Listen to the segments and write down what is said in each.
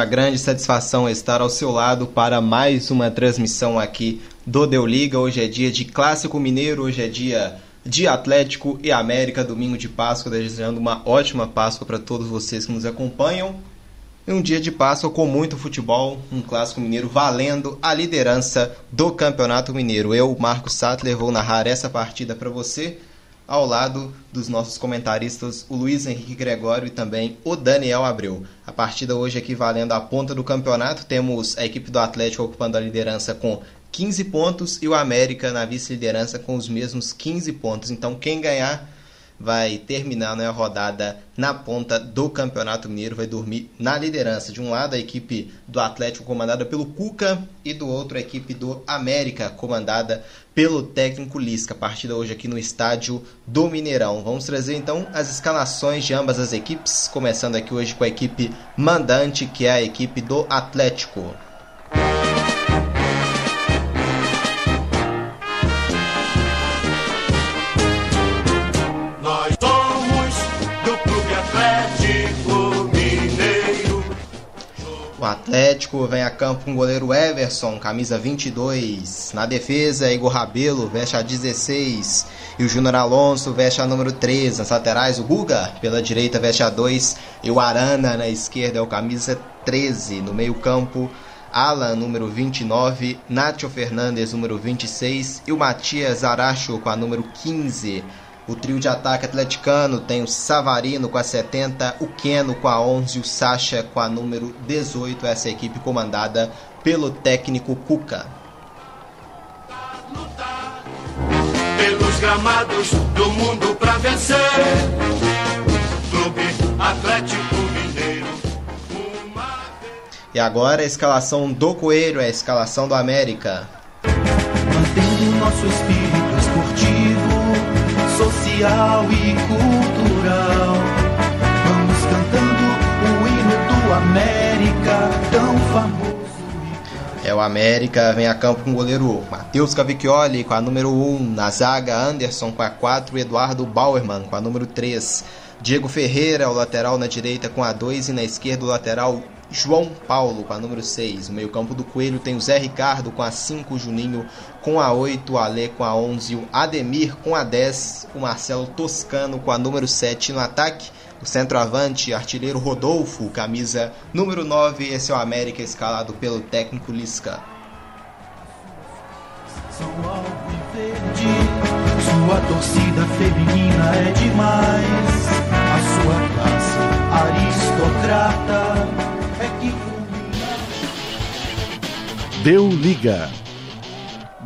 uma grande satisfação estar ao seu lado para mais uma transmissão aqui do Deu Liga. Hoje é dia de Clássico Mineiro, hoje é dia de Atlético e América, domingo de Páscoa, desejando uma ótima Páscoa para todos vocês que nos acompanham. E um dia de Páscoa com muito futebol, um Clássico Mineiro valendo a liderança do Campeonato Mineiro. Eu, Marcos Sattler, vou narrar essa partida para você ao lado dos nossos comentaristas, o Luiz Henrique Gregório e também o Daniel Abreu. A partida hoje aqui valendo a ponta do campeonato, temos a equipe do Atlético ocupando a liderança com 15 pontos e o América na vice-liderança com os mesmos 15 pontos. Então, quem ganhar vai terminar né, a rodada na ponta do Campeonato Mineiro, vai dormir na liderança. De um lado, a equipe do Atlético comandada pelo Cuca e do outro, a equipe do América comandada pelo técnico Lisca. Partida hoje aqui no estádio do Mineirão. Vamos trazer então as escalações de ambas as equipes, começando aqui hoje com a equipe mandante, que é a equipe do Atlético. Atlético vem a campo com o goleiro Everson, camisa 22. Na defesa, Igor Rabelo, veste a 16. E o Júnior Alonso veste a número 13. Nas laterais, o Guga, pela direita, veste a 2. E o Arana, na esquerda, é o camisa 13. No meio-campo, Alan, número 29. Nacho Fernandes, número 26. E o Matias Aracho, com a número 15. O trio de ataque atleticano tem o Savarino com a 70, o Keno com a 11 e o Sacha com a número 18. Essa é equipe comandada pelo técnico Cuca. Pelos gramados do mundo para vencer. Clube Atlético Mineiro. E agora a escalação do Coelho, é a escalação do América. Mantendo nosso espírito social e cultural. Vamos cantando o hino do América, tão famoso. É o América, vem a campo com o goleiro Matheus Cavicchioli com a número 1, na zaga Anderson com a 4 e Eduardo Bauerman com a número 3. Diego Ferreira, o lateral na direita com a 2 e na esquerda o lateral João Paulo com a número 6. No meio-campo do Coelho tem o Zé Ricardo com a 5, o Juninho com a 8, o Ale com a 11, o Ademir com a 10, o Marcelo Toscano com a número 7 no ataque. O centroavante, artilheiro Rodolfo, camisa número 9. Esse é o América escalado pelo técnico Lisca. Sua torcida feminina é demais. A sua classe aristocrata Deu liga.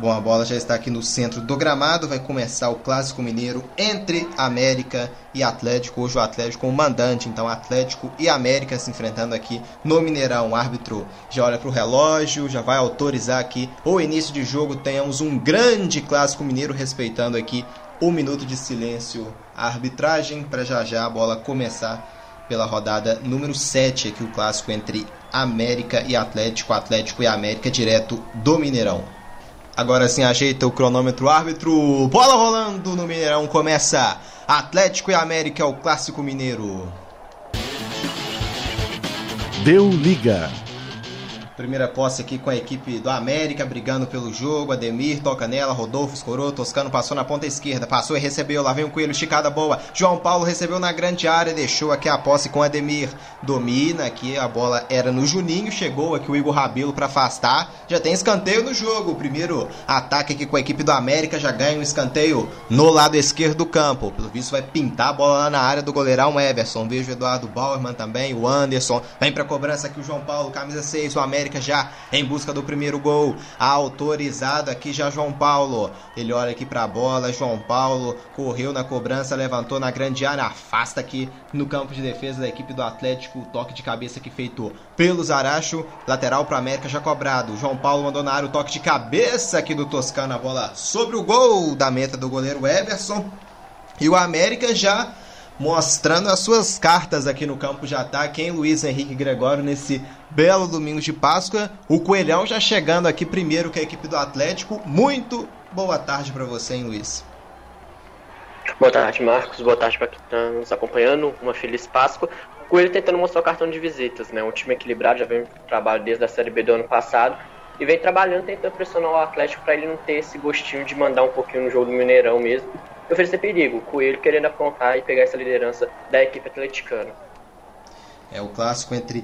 Bom, a bola já está aqui no centro do gramado. Vai começar o clássico mineiro entre América e Atlético. Hoje o Atlético como mandante, então Atlético e América se enfrentando aqui no Mineirão. O árbitro já olha para o relógio, já vai autorizar aqui o início de jogo. Tenhamos um grande clássico mineiro respeitando aqui um minuto de silêncio. A arbitragem para já já a bola começar pela rodada número 7 aqui o clássico entre América e Atlético, Atlético e América direto do Mineirão. Agora sim ajeita o cronômetro árbitro, bola rolando no Mineirão, começa Atlético e América, é o clássico mineiro. Deu liga. Primeira posse aqui com a equipe do América, brigando pelo jogo. Ademir toca nela, Rodolfo escorou, Toscano passou na ponta esquerda, passou e recebeu. Lá vem o Coelho, esticada boa. João Paulo recebeu na grande área, deixou aqui a posse com Ademir. Domina aqui, a bola era no Juninho, chegou aqui o Igor Rabelo para afastar. Já tem escanteio no jogo. Primeiro ataque aqui com a equipe do América já ganha um escanteio no lado esquerdo do campo. Pelo visto, vai pintar a bola lá na área do goleirão Everson. Vejo o Eduardo Bauerman também, o Anderson. Vem para cobrança aqui o João Paulo, camisa 6, o América América já em busca do primeiro gol. Autorizado aqui já João Paulo. Ele olha aqui para a bola. João Paulo correu na cobrança, levantou na grande área, afasta aqui no campo de defesa da equipe do Atlético. O toque de cabeça que feito pelo Zaracho. Lateral para América já cobrado. João Paulo mandou na área o toque de cabeça aqui do Toscano. A bola sobre o gol da meta do goleiro Everson. E o América já mostrando as suas cartas aqui no campo de ataque, hein, Luiz Henrique Gregório, nesse belo domingo de Páscoa. O Coelhão já chegando aqui primeiro com a equipe do Atlético. Muito boa tarde para você, hein, Luiz. Boa tarde, Marcos. Boa tarde para quem está nos acompanhando. Uma feliz Páscoa. Coelho tentando mostrar o cartão de visitas, né? Um time equilibrado, já vem trabalho desde a Série B do ano passado e vem trabalhando, tentando pressionar o Atlético para ele não ter esse gostinho de mandar um pouquinho no jogo do Mineirão mesmo oferecer perigo. Coelho querendo aprontar e pegar essa liderança da equipe atleticana. É o clássico entre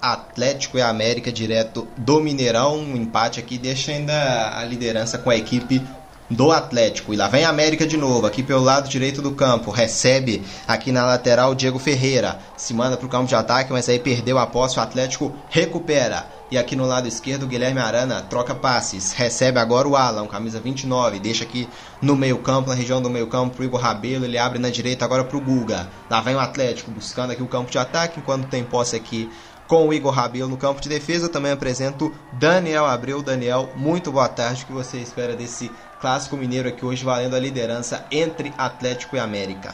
Atlético e América direto do Mineirão. Um empate aqui deixa ainda a liderança com a equipe do Atlético. E lá vem a América de novo, aqui pelo lado direito do campo. Recebe aqui na lateral o Diego Ferreira. Se manda para o campo de ataque, mas aí perdeu a posse. O Atlético recupera. E aqui no lado esquerdo, o Guilherme Arana troca passes. Recebe agora o Alan, camisa 29. Deixa aqui no meio-campo, na região do meio-campo, pro Igor Rabelo. Ele abre na direita agora pro Guga. Lá vem o Atlético buscando aqui o campo de ataque. Enquanto tem posse aqui com o Igor Rabelo no campo de defesa. Também apresento Daniel Abreu. Daniel, muito boa tarde. O que você espera desse clássico mineiro aqui hoje, valendo a liderança entre Atlético e América?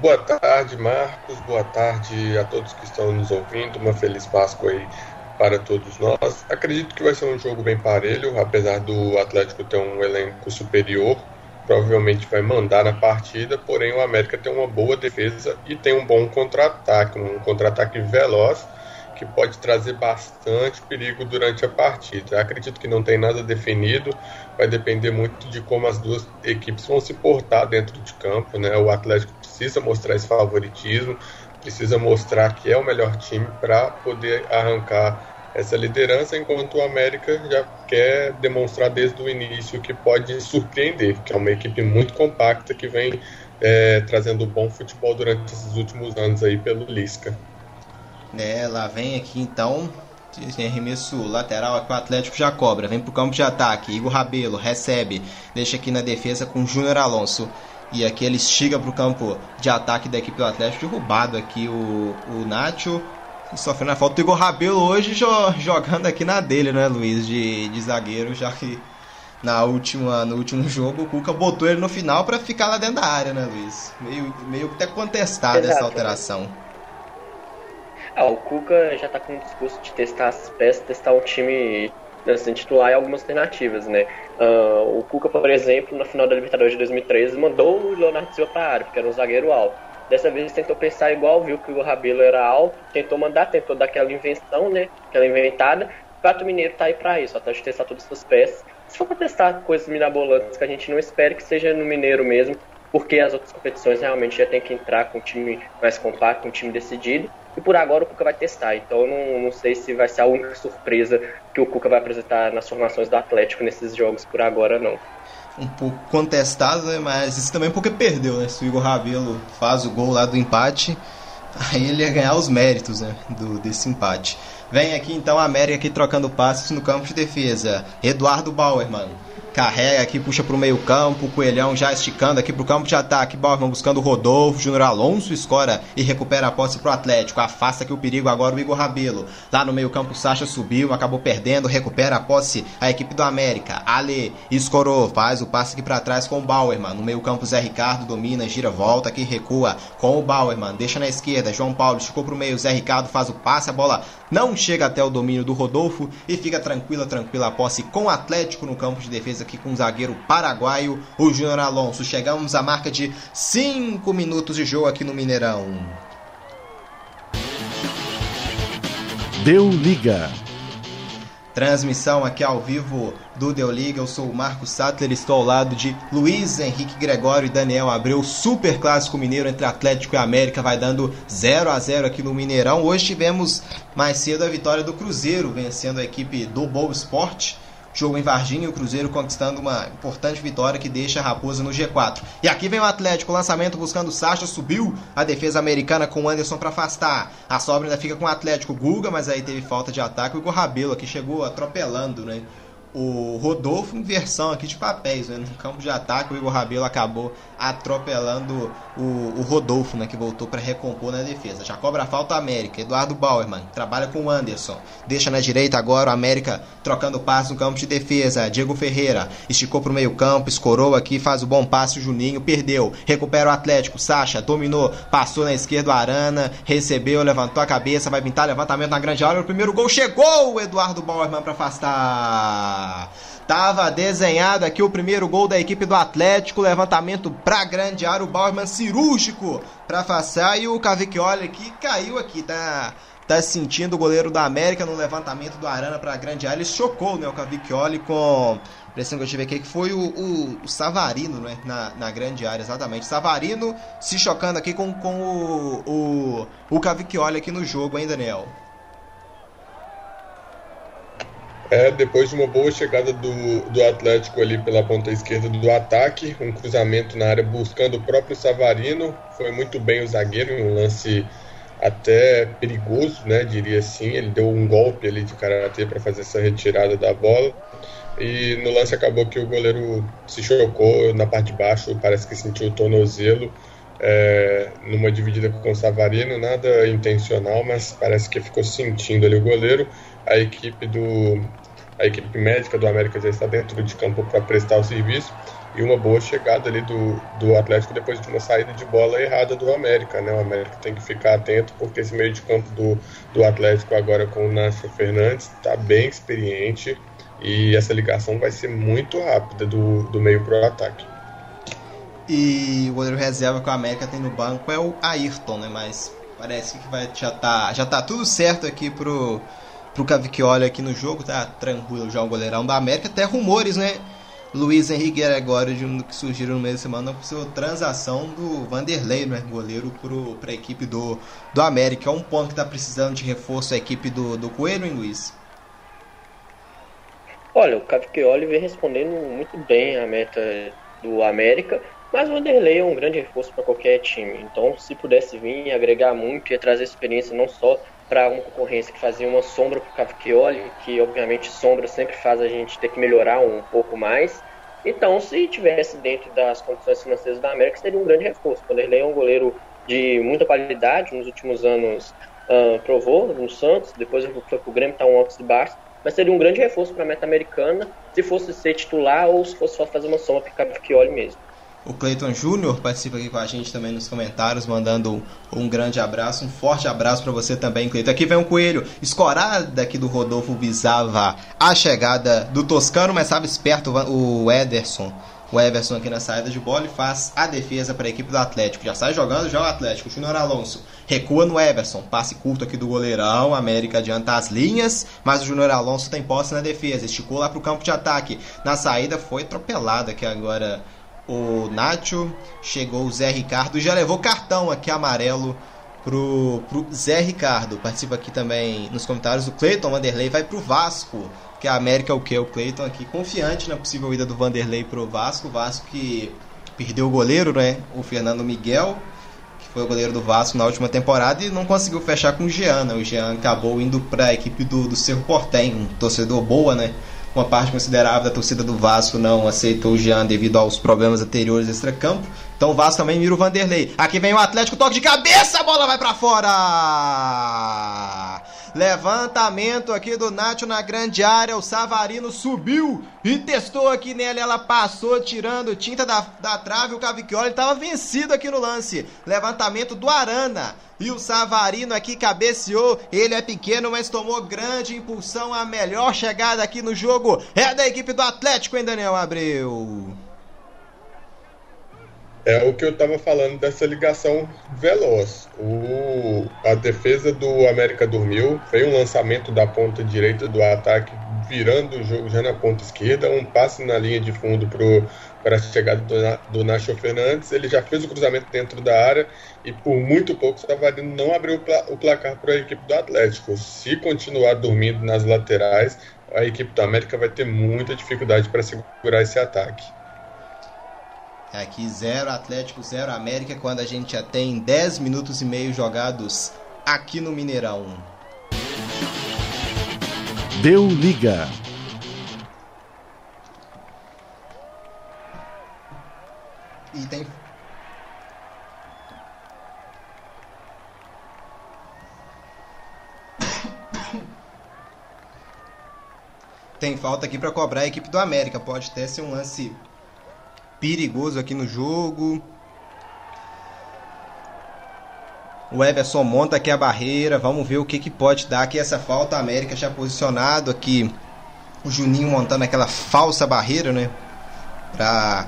Boa tarde, Marcos. Boa tarde a todos que estão nos ouvindo. Uma feliz Páscoa aí para todos nós. Acredito que vai ser um jogo bem parelho, apesar do Atlético ter um elenco superior provavelmente vai mandar na partida, porém o América tem uma boa defesa e tem um bom contra-ataque, um contra-ataque veloz que pode trazer bastante perigo durante a partida. Acredito que não tem nada definido, vai depender muito de como as duas equipes vão se portar dentro de campo, né? O Atlético precisa mostrar esse favoritismo, precisa mostrar que é o melhor time para poder arrancar essa liderança, enquanto o América já quer demonstrar desde o início que pode surpreender, que é uma equipe muito compacta que vem é, trazendo bom futebol durante esses últimos anos aí pelo Lisca. É, lá vem aqui então tem arremesso lateral que o Atlético já cobra. Vem pro campo de ataque. Igor Rabelo recebe. Deixa aqui na defesa com o Júnior Alonso. E aqui ele chega pro campo de ataque da equipe do Atlético. Derrubado aqui o, o Nacho sofrendo a falta do Igor Rabelo hoje jo jogando aqui na dele, né, Luiz? De, de zagueiro, já que na última, no último jogo o Cuca botou ele no final para ficar lá dentro da área, né, Luiz? Meio, meio até contestado essa alteração. Ah, o Cuca já tá com o discurso de testar as peças, testar o time assim, titular e algumas alternativas, né? Uh, o Cuca, por exemplo, na final da Libertadores de 2013, mandou o Leonardo Silva para a área, porque era um zagueiro alto. Dessa vez tentou pensar igual, viu que o Rabelo era alto, tentou mandar, tentou dar aquela invenção, né? Aquela inventada. O Pato Mineiro tá aí pra isso, até de testar todas essas peças. Se for pra testar coisas mirabolantes que a gente não espera que seja no Mineiro mesmo, porque as outras competições realmente já tem que entrar com um time mais compacto, um time decidido. E por agora o Cuca vai testar, então não, não sei se vai ser a única surpresa que o Cuca vai apresentar nas formações do Atlético nesses jogos por agora, não um pouco contestado, né? Mas isso também porque perdeu, né? Se o Igor Rabelo faz o gol lá do empate, aí ele ia ganhar os méritos, né? Do, desse empate. Vem aqui então a América aqui trocando passes no campo de defesa. Eduardo Bauer, mano carrega aqui, puxa para o meio campo, Coelhão já esticando aqui para o campo de ataque, Bauerman buscando o Rodolfo, Júnior Alonso escora e recupera a posse para o Atlético, afasta aqui o perigo agora o Igor Rabelo, lá no meio campo o Sacha subiu, acabou perdendo, recupera a posse a equipe do América, Ale escorou, faz o passe aqui para trás com o Bauerman, no meio campo Zé Ricardo domina, gira, volta aqui, recua com o Bauerman, deixa na esquerda, João Paulo esticou para o meio, Zé Ricardo faz o passe, a bola não chega até o domínio do Rodolfo e fica tranquila, tranquila a posse com o Atlético no campo de defesa aqui com o zagueiro paraguaio, o Júnior Alonso. Chegamos à marca de 5 minutos de jogo aqui no Mineirão. Deu liga. Transmissão aqui ao vivo do Deu Liga. Eu sou o Marcos Sattler, estou ao lado de Luiz Henrique Gregório e Daniel Abreu. Super clássico mineiro entre Atlético e América, vai dando 0 a 0 aqui no Mineirão. Hoje tivemos mais cedo a vitória do Cruzeiro, vencendo a equipe do Boa Esporte Jogo em Varginha, o Cruzeiro conquistando uma importante vitória que deixa a Raposa no G4. E aqui vem o Atlético, lançamento buscando o Sacha, subiu a defesa americana com o Anderson para afastar. A sobra ainda fica com o Atlético Guga, mas aí teve falta de ataque. O Igor Rabelo aqui chegou atropelando, né? O Rodolfo em versão aqui de papéis, né? No campo de ataque, o Igor Rabelo acabou atropelando o, o Rodolfo, né? Que voltou para recompor na defesa. Já cobra a falta a América. Eduardo Bauerman trabalha com o Anderson. Deixa na direita agora o América trocando passe no campo de defesa. Diego Ferreira esticou pro meio campo, escorou aqui, faz o bom passe. O Juninho perdeu. Recupera o Atlético. Sacha dominou, passou na esquerda o Arana, recebeu, levantou a cabeça, vai pintar levantamento na grande área. O primeiro gol chegou o Eduardo Bauerman para afastar. Tava desenhado aqui o primeiro gol da equipe do Atlético, levantamento pra grande área, o Bauerman cirúrgico pra passar e o Cavicchioli aqui caiu aqui, tá tá sentindo o goleiro da América no levantamento do Arana para a grande área. Ele chocou né, o Cavicchioli com. A impressão que eu tive aqui que foi o, o, o Savarino né, na, na grande área, exatamente. Savarino se chocando aqui com, com o, o, o Cavicchioli aqui no jogo, hein, Daniel? É, depois de uma boa chegada do, do Atlético ali pela ponta esquerda do ataque, um cruzamento na área buscando o próprio Savarino, foi muito bem o zagueiro, um lance até perigoso, né, diria assim. Ele deu um golpe ali de karatê para fazer essa retirada da bola. E no lance acabou que o goleiro se chocou na parte de baixo, parece que sentiu o tornozelo é, numa dividida com o Savarino, nada intencional, mas parece que ficou sentindo ali o goleiro. A equipe do a equipe médica do América já está dentro de campo para prestar o serviço e uma boa chegada ali do, do Atlético depois de uma saída de bola errada do América, né? O América tem que ficar atento porque esse meio de campo do, do Atlético agora com o Nácio Fernandes está bem experiente e essa ligação vai ser muito rápida do, do meio para o ataque. E o goleiro reserva que o América tem no banco é o Ayrton, né? Mas parece que vai, já tá, já tá tudo certo aqui pro, pro Cavicchioli aqui no jogo, tá tranquilo já o goleirão da América. Até rumores, né? Luiz Henrique Gregório de um que surgiram no meio de semana por transação do Vanderlei, né, goleiro para a equipe do, do América. É um ponto que está precisando de reforço a equipe do, do Coelho, hein, Luiz? Olha, o Cavicchioli vem respondendo muito bem a meta do América, mas o Vanderlei é um grande reforço para qualquer time. Então, se pudesse vir agregar muito, ia trazer experiência não só para uma concorrência que fazia uma sombra para o Cavicchioli, que obviamente sombra sempre faz a gente ter que melhorar um pouco mais. Então, se tivesse dentro das condições financeiras da América, seria um grande reforço. O Vanderlei é um goleiro de muita qualidade, nos últimos anos uh, provou no Santos, depois foi para o Grêmio, está um altos e baixos, mas seria um grande reforço para a meta americana, se fosse ser titular ou se fosse só fazer uma sombra para o Cavicchioli mesmo. O Cleiton Júnior participa aqui com a gente também nos comentários, mandando um grande abraço, um forte abraço para você também, Cleiton. Aqui vem um coelho escorada aqui do Rodolfo visava a chegada do Toscano, mas sabe esperto o Ederson. O Everson aqui na saída de bola e faz a defesa para a equipe do Atlético. Já sai jogando, já o Atlético. Júnior Alonso recua no Everson. Passe curto aqui do goleirão. América adianta as linhas, mas o Júnior Alonso tem posse na defesa. Esticou lá para o campo de ataque. Na saída foi atropelado aqui agora o Nacho, chegou o Zé Ricardo, já levou cartão aqui amarelo pro, pro Zé Ricardo. Participa aqui também nos comentários o Cleiton Vanderlei vai pro Vasco, que a América é o que? O Cleiton aqui confiante na possível ida do Vanderlei pro Vasco, Vasco que perdeu o goleiro, né? O Fernando Miguel, que foi o goleiro do Vasco na última temporada e não conseguiu fechar com o Jean, né? O Jean acabou indo para a equipe do, do Cerro Portem, um torcedor boa, né? Uma parte considerável da torcida do Vasco não aceitou o Jean devido aos problemas anteriores extra-campo. Então o Vasco também mira o Vanderlei. Aqui vem o Atlético, toque de cabeça, a bola vai para fora! Levantamento aqui do Nacho na grande área. O Savarino subiu e testou aqui nela. Ela passou tirando tinta da, da trave. O Cavicchioli estava vencido aqui no lance. Levantamento do Arana. E o Savarino aqui cabeceou. Ele é pequeno, mas tomou grande impulsão. A melhor chegada aqui no jogo é da equipe do Atlético, hein, Daniel Abreu? É o que eu estava falando dessa ligação veloz. O, a defesa do América dormiu, veio um lançamento da ponta direita do ataque, virando o jogo já na ponta esquerda, um passe na linha de fundo para a chegada do, do Nacho Fernandes. Ele já fez o cruzamento dentro da área e por muito pouco Savarino não abriu o placar para a equipe do Atlético. Se continuar dormindo nas laterais, a equipe do América vai ter muita dificuldade para segurar esse ataque. Aqui 0 Atlético, 0 América, quando a gente já tem 10 minutos e meio jogados aqui no Mineirão. Deu liga. E tem Tem falta aqui para cobrar a equipe do América. Pode até ser um lance perigoso aqui no jogo. O Everson monta aqui a barreira. Vamos ver o que, que pode dar aqui essa falta. A América já posicionado aqui O Juninho montando aquela falsa barreira, né? Pra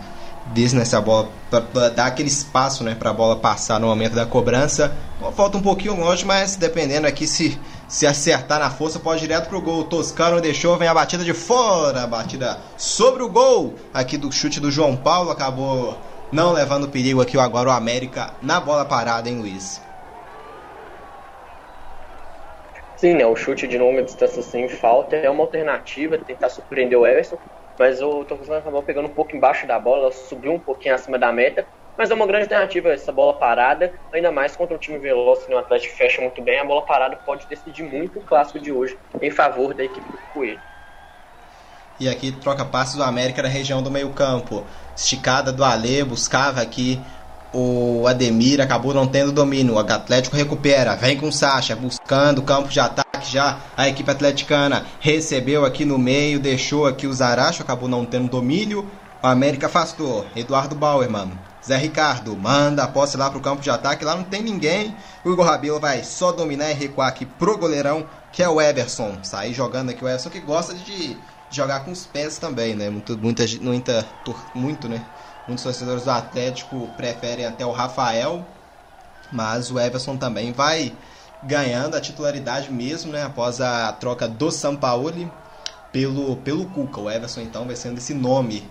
desde nessa bola para dar aquele espaço, né, para a bola passar no momento da cobrança. Falta um pouquinho longe, mas dependendo aqui se se acertar na força pode ir direto pro gol. Toscano deixou, vem a batida de fora, batida sobre o gol aqui do chute do João Paulo acabou não levando perigo aqui agora o América na bola parada, hein, Luiz? Sim, né? O chute de longa distância sem falta é uma alternativa, tentar surpreender o Everson, mas o Torcedor acabou pegando um pouco embaixo da bola, subiu um pouquinho acima da meta, mas é uma grande alternativa essa bola parada, ainda mais contra um time veloz que no Atlético fecha muito bem, a bola parada pode decidir muito o clássico de hoje em favor da equipe do Coelho. E aqui troca passes do América na região do meio campo. Esticada do Alê, buscava aqui o Ademir, acabou não tendo domínio. O Atlético recupera, vem com o Sacha, buscando o campo de ataque já a equipe atleticana recebeu aqui no meio, deixou aqui o Zaracho, acabou não tendo domínio. O América afastou. Eduardo Bauer, mano. Zé Ricardo manda a posse lá pro campo de ataque. Lá não tem ninguém. O Igor Rabelo vai só dominar e recuar aqui pro goleirão, que é o Everson. Sair jogando aqui o Everson, que gosta de jogar com os pés também, né? Muito, muita, muita, muito, né? Muitos torcedores do Atlético preferem até o Rafael. Mas o Everson também vai ganhando a titularidade mesmo, né? Após a troca do Sampaoli pelo, pelo Cuca. O Everson então vai sendo esse nome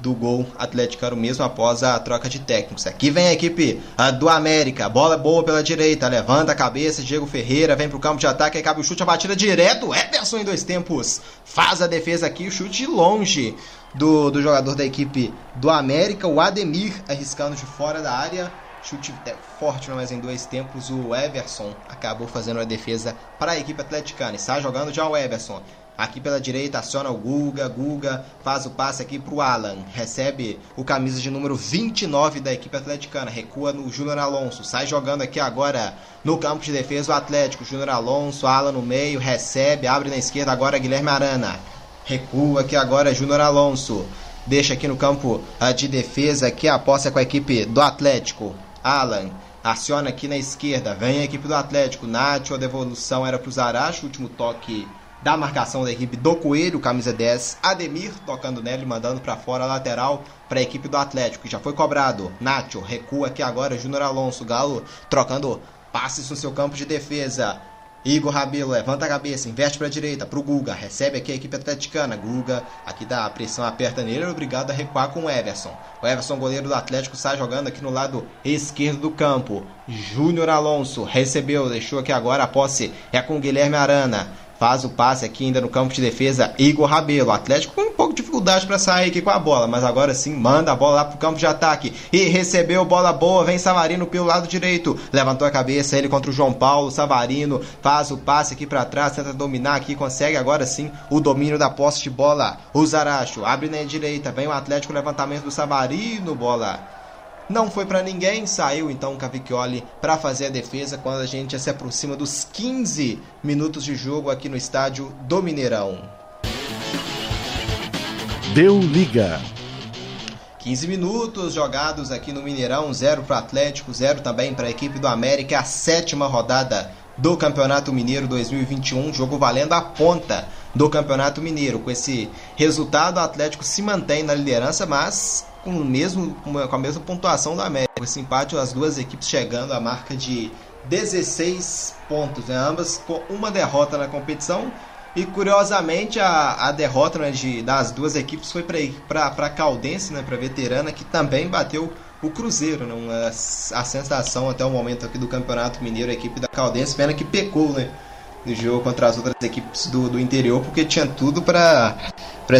do gol atleticano mesmo após a troca de técnicos. Aqui vem a equipe do América, bola boa pela direita, levanta a cabeça, Diego Ferreira vem pro campo de ataque, aí cabe o chute, a batida direto, Everson em dois tempos, faz a defesa aqui, o chute longe do, do jogador da equipe do América, o Ademir arriscando de fora da área, chute forte, mas em dois tempos o Everson acabou fazendo a defesa para a equipe atleticana. Está jogando já o Everson. Aqui pela direita aciona o Guga, Guga faz o passe aqui para o Alan, recebe o camisa de número 29 da equipe atleticana, recua no Júnior Alonso, sai jogando aqui agora no campo de defesa o Atlético, Júnior Alonso, Alan no meio, recebe, abre na esquerda agora Guilherme Arana, recua aqui agora Júnior Alonso, deixa aqui no campo ah, de defesa aqui a posse com a equipe do Atlético, Alan. Aciona aqui na esquerda. Vem a equipe do Atlético. Nath, a devolução era para o Zaracho. Último toque da marcação da equipe do Coelho, camisa 10. Ademir tocando nele, mandando para fora a lateral para a equipe do Atlético. Já foi cobrado. Nacho recua aqui agora. Júnior Alonso. Galo trocando passes no seu campo de defesa. Igor Rabelo levanta a cabeça, inverte para a direita, para o Guga, recebe aqui a equipe atleticana. Guga, aqui dá a pressão aperta nele, é obrigado a recuar com o Everson. O Everson, goleiro do Atlético, sai jogando aqui no lado esquerdo do campo. Júnior Alonso recebeu, deixou aqui agora a posse, é com Guilherme Arana faz o passe aqui ainda no campo de defesa Igor Rabelo. O Atlético com um pouco de dificuldade para sair aqui com a bola, mas agora sim manda a bola lá pro campo de ataque e recebeu bola boa, vem Savarino pelo lado direito, levantou a cabeça ele contra o João Paulo, Savarino faz o passe aqui para trás, tenta dominar aqui, consegue agora sim o domínio da posse de bola. O Zaracho abre na direita, vem o Atlético levantamento do Savarino, bola não foi para ninguém, saiu então o Cavicchioli para fazer a defesa quando a gente se aproxima dos 15 minutos de jogo aqui no estádio do Mineirão. Deu liga. 15 minutos jogados aqui no Mineirão, 0 para o Atlético, 0 também para a equipe do América, a sétima rodada do Campeonato Mineiro 2021, jogo valendo a ponta do Campeonato Mineiro. Com esse resultado, o Atlético se mantém na liderança, mas com, o mesmo, com a mesma pontuação do América. Esse empate, as duas equipes chegando à marca de 16 pontos, né? ambas com uma derrota na competição. E curiosamente a, a derrota né, de, das duas equipes foi para a Caldense, né, para a veterana, que também bateu o Cruzeiro. Né, a sensação até o momento aqui do Campeonato Mineiro, a equipe da Caldense, pena que pecou né, no jogo contra as outras equipes do, do interior, porque tinha tudo para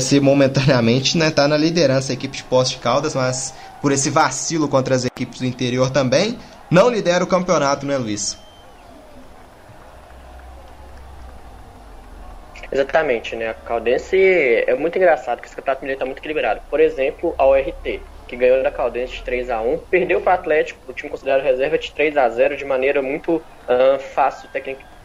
ser momentaneamente né, tá na liderança a equipe de Poste Caldas, mas por esse vacilo contra as equipes do interior também, não lidera o campeonato, né, Luiz? Exatamente, né? A Caldense é muito engraçado que esse campeonato mineiro está muito equilibrado. Por exemplo, a ORT, que ganhou da Caldense de 3 a 1 perdeu para o Atlético, o time considerado reserva, de 3 a 0 de maneira muito uh, fácil,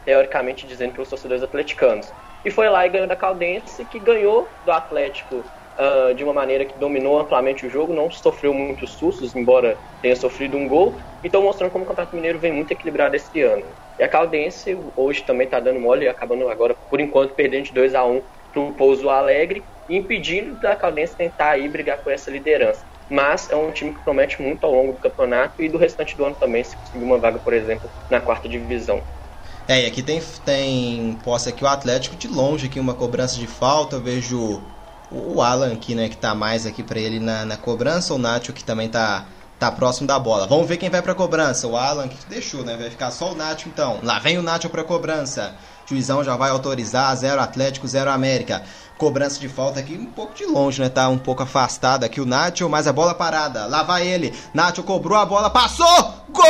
teoricamente dizendo, pelos torcedores atleticanos e foi lá e ganhou da Caldense, que ganhou do Atlético uh, de uma maneira que dominou amplamente o jogo, não sofreu muitos sustos, embora tenha sofrido um gol, então mostrando como o Campeonato Mineiro vem muito equilibrado esse ano. E a Caldense hoje também está dando mole, acabando agora, por enquanto, perdendo de 2 a 1 pro Pouso Alegre, impedindo da Caldense tentar aí brigar por essa liderança. Mas é um time que promete muito ao longo do campeonato e do restante do ano também, se conseguir uma vaga, por exemplo, na quarta divisão. É, e aqui tem, tem posse aqui o Atlético de longe, aqui uma cobrança de falta, eu vejo o Alan aqui, né, que tá mais aqui para ele na, na cobrança, o Nacho que também tá, tá próximo da bola. Vamos ver quem vai pra cobrança, o Alan que deixou, né, vai ficar só o Nacho então. Lá vem o Nacho pra cobrança. Juizão já vai autorizar, zero Atlético, zero América. Cobrança de falta aqui um pouco de longe, né? Tá um pouco afastado aqui o Nacho, mas a bola parada. Lá vai ele. Nacho cobrou a bola, passou! Gol!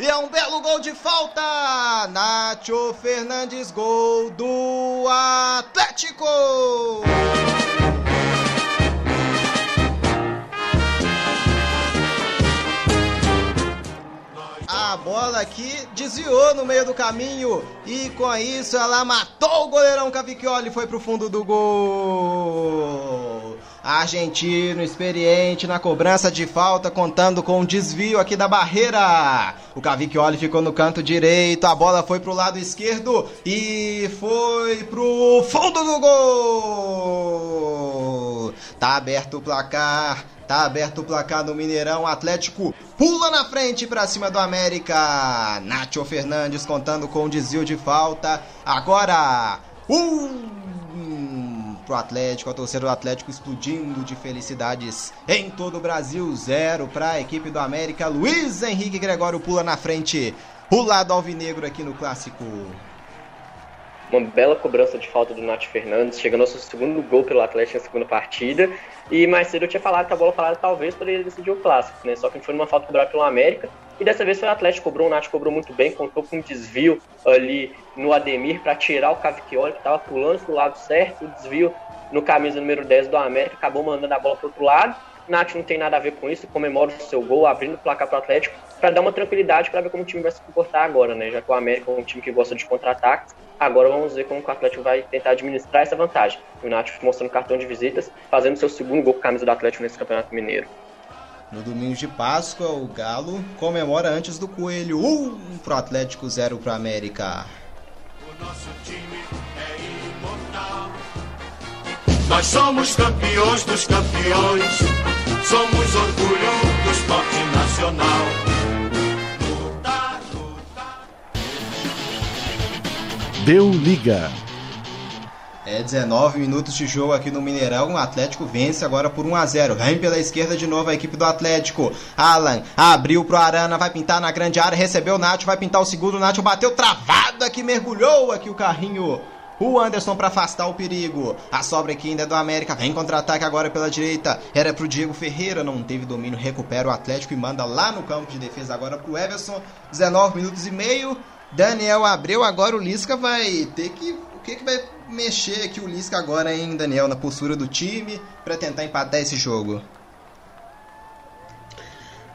E é um belo gol de falta! Nacho Fernandes, gol do Atlético! Aqui desviou no meio do caminho e com isso ela matou o goleirão Cavicchioli e foi pro fundo do gol. Argentino experiente na cobrança de falta, contando com um desvio aqui da barreira. O Cavicchioli ficou no canto direito, a bola foi pro lado esquerdo e foi pro fundo do gol. Tá aberto o placar. Tá aberto o placar no Mineirão. Atlético pula na frente para cima do América. Nacho Fernandes contando com um desvio de falta. Agora, um pro Atlético, a torcida do Atlético explodindo de felicidades em todo o Brasil. Zero para a equipe do América. Luiz Henrique Gregório pula na frente. O lado alvinegro aqui no clássico. Uma bela cobrança de falta do Nath Fernandes, chegando ao seu segundo gol pelo Atlético na segunda partida. E mais cedo eu tinha falado que a bola parada talvez poderia decidir o clássico, né? Só que foi numa falta cobrada pelo América. E dessa vez foi o Atlético cobrou, o Nath cobrou muito bem, contou com um desvio ali no Ademir para tirar o Cavicchioli, que estava pulando pro lado certo, o desvio no camisa número 10 do América, acabou mandando a bola pro outro lado. Nath não tem nada a ver com isso, comemora o seu gol, abrindo o placar pro Atlético, para dar uma tranquilidade para ver como o time vai se comportar agora, né? Já que o América é um time que gosta de contra-ataques, agora vamos ver como o Atlético vai tentar administrar essa vantagem. O Nath mostrando cartão de visitas, fazendo seu segundo gol com a camisa do Atlético nesse Campeonato Mineiro. No domingo de Páscoa, o Galo comemora antes do Coelho. Um pro Atlético, zero pro América. O nosso time é imortal. Nós somos campeões dos campeões. Somos orgulho do esporte nacional. Deu liga. É 19 minutos de jogo aqui no Mineirão. O Atlético vence agora por 1 a 0. Vem pela esquerda de novo a equipe do Atlético. Alan abriu pro Arana, vai pintar na grande área, recebeu o Nacho, vai pintar o segundo. O Nacho bateu travado aqui, mergulhou aqui o carrinho. O Anderson para afastar o perigo. A sobra aqui ainda é do América. Vem contra-ataque agora pela direita. Era pro Diego Ferreira, não teve domínio. Recupera o Atlético e manda lá no campo de defesa agora pro Everson. 19 minutos e meio. Daniel abriu. Agora o Lisca vai ter que. O que, que vai mexer aqui o Lisca agora, hein, Daniel, na postura do time para tentar empatar esse jogo?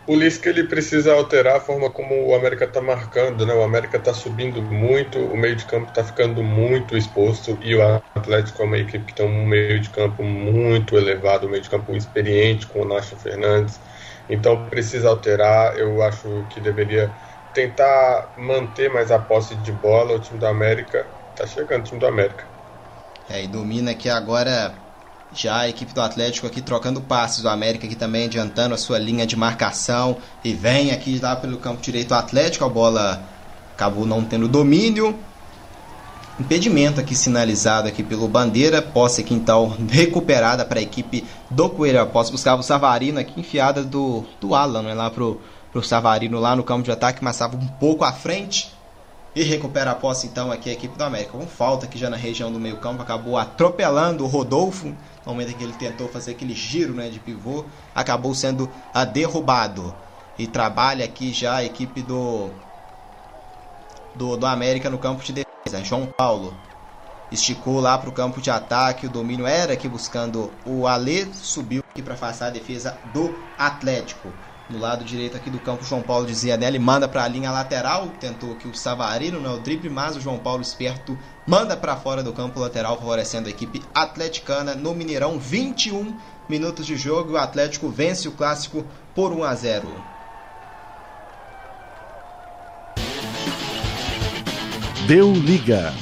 O Lisca ele precisa alterar a forma como o América está marcando, né? O América está subindo muito, o meio de campo está ficando muito exposto e o Atlético é uma equipe que tem um meio de campo muito elevado, um meio de campo experiente com o Nacho Fernandes. Então precisa alterar. Eu acho que deveria tentar manter mais a posse de bola. O time do América tá chegando, o time do América. É, e domina aqui agora já a equipe do Atlético aqui trocando passes, do América aqui também adiantando a sua linha de marcação e vem aqui lá pelo campo direito o Atlético, a bola acabou não tendo domínio. Impedimento aqui sinalizado aqui pelo Bandeira, posse aqui então recuperada para a equipe do Coelho. A posse buscava o Savarino aqui enfiada do, do Alan, né, lá pro, pro Savarino lá no campo de ataque, mas estava um pouco à frente. E recupera a posse então aqui a equipe do América. Com falta aqui já na região do meio campo, acabou atropelando o Rodolfo. No momento em que ele tentou fazer aquele giro né, de pivô, acabou sendo a derrubado. E trabalha aqui já a equipe do, do, do América no campo de defesa. João Paulo esticou lá para o campo de ataque. O domínio era aqui buscando o Alê. Subiu aqui para afastar a defesa do Atlético. No lado direito aqui do campo, João Paulo dizia nele, manda para a linha lateral, tentou aqui o Savarino, né, o drible, mas o João Paulo esperto manda para fora do campo lateral, favorecendo a equipe atleticana no Mineirão, 21 minutos de jogo e o Atlético vence o clássico por 1 a 0. Deu liga.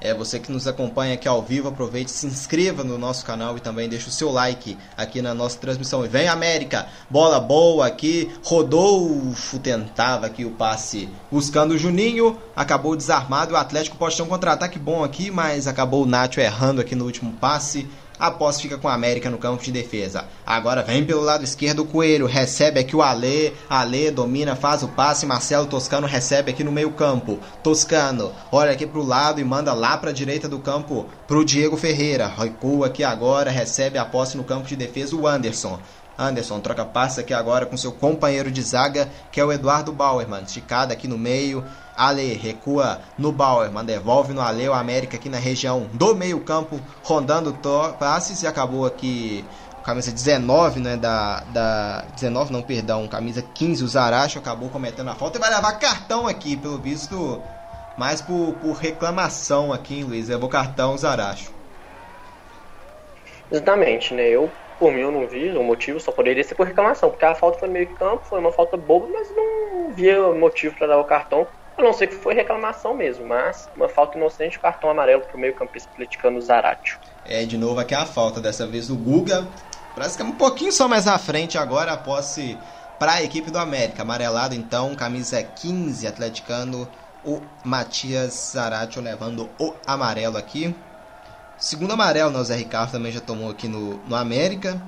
É você que nos acompanha aqui ao vivo, aproveite, se inscreva no nosso canal e também deixe o seu like aqui na nossa transmissão. E vem América, bola boa aqui, Rodolfo tentava aqui o passe buscando o Juninho, acabou desarmado, o Atlético pode ter um contra-ataque bom aqui, mas acabou o Nacho errando aqui no último passe. A posse fica com a América no campo de defesa. Agora vem pelo lado esquerdo o Coelho. Recebe aqui o Alê. Alê domina, faz o passe. Marcelo Toscano recebe aqui no meio campo. Toscano olha aqui pro lado e manda lá pra direita do campo pro Diego Ferreira. Recua aqui agora, recebe a posse no campo de defesa o Anderson. Anderson troca passe aqui agora com seu companheiro de zaga, que é o Eduardo Bauerman. Esticada aqui no meio. Ale recua no Bauerman, devolve no Ale o América aqui na região do meio-campo, rondando passes e acabou aqui camisa 19, né, da, da 19 não, perdão, camisa 15, o Zaracho acabou cometendo a falta e vai levar cartão aqui, pelo visto, mais por, por reclamação aqui, hein, Luiz, levou cartão Zaracho. Exatamente, né, eu por mim eu não vi o motivo, só poderia ser por reclamação, porque a falta foi meio campo, foi uma falta boba, mas não via motivo para dar o cartão. A não ser que foi reclamação mesmo, mas uma falta inocente, cartão amarelo pro meio campista atleticano Zaratio. É, de novo aqui a falta, dessa vez do Guga. Parece que é um pouquinho só mais à frente agora, a posse para a equipe do América. Amarelado então, camisa 15, atleticano, o Matias Zaratio levando o amarelo aqui. Segundo amarelo, né, o Zé Ricardo também já tomou aqui no, no América.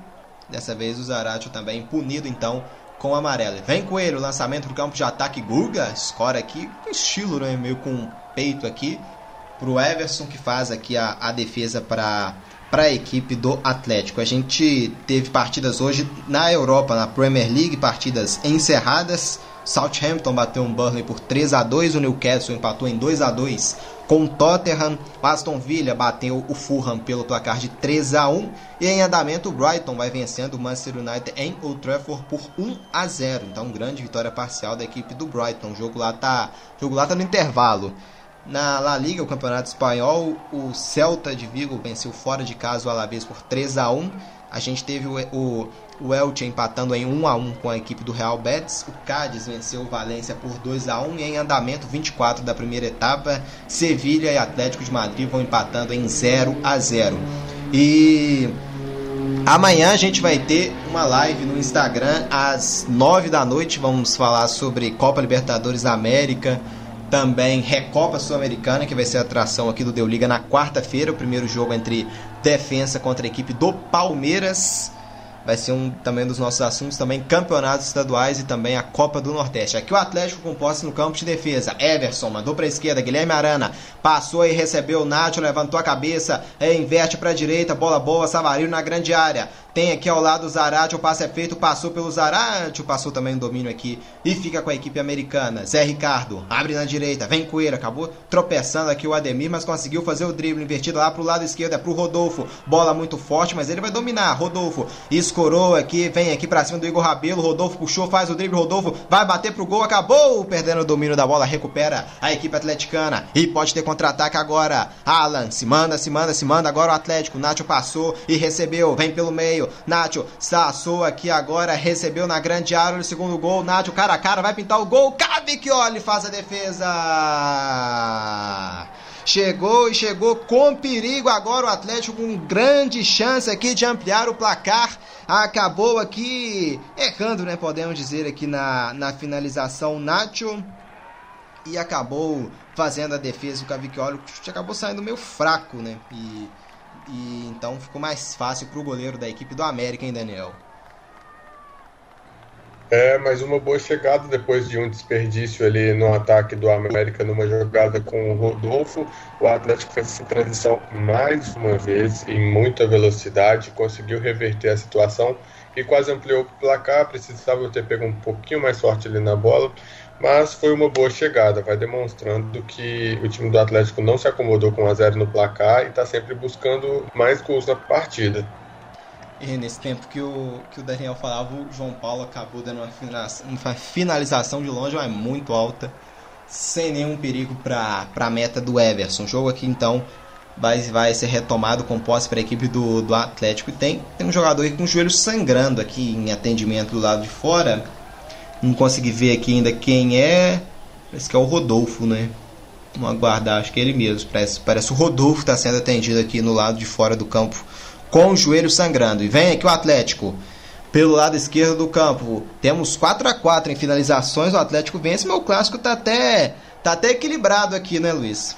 Dessa vez o Zaratio também punido então com o amarelo. Vem com ele, o lançamento do campo de ataque Guga, escora aqui, com estilo, né, meio com peito aqui, pro Everson que faz aqui a, a defesa para para a equipe do Atlético. A gente teve partidas hoje na Europa, na Premier League, partidas encerradas. Southampton bateu um Burnley por 3 a 2, o Newcastle empatou em 2 a 2 com o Tottenham, Aston Villa bateu o Fulham pelo placar de 3 a 1 e em andamento o Brighton vai vencendo o Manchester United em Old Trafford por 1 a 0. Então, grande vitória parcial da equipe do Brighton. O jogo lá tá, jogo lá tá no intervalo. Na La Liga, o Campeonato Espanhol, o Celta de Vigo venceu fora de casa o Alavés por 3 a 1. A gente teve o, o o Elche empatando em 1 a 1 com a equipe do Real Betis. O Cádiz venceu o Valência por 2 a 1 e em andamento 24 da primeira etapa, Sevilha e Atlético de Madrid vão empatando em 0 a 0. E amanhã a gente vai ter uma live no Instagram às 9 da noite, vamos falar sobre Copa Libertadores da América, também Recopa Sul-Americana, que vai ser a atração aqui do Deu Liga na quarta-feira, o primeiro jogo entre Defensa contra a equipe do Palmeiras vai ser um também dos nossos assuntos também campeonatos estaduais e também a Copa do Nordeste. Aqui o Atlético composto no campo de defesa. Everson mandou para a esquerda, Guilherme Arana passou e recebeu o Nacho, levantou a cabeça, é, inverte para a direita, bola boa, Savarino na grande área. Tem aqui ao lado o Zarate, o passe é feito, passou pelo Zarate, passou também o domínio aqui e fica com a equipe americana. Zé Ricardo abre na direita, vem Coelho, acabou tropeçando aqui o Ademir, mas conseguiu fazer o drible invertido lá pro lado esquerdo, é pro Rodolfo. Bola muito forte, mas ele vai dominar. Rodolfo escorou aqui, vem aqui pra cima do Igor Rabelo. Rodolfo puxou, faz o drible. Rodolfo vai bater pro gol, acabou perdendo o domínio da bola, recupera a equipe atleticana e pode ter contra-ataque agora. Alan se manda, se manda, se manda. Agora o Atlético, Nacho passou e recebeu, vem pelo meio meio. Saçou aqui agora, recebeu na grande área o segundo gol. Nacho cara a cara, vai pintar o gol. Cavicchioli faz a defesa. Chegou e chegou com perigo agora o Atlético com grande chance aqui de ampliar o placar. Acabou aqui errando, né? Podemos dizer aqui na, na finalização Nacho. E acabou fazendo a defesa. O Cavicchioli acabou saindo meio fraco, né? E e então ficou mais fácil para o goleiro da equipe do América, hein, Daniel? É, mais uma boa chegada depois de um desperdício ali no ataque do América numa jogada com o Rodolfo. O Atlético fez essa transição mais uma vez em muita velocidade, conseguiu reverter a situação e quase ampliou o placar. Precisava ter pego um pouquinho mais forte ali na bola, mas foi uma boa chegada, vai demonstrando que o time do Atlético não se acomodou com a zero no placar e está sempre buscando mais gols na partida. E nesse tempo que o, que o Daniel falava, o João Paulo acabou dando uma finalização, de longe, mas muito alta, sem nenhum perigo para a meta do Everson. Jogo aqui então vai, vai ser retomado com posse para a equipe do, do Atlético. E tem, tem um jogador aí com o joelho sangrando aqui em atendimento do lado de fora. Não consegui ver aqui ainda quem é. Parece que é o Rodolfo, né? Vamos aguardar, acho que é ele mesmo. Parece, parece o Rodolfo está sendo atendido aqui no lado de fora do campo com o joelho sangrando. E vem aqui o Atlético. Pelo lado esquerdo do campo, temos 4 a 4 em finalizações. O Atlético vence, mas o clássico tá até, tá até equilibrado aqui, né, Luiz?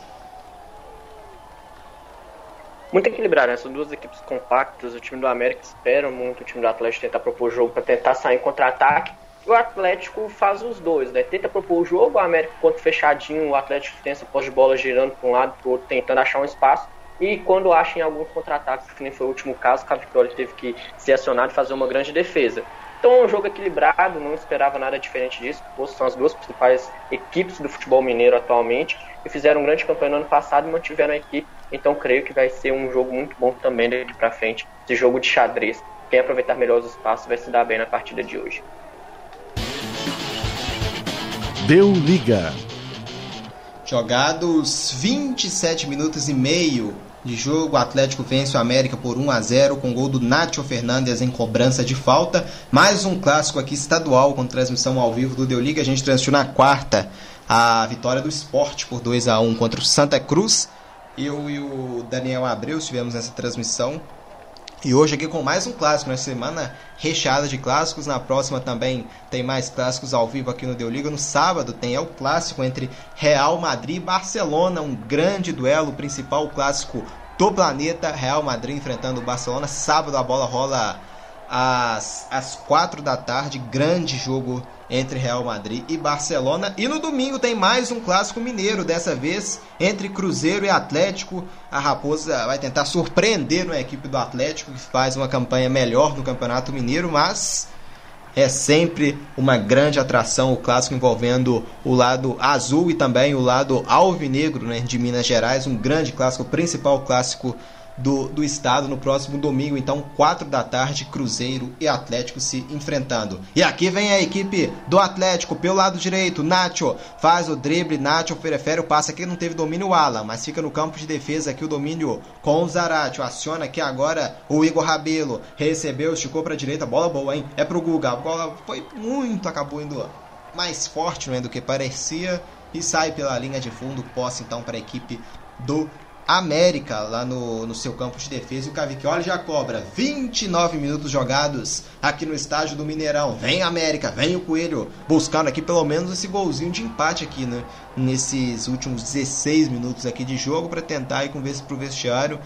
muito equilibrado, né? São duas equipes compactas. O time do América espera muito o time do Atlético tentar propor jogo para tentar sair em contra-ataque. O Atlético faz os dois, né? Tenta propor o jogo, o América quanto fechadinho, o Atlético tem essa posse de bola girando para um lado para o outro, tentando achar um espaço. E quando acha em alguns contra-ataques, que nem foi o último caso, que a teve que ser acionado e fazer uma grande defesa. Então é um jogo equilibrado, não esperava nada diferente disso. São as duas principais equipes do futebol mineiro atualmente e fizeram um grande campanha no ano passado e mantiveram a equipe. Então creio que vai ser um jogo muito bom também daqui para frente. Esse jogo de xadrez. Quem aproveitar melhor os espaços vai se dar bem na partida de hoje. Deu liga. Jogados 27 minutos e meio de jogo, o Atlético vence o América por 1 a 0 com gol do Nacho Fernandes em cobrança de falta. Mais um clássico aqui estadual com transmissão ao vivo do Deu Liga. A gente transmitiu na quarta a vitória do Esporte por 2 a 1 contra o Santa Cruz. Eu e o Daniel Abreu estivemos nessa transmissão. E hoje aqui com mais um clássico, na né? semana recheada de clássicos. Na próxima também tem mais clássicos ao vivo aqui no Deu Liga. No sábado tem é o clássico entre Real Madrid e Barcelona, um grande duelo, o principal clássico do planeta. Real Madrid enfrentando o Barcelona. Sábado a bola rola às, às 4 da tarde. Grande jogo entre Real Madrid e Barcelona. E no domingo tem mais um clássico mineiro, dessa vez entre Cruzeiro e Atlético. A Raposa vai tentar surpreender a equipe do Atlético, que faz uma campanha melhor no Campeonato Mineiro, mas é sempre uma grande atração o clássico envolvendo o lado azul e também o lado alvinegro né, de Minas Gerais, um grande clássico, o principal clássico do, do estado no próximo domingo, então 4 da tarde, Cruzeiro e Atlético se enfrentando. E aqui vem a equipe do Atlético pelo lado direito, Nacho faz o drible, Nacho prefere o passe aqui, não teve domínio o Alan, mas fica no campo de defesa aqui o domínio com o Zarate, aciona aqui agora o Igor Rabelo, recebeu, esticou para direita, bola boa, hein? É pro Guga, a bola foi muito, acabou indo mais forte não é, do que parecia e sai pela linha de fundo, posse então para a equipe do América lá no, no seu campo de defesa. E o Cavicchioli já cobra 29 minutos jogados aqui no estádio do Mineirão. Vem América, vem o Coelho, buscando aqui pelo menos esse golzinho de empate aqui, né? Nesses últimos 16 minutos aqui de jogo para tentar ir com pro vestiário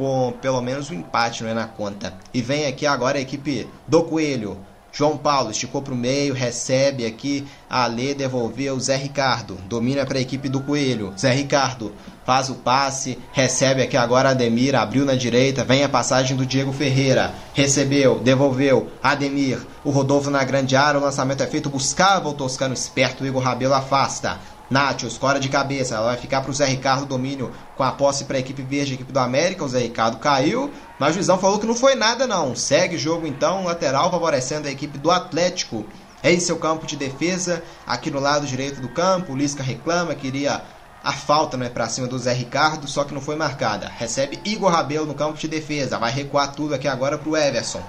com pelo menos o um empate, não é na conta. E vem aqui agora a equipe do Coelho. João Paulo esticou para o meio, recebe aqui, Ale devolveu, Zé Ricardo, domina para a equipe do Coelho, Zé Ricardo faz o passe, recebe aqui agora Ademir, abriu na direita, vem a passagem do Diego Ferreira, recebeu, devolveu, Ademir, o Rodolfo na grande área, o lançamento é feito, buscava o Toscano esperto, o Igor Rabelo afasta, Nath, escora de cabeça, ela vai ficar para o Zé Ricardo domínio com a posse para a equipe verde, equipe do América. O Zé Ricardo caiu, mas o juizão falou que não foi nada não. Segue o jogo então, lateral favorecendo a equipe do Atlético. É em seu campo de defesa, aqui no lado direito do campo. O Lisca reclama, queria a falta né, para cima do Zé Ricardo, só que não foi marcada. Recebe Igor Rabelo no campo de defesa, vai recuar tudo aqui agora para o Everson.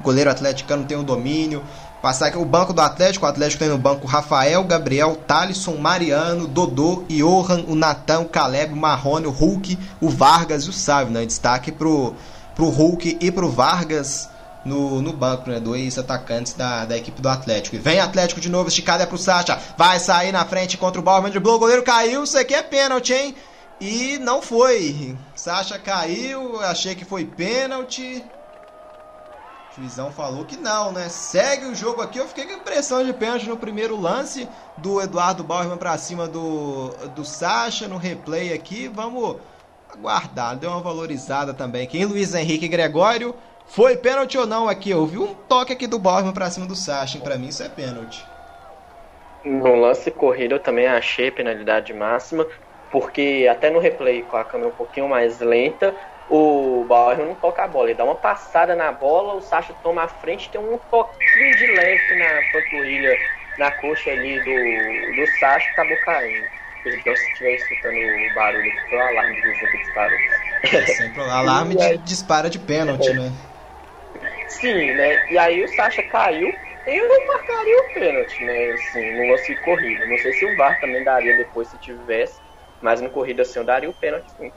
Goleiro atleticano tem o domínio, Passar aqui o banco do Atlético. O Atlético tem no banco Rafael, Gabriel, Talisson, Mariano, Dodô, Johan, o Natan, o Caleb, o Marrone, o Hulk, o Vargas e o Sávio. Né? Destaque pro, pro Hulk e pro Vargas no, no banco, né? Dois atacantes da, da equipe do Atlético. E vem Atlético de novo, esticada é pro Sacha. Vai sair na frente contra o Bauerman de Blue. O goleiro caiu. Isso aqui é pênalti, hein? E não foi. Sacha caiu. Achei que foi pênalti. O juizão falou que não, né? Segue o jogo aqui. Eu fiquei com impressão de pênalti no primeiro lance do Eduardo Bauerman para cima do, do Sacha no replay aqui. Vamos aguardar. Deu uma valorizada também aqui. Em Luiz Henrique Gregório. Foi pênalti ou não aqui? Eu vi um toque aqui do Bauerman para cima do Sacha. Para mim isso é pênalti. No lance corrido eu também achei penalidade máxima, porque até no replay com a câmera um pouquinho mais lenta, o Bauer não toca a bola, ele dá uma passada na bola, o Sacha toma a frente, tem um toquinho de leve na panturrilha, na coxa ali do, do Sacha, acabou caindo. Então, se estiver escutando o barulho, foi o alarme vizinho que disparou. É sempre o alarme de dispara de pênalti, né? Sim, né? E aí o Sacha caiu. Eu não marcaria o pênalti, né? Assim, no lance de corrida. Não sei se o VAR também daria depois se tivesse. Mas no corrida assim eu daria o pênalti sim.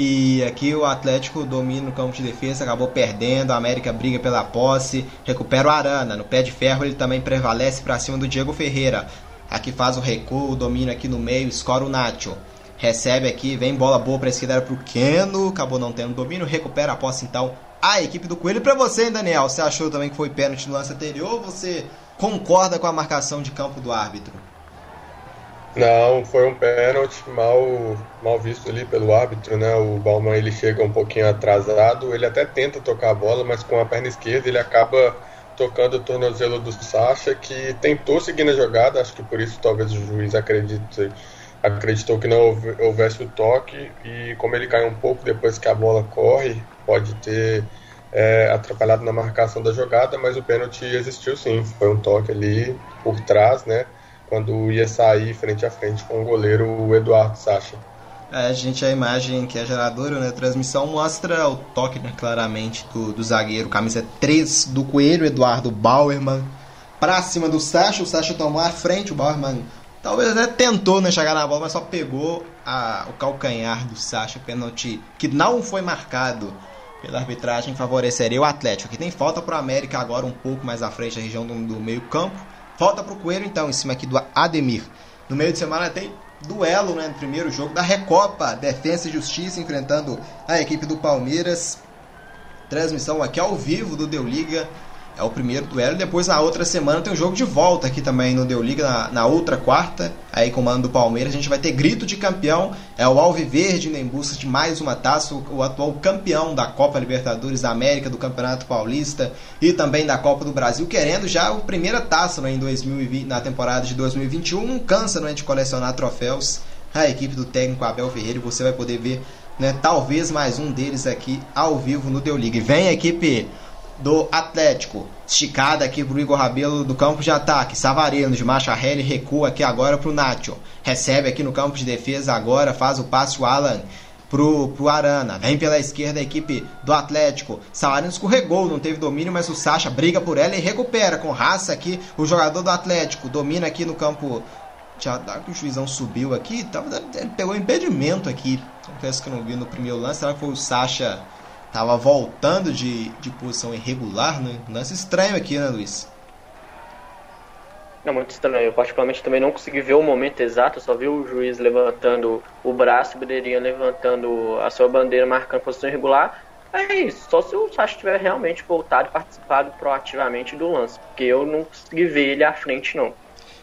E aqui o Atlético domina o campo de defesa, acabou perdendo, a América briga pela posse, recupera o Arana, no pé de ferro ele também prevalece para cima do Diego Ferreira. Aqui faz o recuo, domina aqui no meio, escora o Nacho. Recebe aqui, vem bola boa para esquerda para o Keno, acabou não tendo domínio, recupera a posse então a equipe do Coelho. Para você, hein, Daniel, você achou também que foi pênalti no lance anterior ou você concorda com a marcação de campo do árbitro? Não, foi um pênalti mal, mal visto ali pelo árbitro, né? O Bauman ele chega um pouquinho atrasado, ele até tenta tocar a bola, mas com a perna esquerda ele acaba tocando o tornozelo do Sacha, que tentou seguir na jogada, acho que por isso talvez o juiz acredite, acreditou que não houvesse o toque, e como ele cai um pouco depois que a bola corre, pode ter é, atrapalhado na marcação da jogada, mas o pênalti existiu sim, foi um toque ali por trás, né? Quando ia sair frente a frente com o goleiro Eduardo Sacha. É, a gente, a imagem que é geradora, né, a transmissão mostra o toque né, claramente do, do zagueiro, camisa 3 do Coelho, Eduardo Bauerman, pra cima do Sacha, o Sacha tomou a frente, o Bauerman talvez até tentou né, chegar na bola, mas só pegou a, o calcanhar do Sacha, pênalti que não foi marcado pela arbitragem, favoreceria o Atlético. Aqui tem falta para o América agora um pouco mais à frente, a região do, do meio campo, Volta pro Coelho então, em cima aqui do Ademir. No meio de semana tem duelo né, no primeiro jogo da Recopa, Defesa e Justiça enfrentando a equipe do Palmeiras. Transmissão aqui ao vivo do Deu Liga é o primeiro duelo. Depois, na outra semana, tem um jogo de volta aqui também no Deu Liga, na, na outra quarta. Aí, comando do Palmeiras, a gente vai ter grito de campeão. É o Alviverde em busca de mais uma taça. O, o, atual campeão da Copa Libertadores da América, do Campeonato Paulista e também da Copa do Brasil, querendo já a primeira taça né, em 2020, na temporada de 2021. Não cansa né, de colecionar troféus. A equipe do técnico Abel Ferreira, você vai poder ver né, talvez mais um deles aqui ao vivo no Deu Liga. Vem equipe do Atlético. Esticada aqui pro Igor Rabelo do campo de ataque. Savarino de Macharelli recua aqui agora pro Nacho. Recebe aqui no campo de defesa agora, faz o passe o Alan pro, pro Arana. Vem pela esquerda a equipe do Atlético. Savarino escorregou, não teve domínio, mas o Sacha briga por ela e recupera com raça aqui o jogador do Atlético. Domina aqui no campo. Já que o juizão subiu aqui, tava, ele pegou impedimento aqui. Confesso que eu não vi no primeiro lance. Será que foi o Sacha Tava voltando de, de posição irregular, né? Lance estranho aqui, né, Luiz? Não, muito estranho. Eu particularmente também não consegui ver o momento exato, só vi o juiz levantando o braço, o Bedeirinha levantando a sua bandeira, marcando posição irregular. É isso, só se o Sacha tiver realmente voltado e participado proativamente do lance, porque eu não consegui ver ele à frente, não.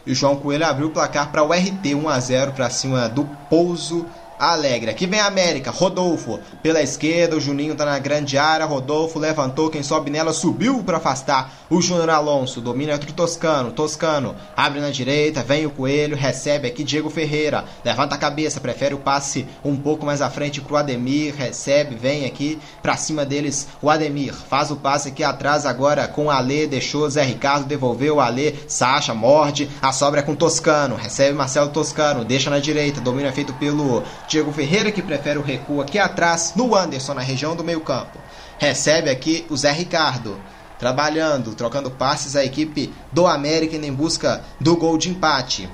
E o João Coelho abriu o placar para o RT 1 a 0 para cima do Pouso Alegre. Aqui vem a América, Rodolfo pela esquerda, o Juninho tá na grande área, Rodolfo levantou, quem sobe nela subiu para afastar o Júnior Alonso, domina entre o Toscano, Toscano abre na direita, vem o Coelho, recebe aqui Diego Ferreira, levanta a cabeça, prefere o passe um pouco mais à frente pro Ademir, recebe, vem aqui para cima deles o Ademir, faz o passe aqui atrás agora com o Alê, deixou Zé Ricardo, devolveu o Alê, Sacha morde, a sobra é com Toscano, recebe Marcelo Toscano, deixa na direita, domínio é feito pelo Diego Ferreira, que prefere o recuo aqui atrás, no Anderson, na região do meio campo. Recebe aqui o Zé Ricardo, trabalhando, trocando passes a equipe do América em busca do gol de empate.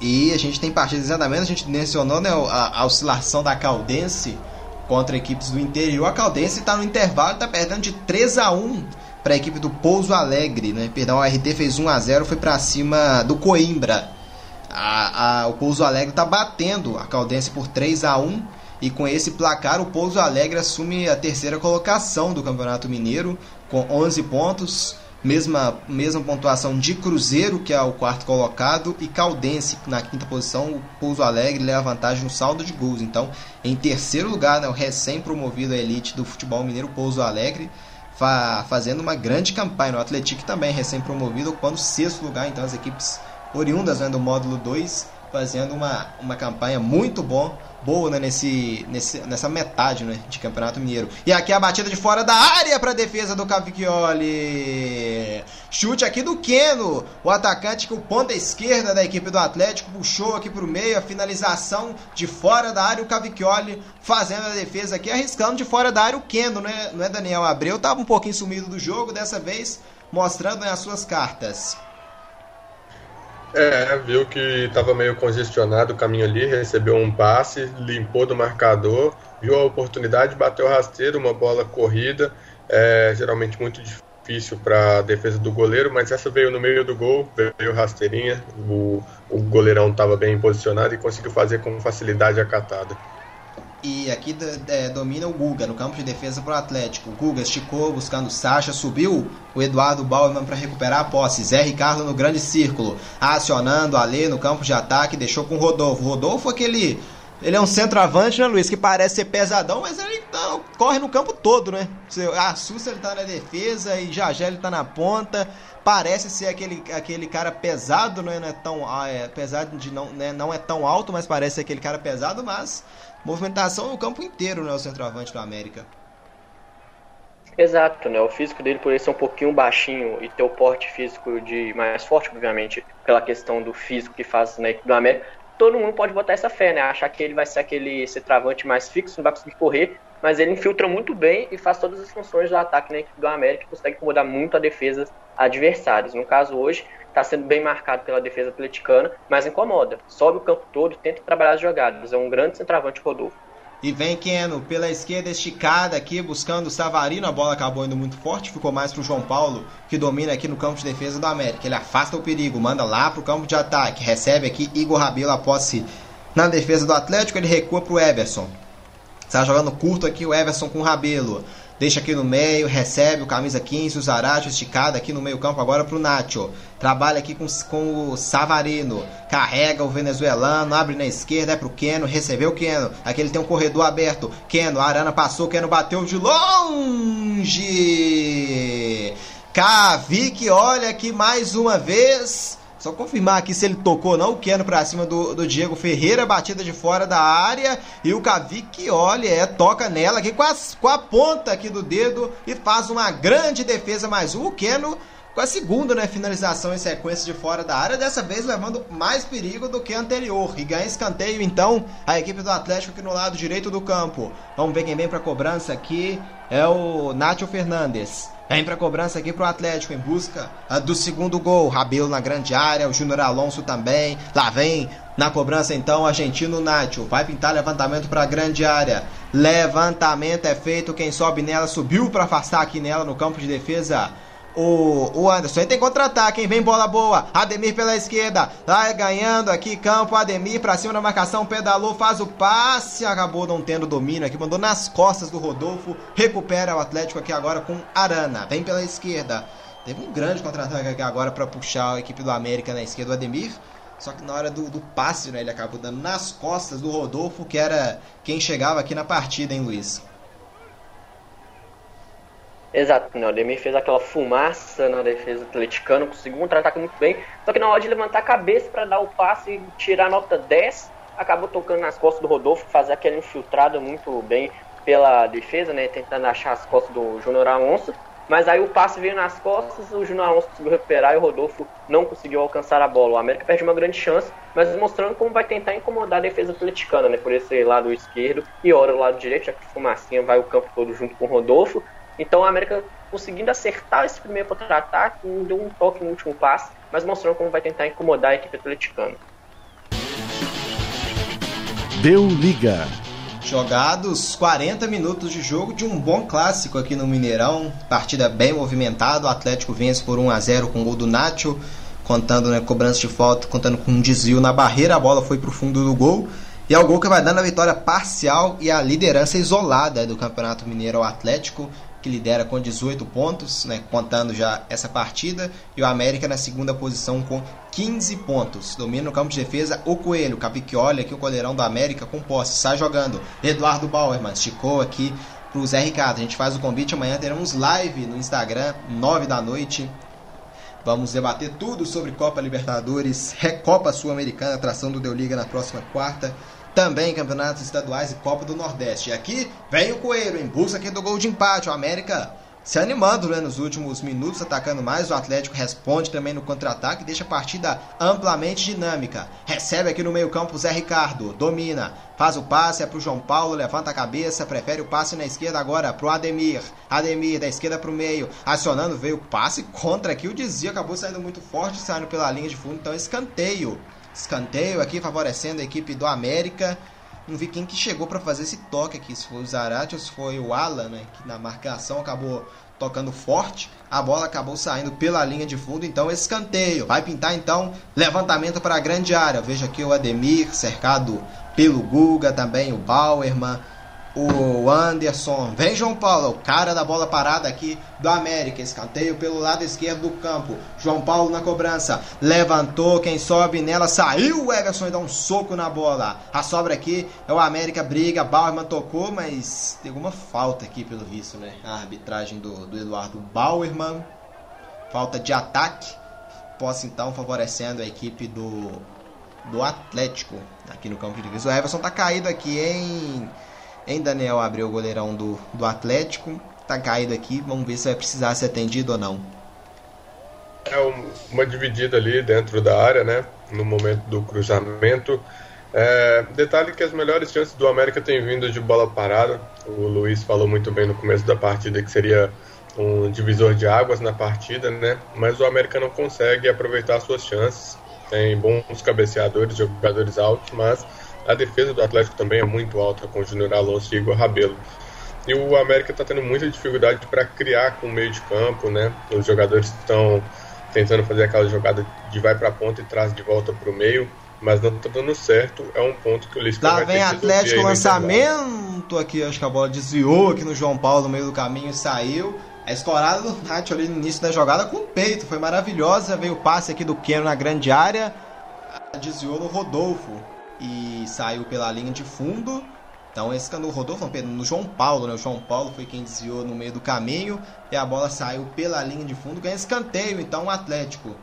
E a gente tem partidas exatamente, a gente mencionou né, a, a oscilação da Caldense contra equipes do interior. A Caldense está no intervalo, está perdendo de 3 a 1 para a equipe do Pouso Alegre, né? Perdão, o RT fez 1 a 0, foi para cima do Coimbra a, a, o Pouso Alegre está batendo a Caldense por 3 a 1 e com esse placar o Pouso Alegre assume a terceira colocação do Campeonato Mineiro com 11 pontos, mesma, mesma pontuação de Cruzeiro, que é o quarto colocado, e Caldense na quinta posição. O Pouso Alegre leva vantagem no saldo de gols. Então, em terceiro lugar, né, o recém-promovido elite do futebol mineiro, Pouso Alegre, fa fazendo uma grande campanha. O Atlético também recém-promovido, ocupando sexto lugar. Então, as equipes oriundas né, do módulo 2, fazendo uma, uma campanha muito bom, boa né, nesse, nesse, nessa metade né, de Campeonato Mineiro. E aqui a batida de fora da área para defesa do Cavicchioli. Chute aqui do Keno, o atacante que o ponta esquerda da equipe do Atlético puxou aqui para o meio, a finalização de fora da área, o Cavicchioli fazendo a defesa aqui, arriscando de fora da área o Keno, não é, não é Daniel Abreu, estava um pouquinho sumido do jogo, dessa vez mostrando né, as suas cartas. É, viu que estava meio congestionado o caminho ali, recebeu um passe, limpou do marcador, viu a oportunidade, bateu rasteiro, uma bola corrida, é, geralmente muito difícil para a defesa do goleiro, mas essa veio no meio do gol, veio rasteirinha, o, o goleirão estava bem posicionado e conseguiu fazer com facilidade a catada. E aqui é, domina o Guga no campo de defesa para o Atlético. O Guga esticou buscando Sacha, subiu o Eduardo Bauerman para recuperar a posse. Zé Ricardo no grande círculo, acionando ali no campo de ataque, deixou com o Rodolfo. Rodolfo aquele ele é um centroavante, né, Luiz? Que parece ser pesadão, mas ele tá, corre no campo todo, né? Você assusta, ele tá na defesa e já ele tá na ponta. Parece ser aquele, aquele cara pesado, né? não é tão ah, é, pesado de não, né? não é tão alto, mas parece aquele cara pesado, mas movimentação no campo inteiro, né? O centroavante do América. Exato, né? O físico dele, por ele ser um pouquinho baixinho e ter o porte físico de mais forte, obviamente, pela questão do físico que faz na equipe do América, todo mundo pode botar essa fé, né? Achar que ele vai ser aquele esse travante mais fixo, não vai conseguir correr, mas ele infiltra muito bem e faz todas as funções do ataque na equipe do América e consegue incomodar muito a defesa adversários. No caso hoje, está sendo bem marcado pela defesa atleticana, mas incomoda. Sobe o campo todo, tenta trabalhar as jogadas. É um grande centroavante Rodolfo. E vem Keno pela esquerda esticada aqui, buscando o Savarino. A bola acabou indo muito forte, ficou mais pro João Paulo, que domina aqui no campo de defesa do América. Ele afasta o perigo, manda lá pro campo de ataque. Recebe aqui Igor Rabelo a posse na defesa do Atlético. Ele recua pro Everson. Está jogando curto aqui o Everson com o Rabelo. Deixa aqui no meio, recebe o camisa 15, o Zarate esticado aqui no meio campo agora pro Nacho. Trabalha aqui com, com o Savarino. Carrega o venezuelano, abre na esquerda, é pro Keno, recebeu o Keno. Aqui ele tem um corredor aberto. Keno, Arana passou, Keno bateu de longe. Kavik, olha aqui mais uma vez. Só confirmar aqui se ele tocou ou não. O Keno pra cima do, do Diego Ferreira. Batida de fora da área. E o Kavik, olha, é, toca nela aqui com, as, com a ponta aqui do dedo. E faz uma grande defesa mais um. O Keno com a segunda né, finalização em sequência de fora da área, dessa vez levando mais perigo do que a anterior. E ganha escanteio então a equipe do Atlético aqui no lado direito do campo. Vamos ver quem vem para cobrança aqui é o Nátio Fernandes. Vem para cobrança aqui pro Atlético em busca uh, do segundo gol. Rabelo na grande área, o Júnior Alonso também. Lá vem na cobrança então o argentino Nacho. Vai pintar levantamento para a grande área. Levantamento é feito, quem sobe nela subiu para afastar aqui nela no campo de defesa o, o Anderson. Tem contra-ataque, hein? Vem bola boa. Ademir pela esquerda. Vai ganhando aqui campo. Ademir pra cima da marcação. Pedalou, faz o passe. Acabou não tendo domínio aqui. Mandou nas costas do Rodolfo. Recupera o Atlético aqui agora com Arana. Vem pela esquerda. Teve um grande contra-ataque aqui agora para puxar a equipe do América na esquerda. O Ademir. Só que na hora do, do passe, né? Ele acabou dando nas costas do Rodolfo, que era quem chegava aqui na partida, hein, Luiz? Exato, né? o Ademir fez aquela fumaça na defesa atleticana, conseguiu um contra-ataque muito bem, só que na hora de levantar a cabeça para dar o passe e tirar a nota 10, acabou tocando nas costas do Rodolfo, fazer aquela infiltrada muito bem pela defesa, né, tentando achar as costas do Júnior Alonso, mas aí o passe veio nas costas, o Júnior Alonso conseguiu recuperar e o Rodolfo não conseguiu alcançar a bola. O América perde uma grande chance, mas mostrando como vai tentar incomodar a defesa atleticana, né, por esse lado esquerdo e ora o lado direito, já que Fumacinha vai o campo todo junto com o Rodolfo, então a América conseguindo acertar esse primeiro contra-ataque, deu um toque no último passe, mas mostrando como vai tentar incomodar a equipe atleticana. Deu liga. Jogados 40 minutos de jogo de um bom clássico aqui no Mineirão. Partida bem movimentada. O Atlético vence por 1 a 0 com o gol do Nacho, contando né, cobrança de falta, contando com um desvio na barreira. A bola foi para o fundo do gol. E é o gol que vai dando a vitória parcial e a liderança isolada do Campeonato Mineiro ao Atlético, que lidera com 18 pontos, né, contando já essa partida, e o América na segunda posição com 15 pontos. Domina no campo de defesa o Coelho, Capicchioli aqui o goleirão do América com posse, sai jogando. Eduardo Bauerman esticou aqui pro Zé Ricardo. A gente faz o convite, amanhã teremos live no Instagram, 9 da noite. Vamos debater tudo sobre Copa Libertadores, Recopa Sul-Americana, atração do Deu Liga na próxima quarta também campeonatos estaduais e Copa do Nordeste. E aqui vem o Coelho em busca aqui do gol de empate. O América se animando né, nos últimos minutos, atacando mais. O Atlético responde também no contra-ataque, deixa a partida amplamente dinâmica. Recebe aqui no meio-campo Zé Ricardo, domina, faz o passe, é pro João Paulo, levanta a cabeça, prefere o passe na esquerda agora pro Ademir. Ademir da esquerda pro meio, acionando, veio o passe contra aqui. O desvio acabou saindo muito forte, saindo pela linha de fundo, então escanteio. Escanteio aqui favorecendo a equipe do América. Não vi quem que chegou para fazer esse toque aqui. Se foi o Zarate ou se foi o Alan, né? Que na marcação acabou tocando forte. A bola acabou saindo pela linha de fundo. Então, escanteio. Vai pintar então levantamento para a grande área. Veja aqui o Ademir cercado pelo Guga, também o Bauerman o Anderson. Vem João Paulo, o cara da bola parada aqui do América. Escanteio pelo lado esquerdo do campo. João Paulo na cobrança. Levantou, quem sobe nela saiu. O Everson e dá um soco na bola. A sobra aqui é o América briga. Bauerman tocou, mas tem alguma falta aqui pelo visto, né? A arbitragem do, do Eduardo Bauerman. Falta de ataque. Posse então favorecendo a equipe do, do Atlético aqui no campo de defesa. O Everson tá caído aqui em em Daniel Abreu, goleirão do, do Atlético. Tá caído aqui, vamos ver se vai precisar ser atendido ou não. É uma dividida ali dentro da área, né? No momento do cruzamento. É, detalhe que as melhores chances do América têm vindo de bola parada. O Luiz falou muito bem no começo da partida que seria um divisor de águas na partida, né? Mas o América não consegue aproveitar suas chances. Tem bons cabeceadores, jogadores altos, mas a defesa do Atlético também é muito alta com o Júnior Alonso e Igor Rabelo. E o América está tendo muita dificuldade para criar com o meio de campo, né? Os jogadores estão tentando fazer aquela jogada de vai para a ponta e traz de volta para o meio, mas não está dando certo. É um ponto que o Lisca Lá vem Atlético lançamento aqui, acho que a bola desviou aqui no João Paulo no meio do caminho e saiu. A escorada do Nath ali no início da jogada com o peito, foi maravilhosa. Veio o passe aqui do Keno na grande área, desviou no Rodolfo e saiu pela linha de fundo. Então esse cano Rodolfo no João Paulo, né? O João Paulo foi quem desviou no meio do caminho e a bola saiu pela linha de fundo, ganha escanteio. Então o Atlético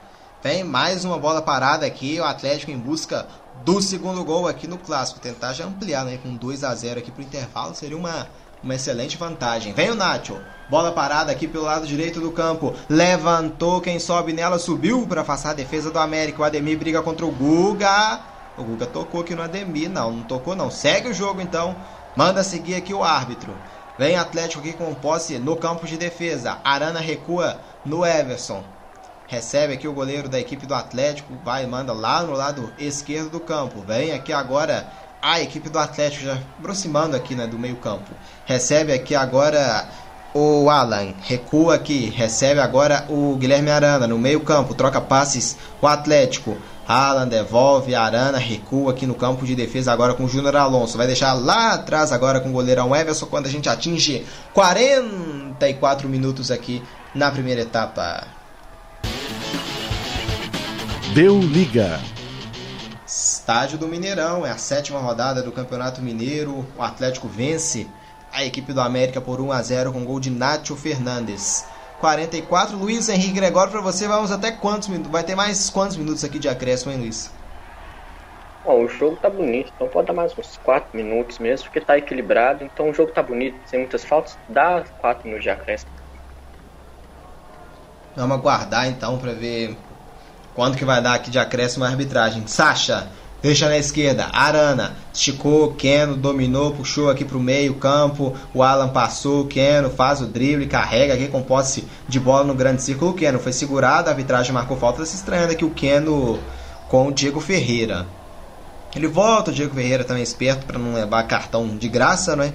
tem mais uma bola parada aqui, o Atlético em busca do segundo gol aqui no clássico, tentar já ampliar, né, com 2 a 0 aqui pro intervalo, seria uma uma excelente vantagem. Vem o Nacho. Bola parada aqui pelo lado direito do campo. Levantou, quem sobe nela subiu para afastar a defesa do América. O Ademir briga contra o Guga. O Guga tocou aqui no Ademir. Não, não tocou não. Segue o jogo então. Manda seguir aqui o árbitro. Vem Atlético aqui com posse no campo de defesa. Arana recua no Everson. Recebe aqui o goleiro da equipe do Atlético. Vai, manda lá no lado esquerdo do campo. Vem aqui agora a equipe do Atlético já aproximando aqui né, do meio campo. Recebe aqui agora o Alan. Recua aqui. Recebe agora o Guilherme Arana no meio campo. Troca passes o Atlético. Alan devolve, Arana recua aqui no campo de defesa agora com o Júnior Alonso. Vai deixar lá atrás agora com o goleirão Everson quando a gente atinge 44 minutos aqui na primeira etapa. Deu liga. Estádio do Mineirão, é a sétima rodada do Campeonato Mineiro. O Atlético vence a equipe do América por 1 a 0 com gol de Nacho Fernandes. 44. Luiz Henrique Gregório, para você, vamos até quantos minutos? Vai ter mais quantos minutos aqui de acréscimo, hein, Luiz? Bom, o jogo tá bonito, então pode dar mais uns 4 minutos mesmo, porque tá equilibrado, então o jogo tá bonito, sem muitas faltas, dá 4 minutos de acréscimo. Vamos aguardar então para ver quanto que vai dar aqui de acréscimo a arbitragem. Sacha, Deixa na esquerda, Arana, esticou, Keno dominou, puxou aqui pro meio campo, o Alan passou, Keno faz o drible, carrega aqui com posse de bola no grande círculo, o Keno foi segurado, a arbitragem marcou falta, se estranhando aqui o Keno com o Diego Ferreira. Ele volta, o Diego Ferreira também esperto para não levar cartão de graça, né?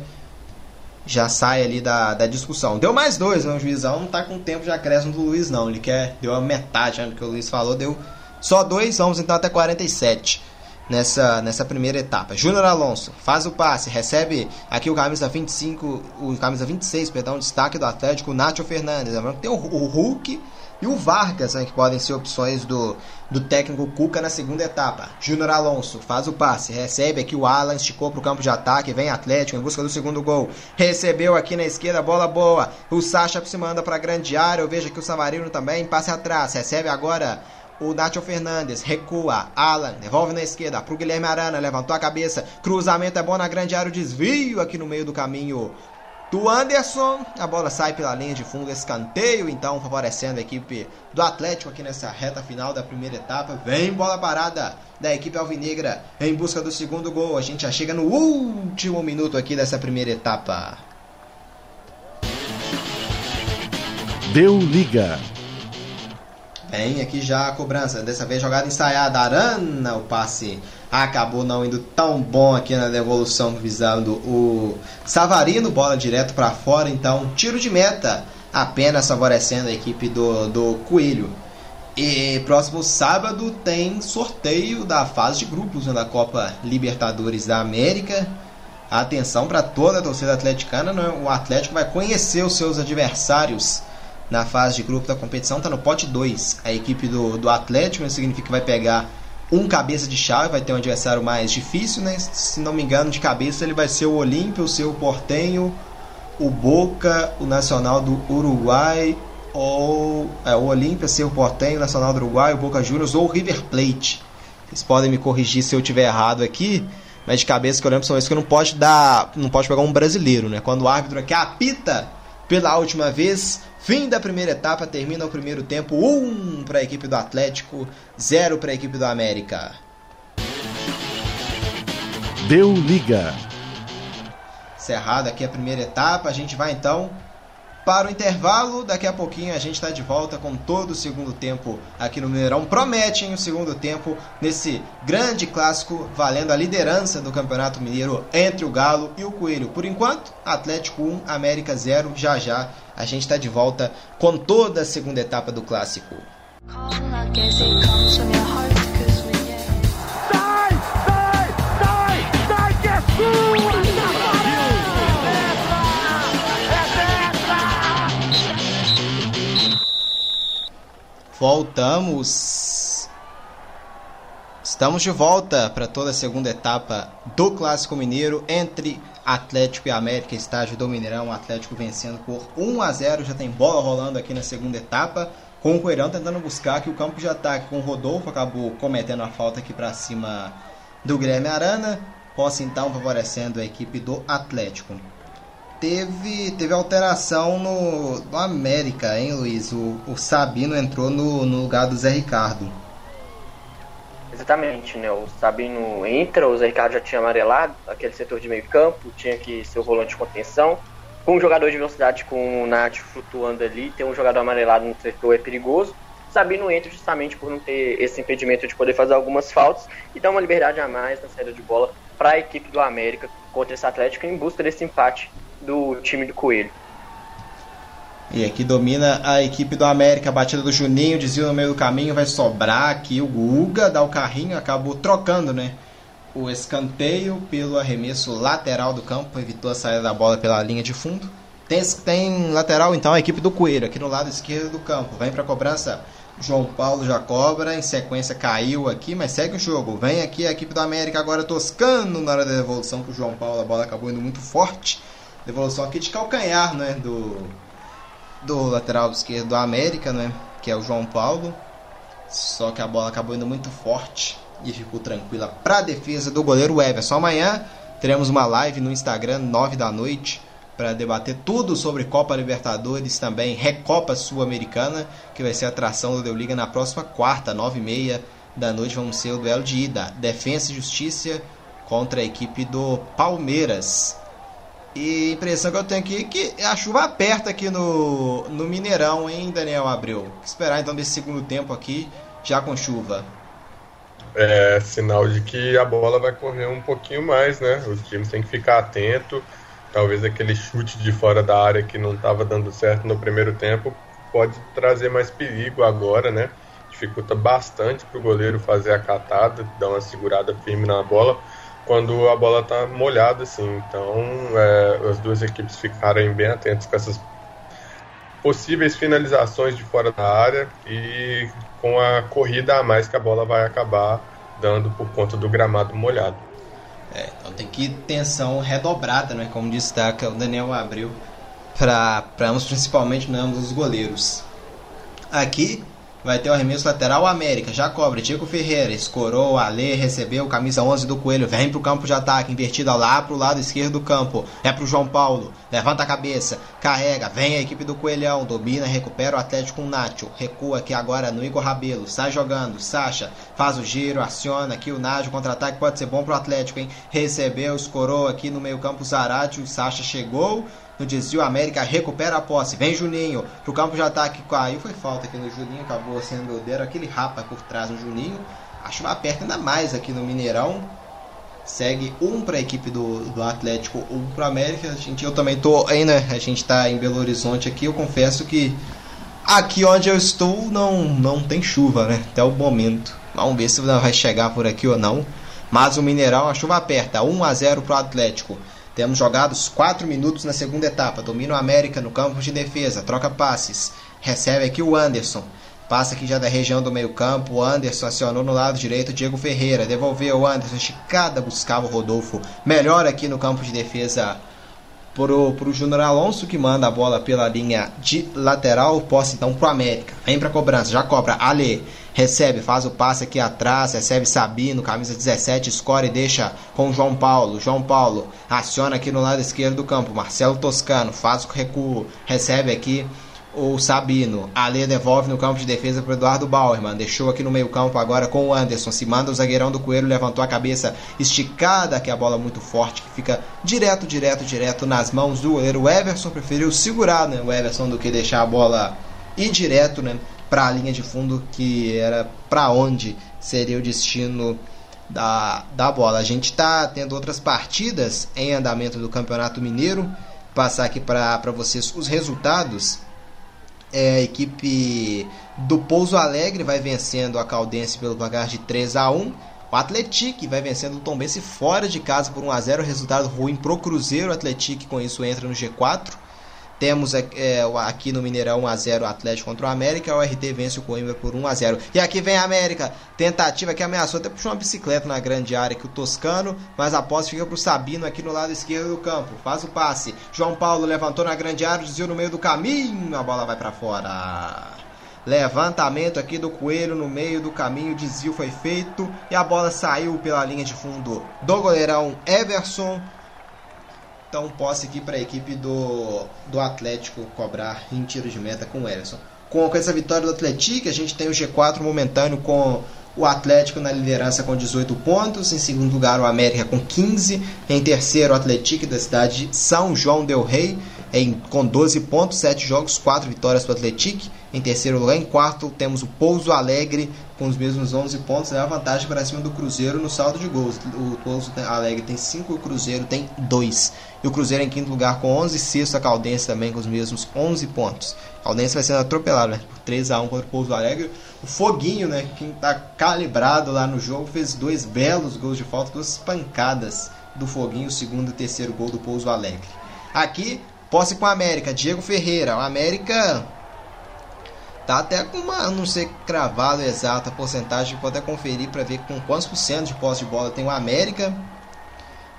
Já sai ali da, da discussão. Deu mais dois, né? o juizão não tá com tempo de acréscimo do Luiz não, ele quer, deu a metade né, do que o Luiz falou, deu só dois, vamos então até 47 nessa, nessa primeira etapa. Júnior Alonso faz o passe, recebe aqui o camisa 25, o camisa 26, perdão, destaque do Atlético, o Nacho Fernandes. Tem o, o Hulk e o Vargas, né, que podem ser opções do, do técnico Cuca na segunda etapa. Júnior Alonso faz o passe, recebe aqui o Alan, esticou para o campo de ataque, vem Atlético em busca do segundo gol. Recebeu aqui na esquerda, bola boa. O Sacha se manda para a grande área. Eu vejo aqui o Savarino também, passe atrás. Recebe agora o Nacho Fernandes recua. Alan devolve na esquerda para o Guilherme Arana. Levantou a cabeça. Cruzamento é bom na grande área. O desvio aqui no meio do caminho do Anderson. A bola sai pela linha de fundo, escanteio, então favorecendo a equipe do Atlético aqui nessa reta final da primeira etapa. Vem bola parada da equipe alvinegra em busca do segundo gol. A gente já chega no último minuto aqui dessa primeira etapa. Deu liga. Vem aqui já a cobrança. Dessa vez jogada ensaiada. Arana, o passe acabou não indo tão bom aqui na devolução visando o Savarino. Bola direto para fora. Então, tiro de meta. Apenas favorecendo a equipe do, do Coelho. E próximo sábado tem sorteio da fase de grupos né, da Copa Libertadores da América. Atenção para toda a torcida atleticana. Né? O Atlético vai conhecer os seus adversários na fase de grupo da competição, está no pote 2. A equipe do, do Atlético, isso significa que vai pegar um cabeça de chave, vai ter um adversário mais difícil, né? Se não me engano, de cabeça ele vai ser o Olímpio, o seu Portenho, o Boca, o Nacional do Uruguai, ou é, o Olímpia, seu Portenho, o Nacional do Uruguai, o Boca Juniors ou o River Plate. Vocês podem me corrigir se eu tiver errado aqui, mas de cabeça que eu lembro são esses que não pode dar, não pode pegar um brasileiro, né? Quando o árbitro aqui apita pela última vez, Fim da primeira etapa, termina o primeiro tempo, 1 um para a equipe do Atlético, 0 para a equipe do América. Deu liga. Cerrado aqui a primeira etapa, a gente vai então para o intervalo. Daqui a pouquinho a gente está de volta com todo o segundo tempo aqui no Mineirão. Prometem o segundo tempo nesse grande clássico, valendo a liderança do Campeonato Mineiro entre o Galo e o Coelho. Por enquanto, Atlético 1, América 0. Já já a gente está de volta com toda a segunda etapa do clássico. Voltamos. Estamos de volta para toda a segunda etapa do Clássico Mineiro entre Atlético e América, estágio do Mineirão. Atlético vencendo por 1 a 0. Já tem bola rolando aqui na segunda etapa. Com o Coelhão tentando buscar que o campo já está com o Rodolfo. Acabou cometendo a falta aqui para cima do Grêmio Arana. Posse então favorecendo a equipe do Atlético teve, teve alteração no, no América, hein, Luiz? O, o Sabino entrou no, no lugar do Zé Ricardo. Exatamente, né? O Sabino entra, o Zé Ricardo já tinha amarelado aquele setor de meio campo, tinha que ser o volante de contenção. Com um jogador de velocidade com o Nath flutuando ali, ter um jogador amarelado no setor é perigoso. Sabino entra justamente por não ter esse impedimento de poder fazer algumas faltas e dá uma liberdade a mais na saída de bola para a equipe do América contra esse Atlético em busca desse empate do time do Coelho. E aqui domina a equipe do América, batida do Juninho, desvio no meio do caminho, vai sobrar aqui o Guga, dá o carrinho, acabou trocando, né? O escanteio pelo arremesso lateral do campo, evitou a saída da bola pela linha de fundo. Tem, tem lateral então a equipe do Coelho, aqui no lado esquerdo do campo. Vem para cobrança, João Paulo já cobra, em sequência caiu aqui, mas segue o jogo. Vem aqui a equipe do América agora toscando na hora da devolução para o João Paulo, a bola acabou indo muito forte devolução aqui de calcanhar, né, do do lateral esquerdo do América, né, que é o João Paulo. Só que a bola acabou indo muito forte e ficou tranquila para a defesa do goleiro Everson. Amanhã teremos uma live no Instagram, 9 da noite, para debater tudo sobre Copa Libertadores, também Recopa Sul-Americana, que vai ser a atração do Deu Liga na próxima quarta, 9 e meia da noite. Vamos ser o duelo de ida. Defesa e Justiça contra a equipe do Palmeiras. E a impressão que eu tenho aqui é que a chuva aperta aqui no, no Mineirão, hein, Daniel Abreu? Esperar então desse segundo tempo aqui, já com chuva. É sinal de que a bola vai correr um pouquinho mais, né? Os times têm que ficar atento. Talvez aquele chute de fora da área que não estava dando certo no primeiro tempo pode trazer mais perigo agora, né? Dificulta bastante para o goleiro fazer a catada, dar uma segurada firme na bola quando a bola está molhada, assim. Então, é, as duas equipes ficarem bem atentas com essas possíveis finalizações de fora da área e com a corrida a mais que a bola vai acabar dando por conta do gramado molhado. É, então tem que tensão redobrada, né, como destaca o Daniel Abreu, para ambos, principalmente né, ambos os goleiros. Aqui vai ter o arremesso lateral América, já cobra, Tico Ferreira, escorou, Ale, recebeu, camisa 11 do Coelho, vem pro campo de ataque, invertida lá pro lado esquerdo do campo, é pro João Paulo, levanta a cabeça, carrega, vem a equipe do Coelhão, domina, recupera o Atlético com Nacho, recua aqui agora no Igor Rabelo, sai jogando, Sacha, faz o giro, aciona aqui o Nacho, contra-ataque pode ser bom pro Atlético, hein, recebeu, escorou aqui no meio campo Zarate, o Sacha chegou, no desvio, América recupera a posse. Vem Juninho pro campo de ataque. Caiu, foi falta aqui no Juninho. Acabou sendo deram aquele rapa por trás no Juninho. Acho que aperta ainda mais aqui no Mineirão. Segue um para a equipe do, do Atlético, um para América. A gente, eu também tô ainda. A gente está em Belo Horizonte aqui. Eu confesso que aqui onde eu estou não, não tem chuva, né? Até o momento. Vamos ver se vai chegar por aqui ou não. Mas o Mineirão, a chuva aperta. 1 a 0 para o Atlético. Temos jogados 4 minutos na segunda etapa. Domina o América no campo de defesa. Troca passes. Recebe aqui o Anderson. Passa aqui já da região do meio campo. O Anderson acionou no lado direito. Diego Ferreira. Devolveu o Anderson. Esticada buscava o Rodolfo. Melhor aqui no campo de defesa pro, pro Júnior Alonso que manda a bola pela linha de lateral. Posse então pro América. Vem pra cobrança. Já cobra. Ale recebe, faz o passe aqui atrás, recebe Sabino, camisa 17, escore e deixa com João Paulo. João Paulo aciona aqui no lado esquerdo do campo. Marcelo Toscano faz o recuo, recebe aqui o Sabino. Ale devolve no campo de defesa para Eduardo Bauerman. Deixou aqui no meio-campo agora com o Anderson. Se manda o zagueirão do Coelho, levantou a cabeça esticada, que é a bola muito forte, que fica direto, direto, direto nas mãos do goleiro. O Everson preferiu segurar né, o Everson do que deixar a bola ir direto, né? para a linha de fundo, que era para onde seria o destino da, da bola. A gente está tendo outras partidas em andamento do Campeonato Mineiro. Passar aqui para vocês os resultados. É, a equipe do Pouso Alegre vai vencendo a Caldense pelo placar de 3 a 1 o Atlético vai vencendo o Tombense fora de casa por 1 a 0 resultado ruim pro Cruzeiro. O Atlético com isso entra no G4. Temos é, aqui no Mineirão 1x0 Atlético contra o América. O RT vence o Coimbra por 1x0. E aqui vem a América. Tentativa que ameaçou até puxou uma bicicleta na grande área que o Toscano. Mas a posse fica pro Sabino aqui no lado esquerdo do campo. Faz o passe. João Paulo levantou na grande área, desviou no meio do caminho. A bola vai para fora. Levantamento aqui do Coelho no meio do caminho, desvio foi feito e a bola saiu pela linha de fundo do goleirão Everson. Então, posse aqui para a equipe do, do Atlético cobrar em tiro de meta com o Ellison. Com essa vitória do Atlético, a gente tem o G4 momentâneo com o Atlético na liderança com 18 pontos, em segundo lugar o América com 15, em terceiro o Atlético da cidade de São João del Rei em, com 12 pontos, 7 jogos, 4 vitórias para o Atlético. Em terceiro lugar, em quarto temos o Pouso Alegre com os mesmos 11 pontos, é a vantagem para cima do Cruzeiro no saldo de gols. O Pouso Alegre tem 5 e o Cruzeiro tem 2. E o Cruzeiro em quinto lugar com 11, sexto a Caldense também com os mesmos 11 pontos. A Caldense vai sendo atropelado, né? Por 3 a 1 contra o Pouso Alegre. O Foguinho, né, quem está calibrado lá no jogo, fez dois belos gols de falta, duas pancadas do Foguinho, o segundo e terceiro gol do Pouso Alegre. Aqui, posse com a América, Diego Ferreira. O América Tá até com uma, não sei cravado exato a porcentagem, pode até conferir para ver com quantos por cento de posse de bola tem o América,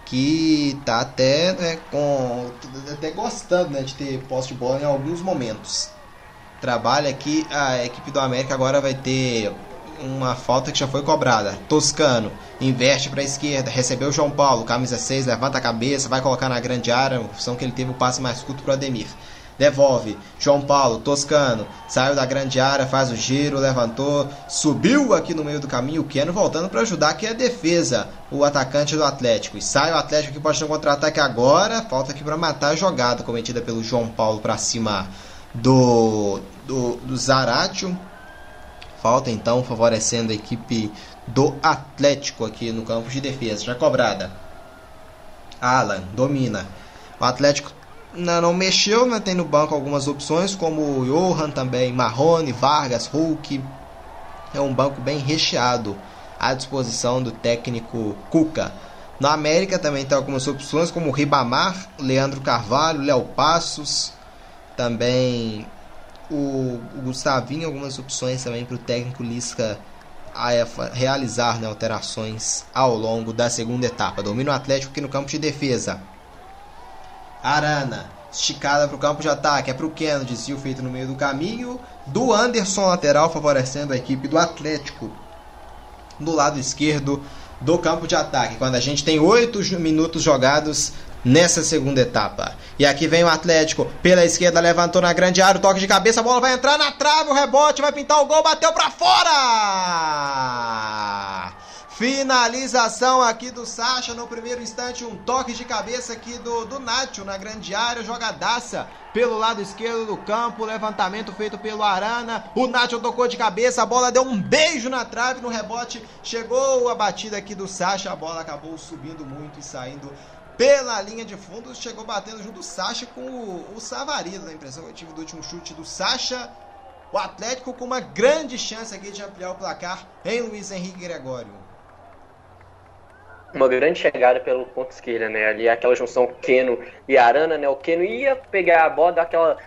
que tá até né, com até gostando né, de ter posse de bola em alguns momentos. Trabalha aqui a equipe do América agora vai ter uma falta que já foi cobrada. Toscano inverte para a esquerda, recebeu João Paulo, camisa 6, levanta a cabeça, vai colocar na grande área, função que ele teve o passe mais curto para o Ademir. Devolve. João Paulo, Toscano. Saiu da grande área, faz o giro, levantou. Subiu aqui no meio do caminho. O Keno voltando para ajudar aqui a defesa. O atacante do Atlético. E sai o Atlético que pode ter um contra-ataque agora. Falta aqui para matar a jogada cometida pelo João Paulo para cima do, do, do Zaratio. Falta então favorecendo a equipe do Atlético aqui no campo de defesa. Já cobrada. Alan domina. O Atlético não, não mexeu, né? tem no banco algumas opções, como Johan também, Marrone, Vargas, Hulk. É um banco bem recheado à disposição do técnico Cuca. Na América também tem algumas opções, como Ribamar, Leandro Carvalho, Léo Passos, também o, o Gustavinho, algumas opções também para o técnico Lisca a realizar né, alterações ao longo da segunda etapa. Domina o Atlético aqui no campo de defesa. Arana. esticada para o campo de ataque. É para o Keno, desvio feito no meio do caminho. Do Anderson, lateral, favorecendo a equipe do Atlético. Do lado esquerdo do campo de ataque. Quando a gente tem 8 minutos jogados nessa segunda etapa. E aqui vem o Atlético pela esquerda, levantou na grande área, toque de cabeça, a bola vai entrar na trave, o rebote vai pintar o gol, bateu para fora! Finalização aqui do Sacha no primeiro instante, um toque de cabeça aqui do, do Nacho na grande área, jogadaça pelo lado esquerdo do campo, levantamento feito pelo Arana, o Nacho tocou de cabeça, a bola deu um beijo na trave, no rebote chegou a batida aqui do Sacha, a bola acabou subindo muito e saindo pela linha de fundo, chegou batendo junto do Sacha com o, o Savarino, a impressão que eu tive do último chute do Sacha, o Atlético com uma grande chance aqui de ampliar o placar em Luiz Henrique Gregório uma grande chegada pelo ponto esquerda, né? Ali aquela junção Keno e Arana, né? O Keno ia pegar a bola, dar aquela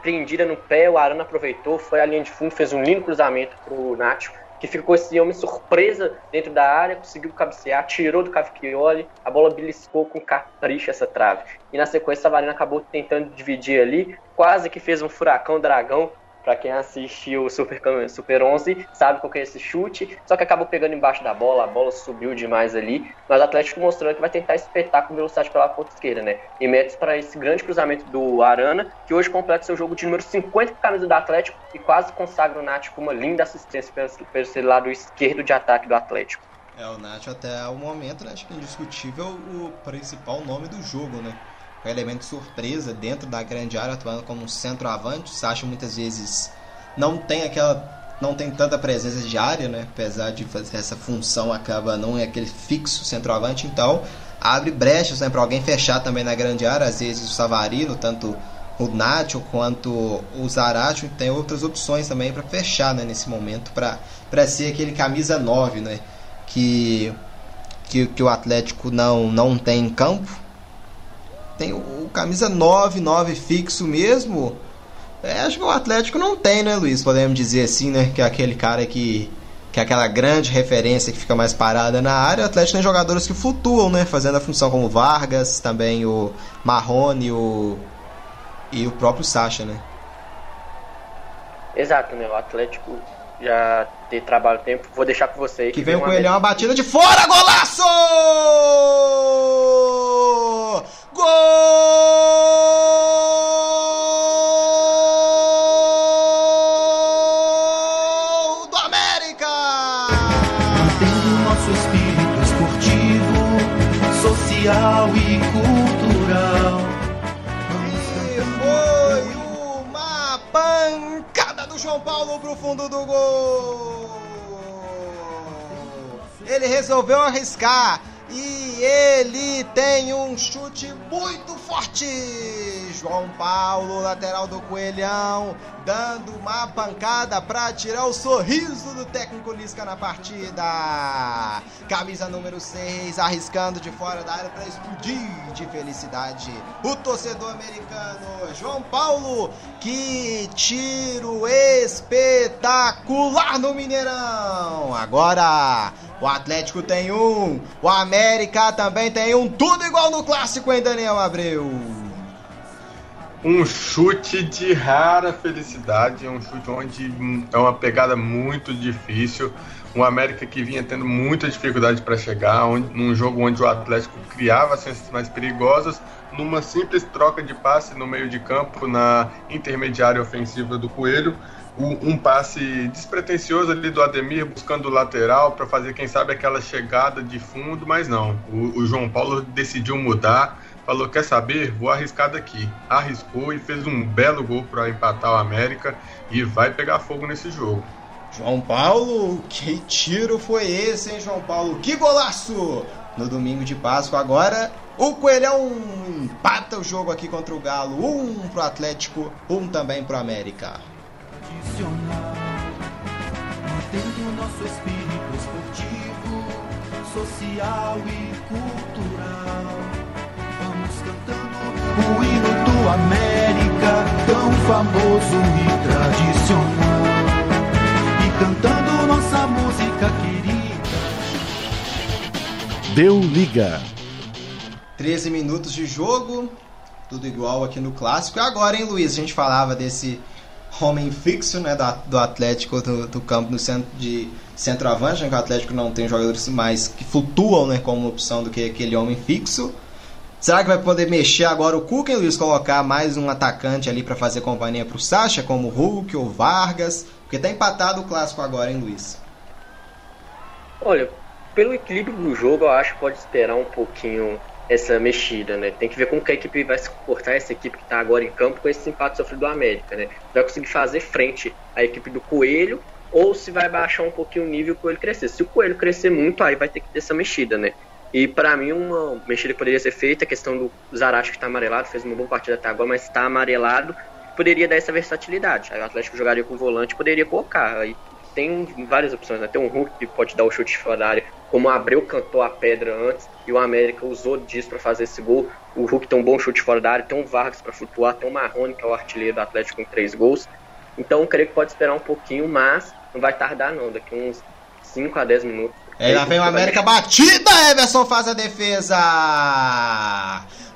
prendida no pé, o Arana aproveitou, foi à linha de fundo, fez um lindo cruzamento pro Nacho, que ficou esse homem surpresa dentro da área, conseguiu cabecear, tirou do Cavicchioli, a bola beliscou com capricho essa trave. E na sequência, a Savarino acabou tentando dividir ali, quase que fez um furacão dragão, para quem assistiu o Super, Super 11, sabe qual que é esse chute, só que acabou pegando embaixo da bola, a bola subiu demais ali, mas o Atlético mostrando que vai tentar espetar com velocidade pela ponta esquerda, né? E metes para esse grande cruzamento do Arana, que hoje completa seu jogo de número 50 com a camisa do Atlético e quase consagra o Nath com uma linda assistência pelo, pelo lado esquerdo de ataque do Atlético. É, o Nath até o momento, né, acho que é indiscutível o principal nome do jogo, né? Um elemento surpresa dentro da grande área, atuando como centroavante. O Sacha muitas vezes não tem aquela não tem tanta presença de área, né? Apesar de fazer essa função, acaba não é aquele fixo centroavante, então abre brechas né, para alguém fechar também na grande área. Às vezes o Savarino, tanto o Nacho quanto o Zaracho, tem outras opções também para fechar né, nesse momento, para ser aquele camisa 9 né, que, que, que o Atlético não, não tem em campo tem o, camisa 9, 9 fixo mesmo. É, acho que o Atlético não tem, né, Luiz? Podemos dizer assim, né? Que é aquele cara que, que é aquela grande referência que fica mais parada na área. O Atlético tem jogadores que flutuam, né? Fazendo a função como Vargas, também o Marrone o, e o próprio Sacha, né? Exato, né? O Atlético já ter trabalho tempo. Vou deixar com você Que, que vem o Coelhão, uma batida de fora, golaço! Gol do América! Mantendo nosso espírito esportivo, social e cultural. E foi uma pancada do João Paulo pro fundo do gol. Ele resolveu arriscar e ele tem um chute muito forte. João Paulo, lateral do Coelhão, dando uma pancada para tirar o sorriso do técnico Lisca na partida. Camisa número 6, arriscando de fora da área para explodir de felicidade. O torcedor americano, João Paulo, que tiro espetacular no Mineirão. Agora o Atlético tem um, o América também tem um, tudo igual no clássico, hein, Daniel Abreu? Um chute de rara felicidade, um chute onde é uma pegada muito difícil. Um América que vinha tendo muita dificuldade para chegar, onde, num jogo onde o Atlético criava chances mais perigosas, numa simples troca de passe no meio de campo na intermediária ofensiva do Coelho um passe despretensioso ali do Ademir buscando o lateral para fazer, quem sabe, aquela chegada de fundo, mas não. O, o, João Paulo decidiu mudar, falou: quer saber? Vou arriscar daqui. Arriscou e fez um belo gol para empatar o América e vai pegar fogo nesse jogo. João Paulo, que tiro foi esse, hein, João Paulo? Que golaço! No domingo de Páscoa, agora o Coelhão empata o jogo aqui contra o Galo. Um pro Atlético, um também pro América tradicional, mantendo nosso espírito esportivo, social e cultural. Vamos cantando o hino do América, tão famoso e tradicional, e cantando nossa música querida. Deu liga. 13 minutos de jogo. tudo igual aqui no clássico. E agora, hein, Luiz? A gente falava desse homem fixo, né, do Atlético do, do campo no centro de centroavante, né, que o Atlético não tem jogadores mais que flutuam, né, como opção do que aquele homem fixo. Será que vai poder mexer agora o Cuca, hein, Luiz, colocar mais um atacante ali para fazer companhia para o Sacha, como Hulk ou Vargas? Porque tá empatado o clássico agora, hein, Luiz? Olha, pelo equilíbrio do jogo, eu acho que pode esperar um pouquinho essa mexida, né? Tem que ver como que a equipe vai se comportar, essa equipe que está agora em campo com esse empate sofrido do América, né? Vai conseguir fazer frente à equipe do Coelho ou se vai baixar um pouquinho o nível e o Coelho crescer. Se o Coelho crescer muito, aí vai ter que ter essa mexida, né? E para mim, uma mexida que poderia ser feita, a questão do Zarate que está amarelado, fez uma boa partida até agora, mas está amarelado, poderia dar essa versatilidade. Aí o Atlético jogaria com o volante, poderia colocar. Aí tem várias opções, né? Tem um Hulk que pode dar o chute fora da área, como o Abreu cantou a pedra antes e o América usou disso para fazer esse gol. O Hulk tem um bom chute fora da área, tem um Vargas para flutuar, tem o Marrone, que é o artilheiro do Atlético com três gols. Então, eu creio que pode esperar um pouquinho, mas não vai tardar não, daqui uns 5 a 10 minutos é, lá vem o América batida, Everson faz a defesa.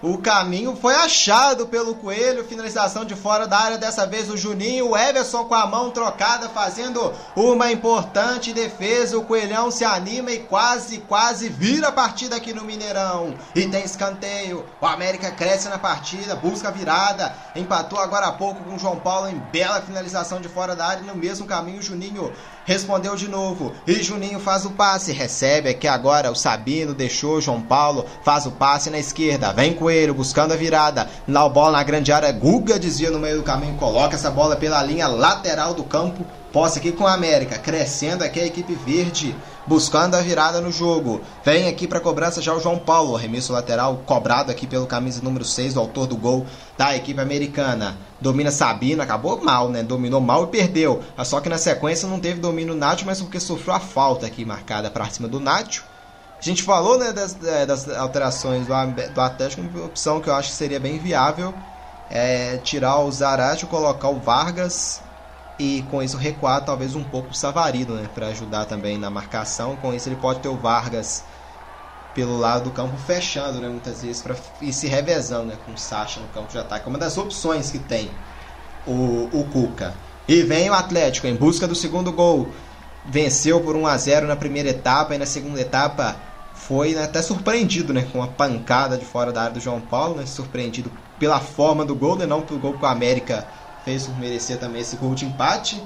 O caminho foi achado pelo Coelho, finalização de fora da área, dessa vez o Juninho, o Everson com a mão trocada, fazendo uma importante defesa. O Coelhão se anima e quase, quase vira a partida aqui no Mineirão. E tem escanteio. O América cresce na partida, busca virada. Empatou agora há pouco com o João Paulo em bela finalização de fora da área. No mesmo caminho, o Juninho respondeu de novo. E Juninho faz o passe, recebe aqui agora o Sabino, deixou João Paulo, faz o passe na esquerda, vem Coelho buscando a virada. O bola na grande área, Guga desvia no meio do caminho, coloca essa bola pela linha lateral do campo. Posse aqui com a América, crescendo aqui a equipe verde buscando a virada no jogo. Vem aqui para cobrança já o João Paulo, arremesso lateral cobrado aqui pelo camisa número 6, o autor do gol da equipe americana. Domina Sabino, acabou mal, né? Dominou mal e perdeu. Só que na sequência não teve domínio Nacho, mas porque sofreu a falta aqui marcada para cima do Nacho. A gente falou né, das, é, das alterações do, Atlético, uma opção que eu acho que seria bem viável é tirar o Zarate, colocar o Vargas e com isso recuar talvez um pouco o Savarino, né, para ajudar também na marcação. Com isso ele pode ter o Vargas pelo lado do campo fechando, né, muitas vezes para ir se revezando, né, com o Sacha no campo de ataque. É uma das opções que tem o, o Cuca. E vem o Atlético em busca do segundo gol. Venceu por 1 a 0 na primeira etapa e na segunda etapa foi né, até surpreendido, né, com a pancada de fora da área do João Paulo, né, surpreendido pela forma do gol, né, não pelo gol que o América fez merecer também esse gol de empate.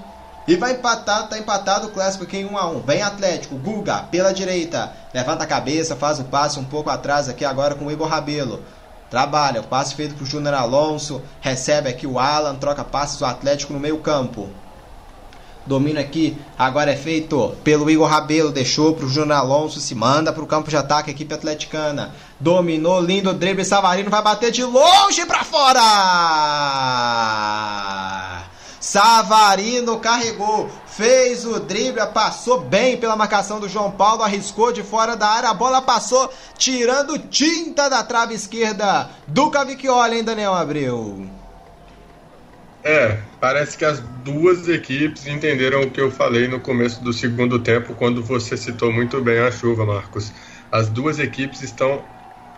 E vai empatar, tá empatado o clássico aqui em 1 a 1. Vem Atlético, Guga pela direita, levanta a cabeça, faz o passe um pouco atrás aqui agora com o Igor Rabelo. Trabalha, o passe feito pro Júnior Alonso, recebe aqui o Alan, troca passes o Atlético no meio-campo. Domínio aqui agora é feito pelo Igor Rabelo, deixou para o Júnior Alonso, se manda para o campo de ataque, equipe atleticana. Dominou, lindo drible, Savarino vai bater de longe para fora! Savarino carregou, fez o drible, passou bem pela marcação do João Paulo, arriscou de fora da área, a bola passou tirando tinta da trave esquerda do Cavicchioli, hein, Daniel Abreu? É, parece que as duas equipes entenderam o que eu falei no começo do segundo tempo, quando você citou muito bem a chuva, Marcos. As duas equipes estão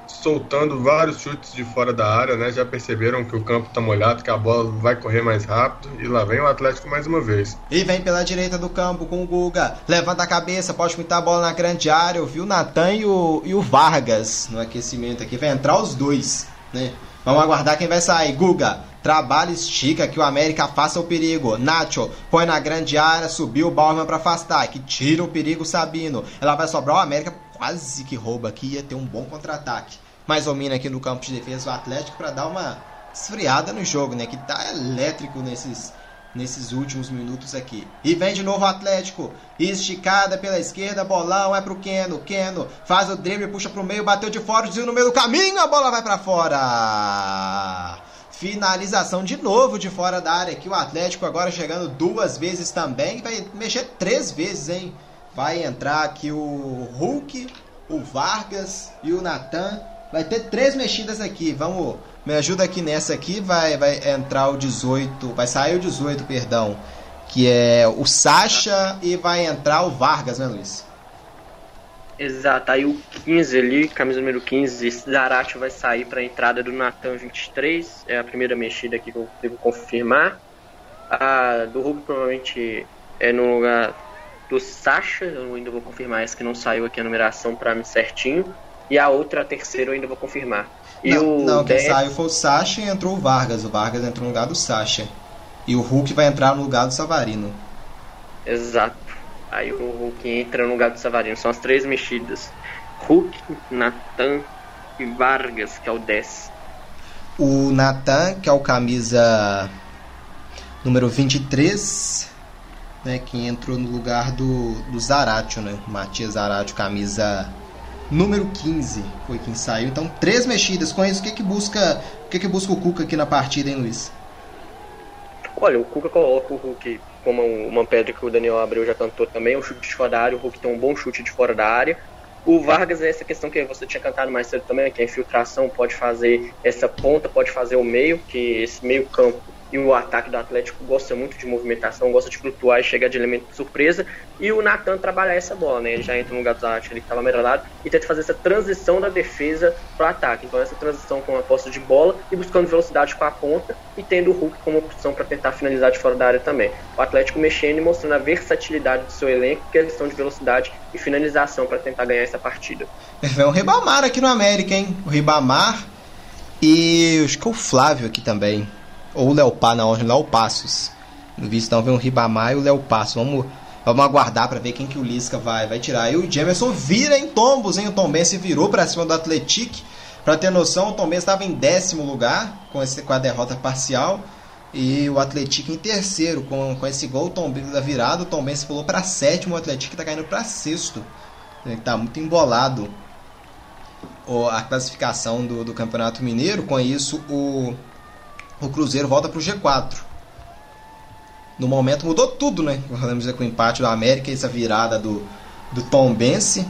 soltando vários chutes de fora da área, né? Já perceberam que o campo está molhado, que a bola vai correr mais rápido e lá vem o Atlético mais uma vez. E vem pela direita do campo com o Guga, levanta a cabeça, pode pintar a bola na grande área, viu o Natan e o, e o Vargas no aquecimento aqui, vai entrar os dois, né? Vamos aguardar quem vai sair. Guga, trabalha, estica, que o América faça o perigo. Nacho, põe na grande área, subiu o Bauerman para afastar, que tira o perigo Sabino. Ela vai sobrar o América, quase que rouba aqui, ia ter um bom contra-ataque. Mais domina aqui no campo de defesa o Atlético para dar uma esfriada no jogo, né? Que tá elétrico nesses nesses últimos minutos aqui. E vem de novo o Atlético. Esticada pela esquerda, bolão é pro Keno. Keno faz o drible, puxa pro meio, bateu de fora, desvio no meio do caminho, a bola vai para fora. Finalização de novo de fora da área aqui. O Atlético agora chegando duas vezes também. Vai mexer três vezes, hein? Vai entrar aqui o Hulk, o Vargas e o Natan. Vai ter três mexidas aqui. Vamos me ajuda aqui nessa aqui, vai, vai entrar o 18, vai sair o 18, perdão, que é o Sacha e vai entrar o Vargas, né, Luiz? Exato, aí o 15 ali, camisa número 15, Zarate vai sair para a entrada do Natan 23, é a primeira mexida aqui que eu devo confirmar. A do Hulk provavelmente é no lugar do Sasha, eu ainda vou confirmar essa que não saiu aqui a numeração para mim certinho. E a outra, a terceira, eu ainda vou confirmar. E não, o não quem 10 saiu foi o Sasha e entrou o Vargas. O Vargas entrou no lugar do Sasha. E o Hulk vai entrar no lugar do Savarino. Exato. Aí o Hulk entra no lugar do Savarino. São as três mexidas. Hulk, Natan e Vargas, que é o 10. O Nathan, que é o camisa número 23, né, que entrou no lugar do, do Zaratio, né? Matias Zaratio, camisa número 15, foi quem saiu. Então, três mexidas. Com isso, o que que busca, o que que busca o Cuca aqui na partida, hein, Luiz? Olha, o Cuca coloca o Hulk como uma pedra que o Daniel Abreu já cantou também, o chute de fora da área, o Hulk tem um bom chute de fora da área. O Vargas é essa questão que você tinha cantado mais cedo também, que a infiltração pode fazer essa ponta, pode fazer o meio, que esse meio campo e o ataque do Atlético gosta muito de movimentação, gosta de flutuar e chegar de elemento de surpresa. E o Natan trabalha essa bola, né? Ele já entra no lugar do Zarate, ele que estava melhorado, e tenta fazer essa transição da defesa para o ataque. Então, essa transição com a posse de bola e buscando velocidade com a ponta e tendo o Hulk como opção para tentar finalizar de fora da área também. O Atlético mexendo e mostrando a versatilidade do seu elenco, questão de velocidade e finalização para tentar ganhar essa partida. Vem o Ribamar aqui no América, hein? O Ribamar e acho que é o Flávio aqui também. Ou o Pá, não, o Léo Passos. No visto então vem o Ribamar e o Léo Passos. Vamos, vamos aguardar para ver quem que o Lisca vai, vai tirar. E o Jamerson vira em tombos, hein? O Tom Benz se virou para cima do Atlético. Para ter noção, o Tom Benz estava em décimo lugar com, esse, com a derrota parcial. E o Atlético em terceiro, com, com esse gol Tom Benz da virada, o Tom Benz pulou para sétimo, o Atlético está caindo para sexto. Ele está muito embolado o- a classificação do, do Campeonato Mineiro. Com isso, o, o Cruzeiro volta para o G4. No momento mudou tudo, né? Podemos dizer com o empate do América essa virada do, do Tom Bense.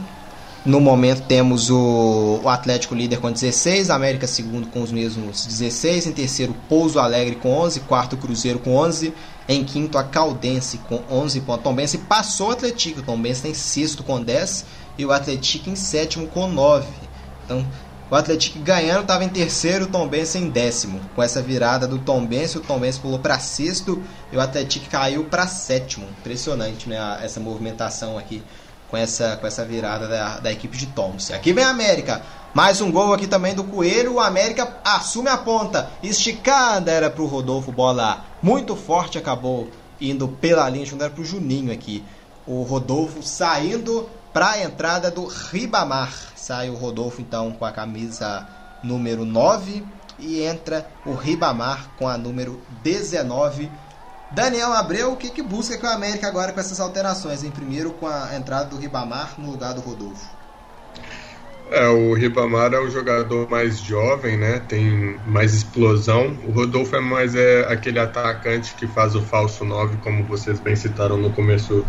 No momento temos o, o Atlético líder com 16, América segundo com os mesmos 16, em terceiro Pouso Alegre com 11, quarto Cruzeiro com 11, em quinto a Caldense com 11 pontos. Tom Bense passou o Atlético, Tom Bense tem sexto com 10 e o Atlético em sétimo com 9. Então, o Atlético ganhando estava em terceiro, o Tom Benz em décimo. Com essa virada do Tom Benz, o Tom Benz pulou para sexto e o Atlético caiu para sétimo. Impressionante, né? Essa movimentação aqui com essa, com essa virada da, da equipe de Thompson. Aqui vem a América. Mais um gol aqui também do Coelho. O América assume a ponta. Esticada era para o Rodolfo. Bola muito forte. Acabou indo pela linha. Era para o Juninho aqui. O Rodolfo saindo para a entrada do Ribamar. Sai o Rodolfo então com a camisa número 9 e entra o Ribamar com a número 19. Daniel Abreu, o que, que busca com o América agora com essas alterações? Em primeiro com a entrada do Ribamar no lugar do Rodolfo. É, o Ribamar é o jogador mais jovem, né? Tem mais explosão. O Rodolfo é mais é, aquele atacante que faz o falso 9, como vocês bem citaram no começo,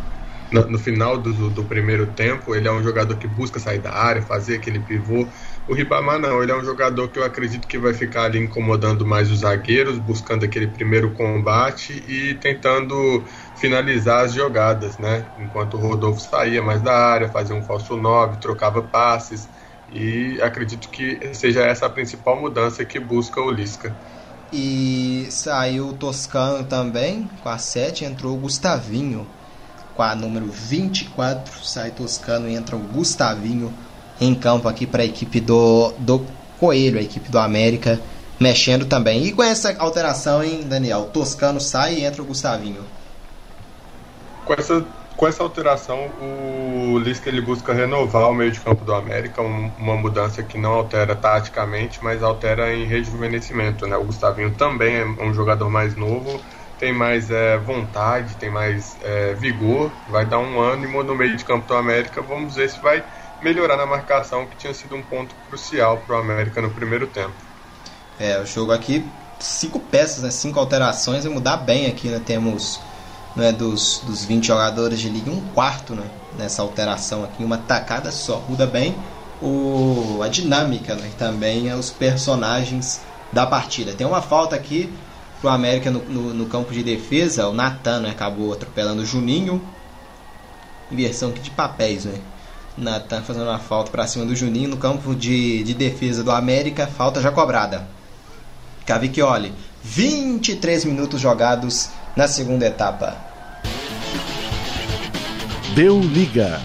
no, no final do, do primeiro tempo. Ele é um jogador que busca sair da área, fazer aquele pivô. O Ribamar não, ele é um jogador que eu acredito que vai ficar ali incomodando mais os zagueiros, buscando aquele primeiro combate e tentando finalizar as jogadas, né? Enquanto o Rodolfo saía mais da área, fazia um falso 9, trocava passes. E acredito que seja essa a principal mudança que busca o Lisca. E saiu o Toscano também, com a 7, entrou o Gustavinho. Com a número 24, sai Toscano e entra o Gustavinho em campo aqui para a equipe do, do Coelho, a equipe do América, mexendo também. E com essa alteração, hein, Daniel? Toscano sai e entra o Gustavinho. Com essa, com essa alteração, o Lisca ele busca renovar o meio de campo do América, um- uma mudança que não altera taticamente, mas altera em rejuvenescimento. Né? O Gustavinho também é um jogador mais novo, tem mais é, vontade, tem mais é, vigor, vai dar um ânimo no meio de campo do América. Vamos ver se vai melhorar na marcação, que tinha sido um ponto crucial para o América no primeiro tempo. É, o jogo aqui, cinco peças, né? Cinco alterações, vai mudar bem aqui, né? Temos né, dos, dos 20 jogadores de liga, um quarto né, nessa alteração aqui, uma tacada só. Muda bem o, a dinâmica né, e também os personagens da partida. Tem uma falta aqui pro América no, no, no campo de defesa, o Natan né, acabou atropelando o Juninho. Inversão de papéis, né? Natan fazendo uma falta para cima do Juninho no campo de, de defesa do América. Falta já cobrada. Cavicchioli. 23 minutos jogados na segunda etapa. Deu liga.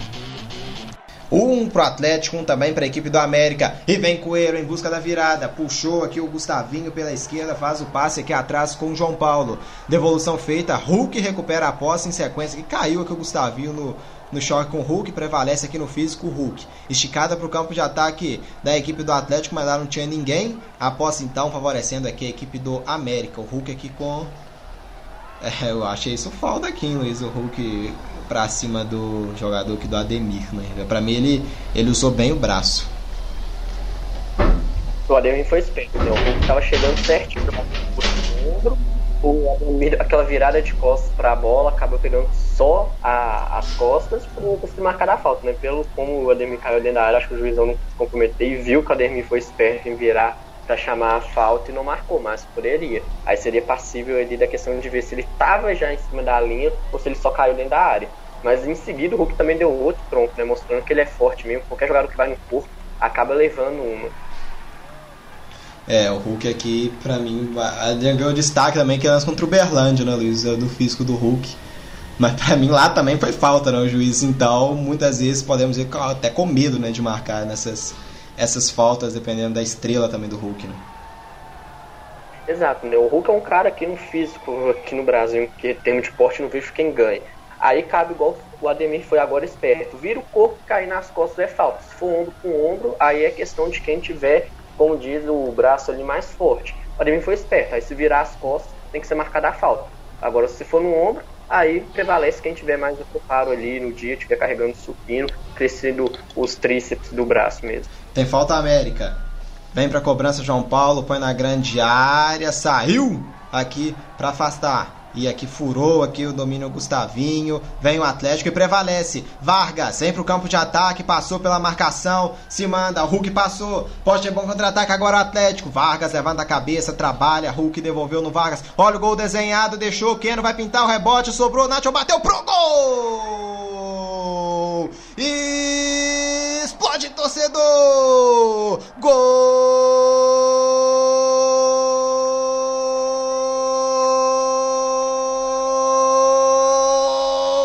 Um pro Atlético, um também para a equipe do América. E vem Coelho em busca da virada. Puxou aqui o Gustavinho pela esquerda, faz o passe aqui atrás com o João Paulo. Devolução feita, Hulk recupera a posse em sequência. Que caiu aqui o Gustavinho no, no choque com o Hulk, prevalece aqui no físico o Hulk. Esticada para o campo de ataque da equipe do Atlético, mas lá não tinha ninguém. A posse então favorecendo aqui a equipe do América. O Hulk aqui com. É, eu achei isso falta aqui, Luiz. O Hulk pra cima do jogador aqui do Ademir, né? Pra mim ele, ele usou bem o braço. O Ademir foi esperto, né? O Hulk tava chegando certinho ombro. O Ademir, aquela virada de costas pra bola, acabou pegando só a, as costas pra conseguir marcar a falta, né? Pelo como o Ademir caiu dentro da área, acho que o juizão não se comprometeu e viu que o Ademir foi esperto em virar para chamar a falta e não marcou, mas poderia. Aí seria passível ali da questão de ver se ele estava já em cima da linha ou se ele só caiu dentro da área. Mas em seguida o Hulk também deu outro tronco, né, mostrando que ele é forte mesmo. Qualquer jogador que vai no corpo acaba levando uma. É, o Hulk aqui, pra mim, ganhou destaque também que é contra o Berlândia, né, Luiz? Do físico do Hulk. Mas pra mim lá também foi falta, né, o juiz. Então, muitas vezes podemos ir até com medo, né, de marcar nessas essas faltas, dependendo da estrela também do Hulk, né? Exato, né? O Hulk é um cara aqui no físico, aqui no Brasil, que tem de porte, não vejo quem ganha. Aí cabe igual o Ademir foi agora esperto. Vira o corpo, cair nas costas é falta. Se for ombro com ombro, aí é questão de quem tiver, como diz, o braço ali mais forte. O Ademir foi esperto. Aí se virar as costas, tem que ser marcada a falta. Agora, se for no ombro, aí prevalece quem tiver mais o preparo ali no dia, estiver carregando supino, crescendo os tríceps do braço mesmo. Tem falta América. Vem pra cobrança João Paulo, põe na grande área, saiu aqui para afastar. E aqui furou aqui o domínio Gustavinho. Vem o Atlético e prevalece. Vargas vem pro campo de ataque, passou pela marcação, se manda. Hulk passou. Pode ter bom contra-ataque agora o Atlético. Vargas levanta a cabeça, trabalha. Hulk devolveu no Vargas. Olha o gol desenhado, deixou. Keno vai pintar o rebote, sobrou. Nacho bateu pro gol! E explode torcedor! Gol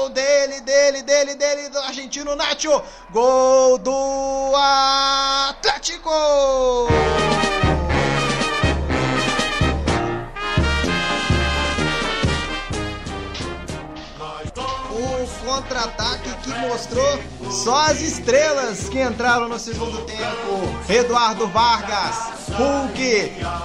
dele, dele, dele, dele, do argentino Nacho. Gol do Atlético! O contra-ataque que mostrou só as estrelas que entraram no segundo tempo. Eduardo Vargas, Hulk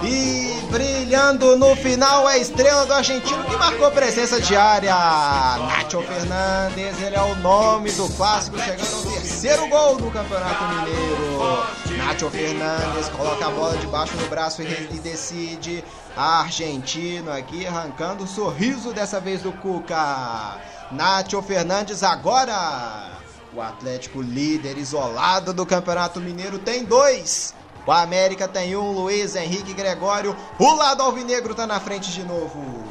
e brilhando no final a estrela do argentino que marcou presença diária. Nacho Fernandes, ele é o nome do clássico, chegando ao terceiro gol do Campeonato Mineiro. Nacho Fernandes coloca a bola debaixo do braço e decide. Argentino aqui arrancando o sorriso dessa vez do Cuca. Nacho Fernandes agora. O Atlético líder isolado do Campeonato Mineiro tem dois. O América tem um, Luiz Henrique Gregório. O lado alvinegro tá na frente de novo.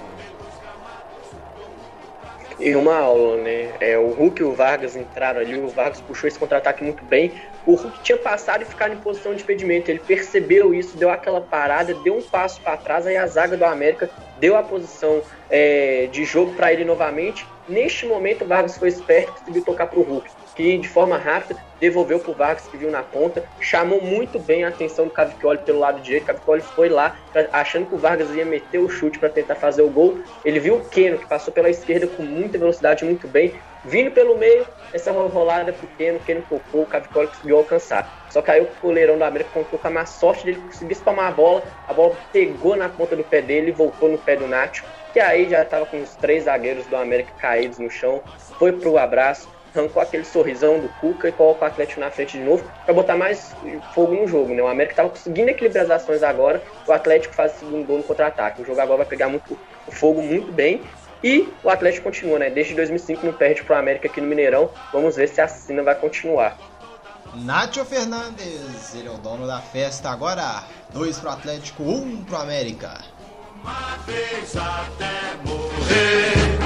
E uma aula, né? É, o Hulk e o Vargas entraram ali, o Vargas puxou esse contra-ataque muito bem. O Hulk tinha passado e ficado em posição de impedimento. Ele percebeu isso, deu aquela parada, deu um passo para trás, aí a zaga do América deu a posição é, de jogo para ele novamente. Neste momento, o Vargas foi esperto e conseguiu tocar para o Hulk que de forma rápida devolveu para o Vargas que viu na ponta, chamou muito bem a atenção do Cavicchioli pelo lado direito. Cavicchioli foi lá achando que o Vargas ia meter o chute para tentar fazer o gol. Ele viu o Keno que passou pela esquerda com muita velocidade, muito bem, vindo pelo meio. Essa rolada pro Keno, Keno tocou, o Cavicchioli conseguiu alcançar. Só aí o goleirão da América contou com a má sorte dele conseguir espalmar a bola. A bola pegou na ponta do pé dele e voltou no pé do Nacho, que aí já estava com os três zagueiros do América caídos no chão. Foi pro abraço arrancou aquele sorrisão do Cuca e coloca o Atlético na frente de novo para botar mais fogo no jogo, né? O América estava conseguindo equilibrar as ações agora, o Atlético faz o segundo gol no contra-ataque. O jogo agora vai pegar muito, o fogo muito bem e o Atlético continua, né? Desde 2005 não perde pro América aqui no Mineirão. Vamos ver se a cena vai continuar. Nacho Fernandes, ele é o dono da festa agora. Dois pro Atlético, um pro América. Uma vez até morrer.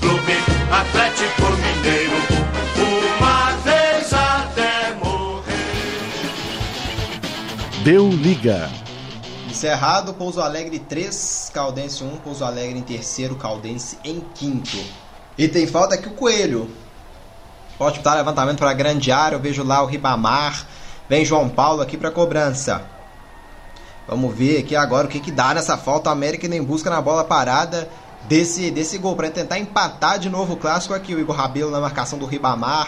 Clube Atlético Mineiro, uma vez até morrer. Deu liga. Encerrado, Pouso Alegre 3, Caldense 1, Pouso Alegre em terceiro, Caldense em quinto. E tem falta aqui o Coelho. Pode botar levantamento para a grande área, eu vejo lá o Ribamar. Vem João Paulo aqui para cobrança. Vamos ver aqui agora o que, que dá nessa falta. O América nem busca na bola parada desse, desse gol para tentar empatar de novo o clássico aqui. O Igor Rabelo na marcação do Ribamar.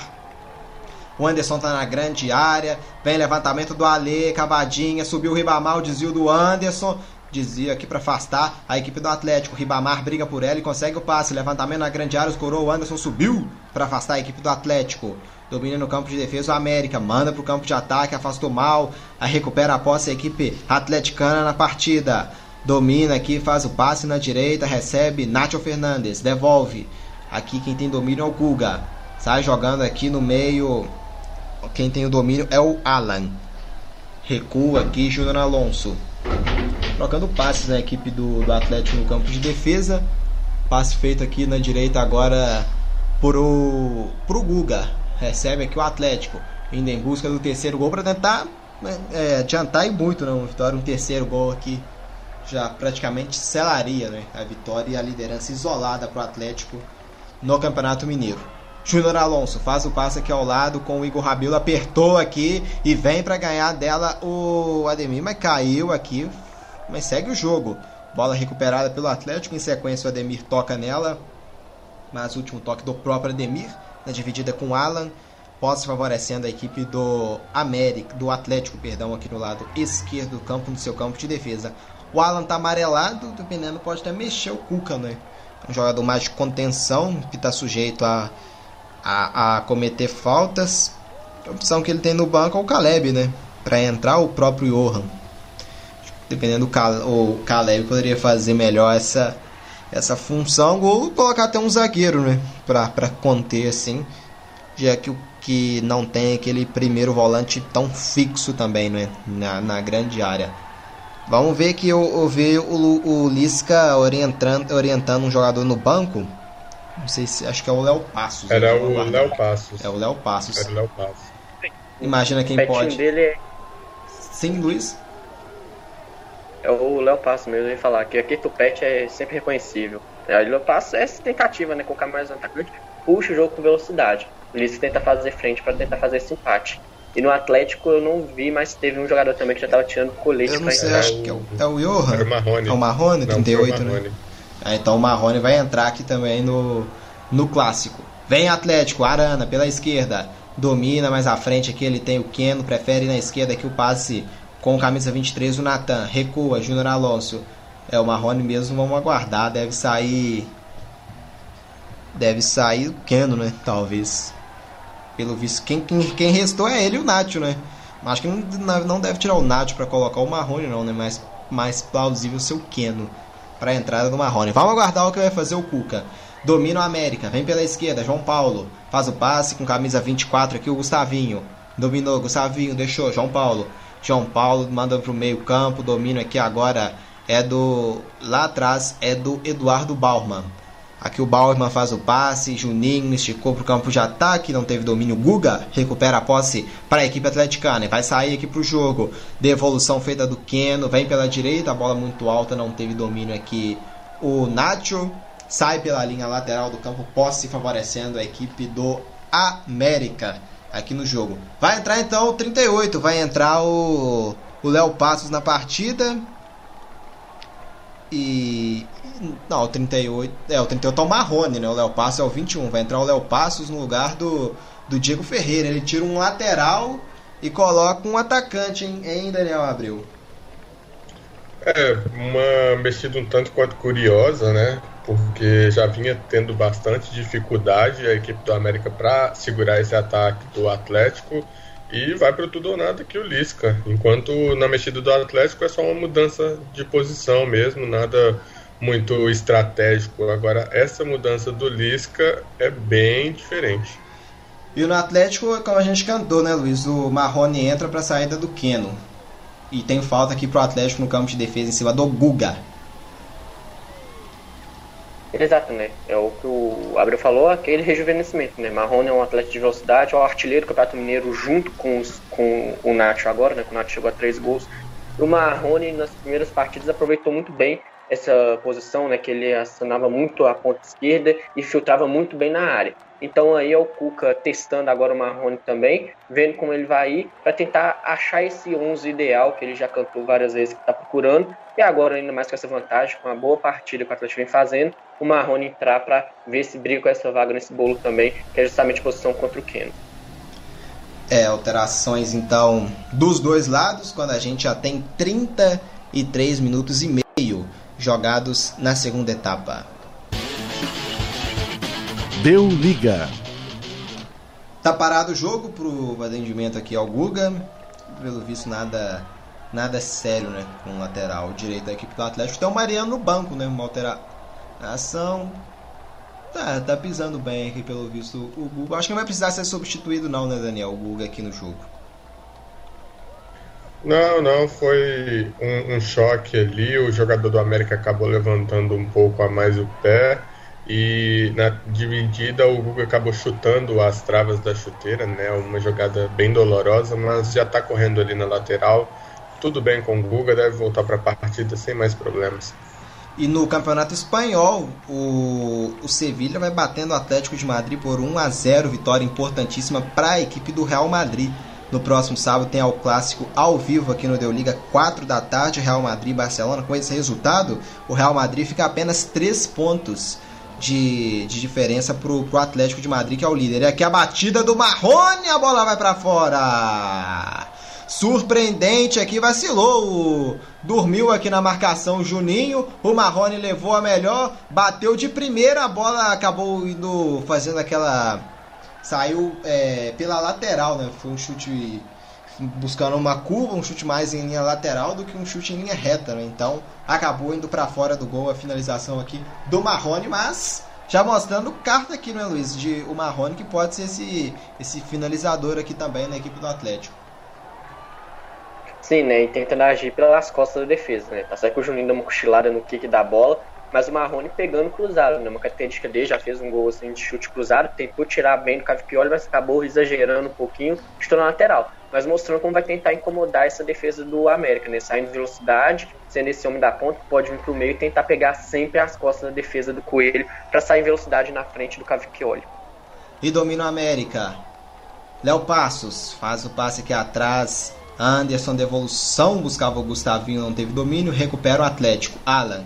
O Anderson tá na grande área. Vem levantamento do Ale, cavadinha. Subiu o Ribamar, o desvio do Anderson. Dizia aqui para afastar a equipe do Atlético. Ribamar briga por ela e consegue o passe. Levantamento na grande área, escorou. O Anderson subiu para afastar a equipe do Atlético. Domina no campo de defesa o América. Manda pro campo de ataque, afastou mal. Aí recupera a posse a equipe atleticana na partida. Domina aqui, faz o passe na direita, recebe Nacho Fernandes, devolve. Aqui quem tem domínio é o Guga. Sai jogando aqui no meio quem tem o domínio é o Alan. Recua aqui Júnior Alonso. Trocando passes na equipe do, do Atlético no campo de defesa. Passe feito aqui na direita agora pro, pro Guga. Recebe aqui o Atlético. Indo em busca do terceiro gol para tentar né, é, adiantar e muito não, vitória. Um terceiro gol aqui já praticamente selaria né, a vitória e a liderança isolada para o Atlético no Campeonato Mineiro. Júnior Alonso faz o passe aqui ao lado com o Igor Rabelo, apertou aqui e vem para ganhar dela o Ademir, mas caiu aqui, mas segue o jogo. Bola recuperada pelo Atlético, em sequência o Ademir toca nela, mas último toque do próprio Ademir, na dividida com Alan, posse favorecendo a equipe do América, do Atlético, perdão, aqui no lado esquerdo do campo, no seu campo de defesa. O Alan tá amarelado, dependendo, pode até mexer o Cuca, né? Um jogador mais de contenção, que está sujeito a a, a cometer faltas. A opção que ele tem no banco é o Caleb, né? Para entrar o próprio Johan. Dependendo o Caleb poderia fazer melhor essa essa função ou colocar até um zagueiro, né? Para conter assim, já que o que não tem aquele primeiro volante tão fixo também, né? Na, na grande área. Vamos ver que eu, eu vi o, o Lisca orientando, orientando um jogador no banco não sei se. Acho que é o Léo Passos. Era o Léo Passos. É o Léo Passos. Era o Léo Passos. Imagina quem o pode. dele é, Sim, Luiz? é o Léo Passos mesmo, eu ia falar que aqui o pet é sempre reconhecível. Aí o Léo Passos é essa tentativa, né? Colocar mais um atacante, puxa o jogo com velocidade. O Ulisses tenta fazer frente para tentar fazer esse empate. E no Atlético eu não vi, mas teve um jogador também que já tava tirando colete Eu não pra sei, entrar. acho que é o, é o Johan. Era o Marrone. É o Marrone, Não, 38, foi o né? Marrone. Ah, então o Marrone vai entrar aqui também no, no clássico. Vem Atlético, Arana pela esquerda. Domina mais à frente aqui, ele tem o Keno, prefere na esquerda aqui o passe com camisa 23 o Natan. Recua, Júnior Alonso. É o Marrone mesmo, vamos aguardar, deve sair deve sair o Keno, né? Talvez. Pelo visto, quem, quem, quem restou é ele e o Nacho, né? Acho que não, não deve tirar o Nacho para colocar o Marrone, não, né? Mais, mais plausível ser o Keno para a entrada do Marrone. Vamos aguardar o que vai fazer o Cuca. Domina o América, vem pela esquerda, João Paulo. Faz o passe com camisa 24 aqui, o Gustavinho. Dominou, Gustavinho, deixou, João Paulo. João Paulo manda pro meio campo, domínio aqui agora é do. Lá atrás é do Eduardo Bauman. Aqui o Bauman faz o passe, Juninho esticou pro campo de ataque, não teve domínio. Guga recupera a posse para a equipe atleticana, vai sair aqui pro jogo. Devolução feita do Keno, vem pela direita, a bola muito alta, não teve domínio aqui. O Nacho sai pela linha lateral do campo, posse favorecendo a equipe do América aqui no jogo. Vai entrar então o 38, vai entrar o o Léo Passos na partida. E. Não, o 38. É, o 38 é o Marrone, né? O Léo Passos é o 21. Vai entrar o Léo Passos no lugar do, do Diego Ferreira. Ele tira um lateral e coloca um atacante, hein, hein Daniel Abreu? É, uma mexida um tanto quanto curiosa, né? Porque já vinha tendo bastante dificuldade a equipe do América para segurar esse ataque do Atlético e vai para tudo ou nada aqui o Lisca. Enquanto na mexida do Atlético é só uma mudança de posição mesmo, nada muito estratégico. Agora, essa mudança do Lisca é bem diferente. E no Atlético, como a gente cantou, né, Luiz? O Marrone entra para a saída do Keno. E tem falta aqui pro Atlético no campo de defesa em cima do Guga. Exato, né? É o que o Abreu falou, aquele rejuvenescimento, né? Marrone é um atleta de velocidade, é o artilheiro do Campeonato Mineiro junto com, os, com o Nacho agora, né? Que o Nacho chegou a três gols. O Marrone, nas primeiras partidas, aproveitou muito bem essa posição, né, que ele acionava muito a ponta esquerda e filtrava muito bem na área. Então aí é o Cuca testando agora o Marrone também, vendo como ele vai ir para tentar achar esse 11 ideal que ele já cantou várias vezes que está procurando. E agora ainda mais com essa vantagem, com a boa partida que o Atlético vem fazendo, o Marrone entrar para ver se briga com essa vaga nesse bolo também, que é justamente posição contra o Keno. É, alterações então dos dois lados, quando a gente já tem 33 minutos e meio jogados na segunda etapa. Deu liga. Tá parado o jogo pro atendimento aqui ao Guga. Pelo visto, nada nada sério, né? Com o lateral direito da equipe do Atlético. Tem o Mariano no banco, né? Uma alteração. Tá, tá pisando bem aqui, pelo visto, o Guga. Acho que não vai precisar ser substituído, não, né, Daniel? O Guga aqui no jogo. Não, não, foi um, um, choque ali. O jogador do América acabou levantando um pouco a mais o pé e na dividida o Guga acabou chutando as travas da chuteira, né? Uma jogada bem dolorosa, mas já está correndo ali na lateral. Tudo bem com o Guga, deve voltar para a partida sem mais problemas. E no Campeonato Espanhol, o, o Sevilha vai batendo o Atlético de Madrid por 1 a 0, vitória importantíssima para a equipe do Real Madrid. No próximo sábado tem o clássico ao vivo aqui no Deu Liga, 4 da tarde, Real Madrid e Barcelona. Com esse resultado, o Real Madrid fica apenas 3 pontos de, de diferença pro, pro Atlético de Madrid, que é o líder. E aqui a batida do Marrone, a bola vai para fora. Surpreendente aqui, vacilou. Dormiu aqui na marcação o Juninho. O Marrone levou a melhor, bateu de primeira, a bola acabou indo fazendo aquela saiu é, pela lateral, né? Foi um chute buscando uma curva, um chute mais em linha lateral do que um chute em linha reta, né? Então acabou indo para fora do gol a finalização aqui do Marrone, mas já mostrando carta aqui, né, Luiz, de o Marrone que pode ser esse esse finalizador aqui também na equipe do Atlético. Sim, né? E tentando agir pelas costas da defesa, né? Tá certo que o Juninho deu uma cochilada no kick da bola, mas o Marrone pegando cruzado, né? Uma característica dele, já fez um gol assim, de chute cruzado, tentou tirar bem do Cavicchioli, mas acabou exagerando um pouquinho, estou na lateral. Mas mostrando como vai tentar incomodar essa defesa do América, né? Saindo de velocidade, sendo esse homem da ponta, pode vir pro meio e tentar pegar sempre as costas da defesa do Coelho para sair em velocidade na frente do Cavicchioli. E domina o América. Léo Passos faz o passe aqui atrás. Anderson, devolução, buscava o Gustavinho, não teve domínio. Recupera o Atlético. Alan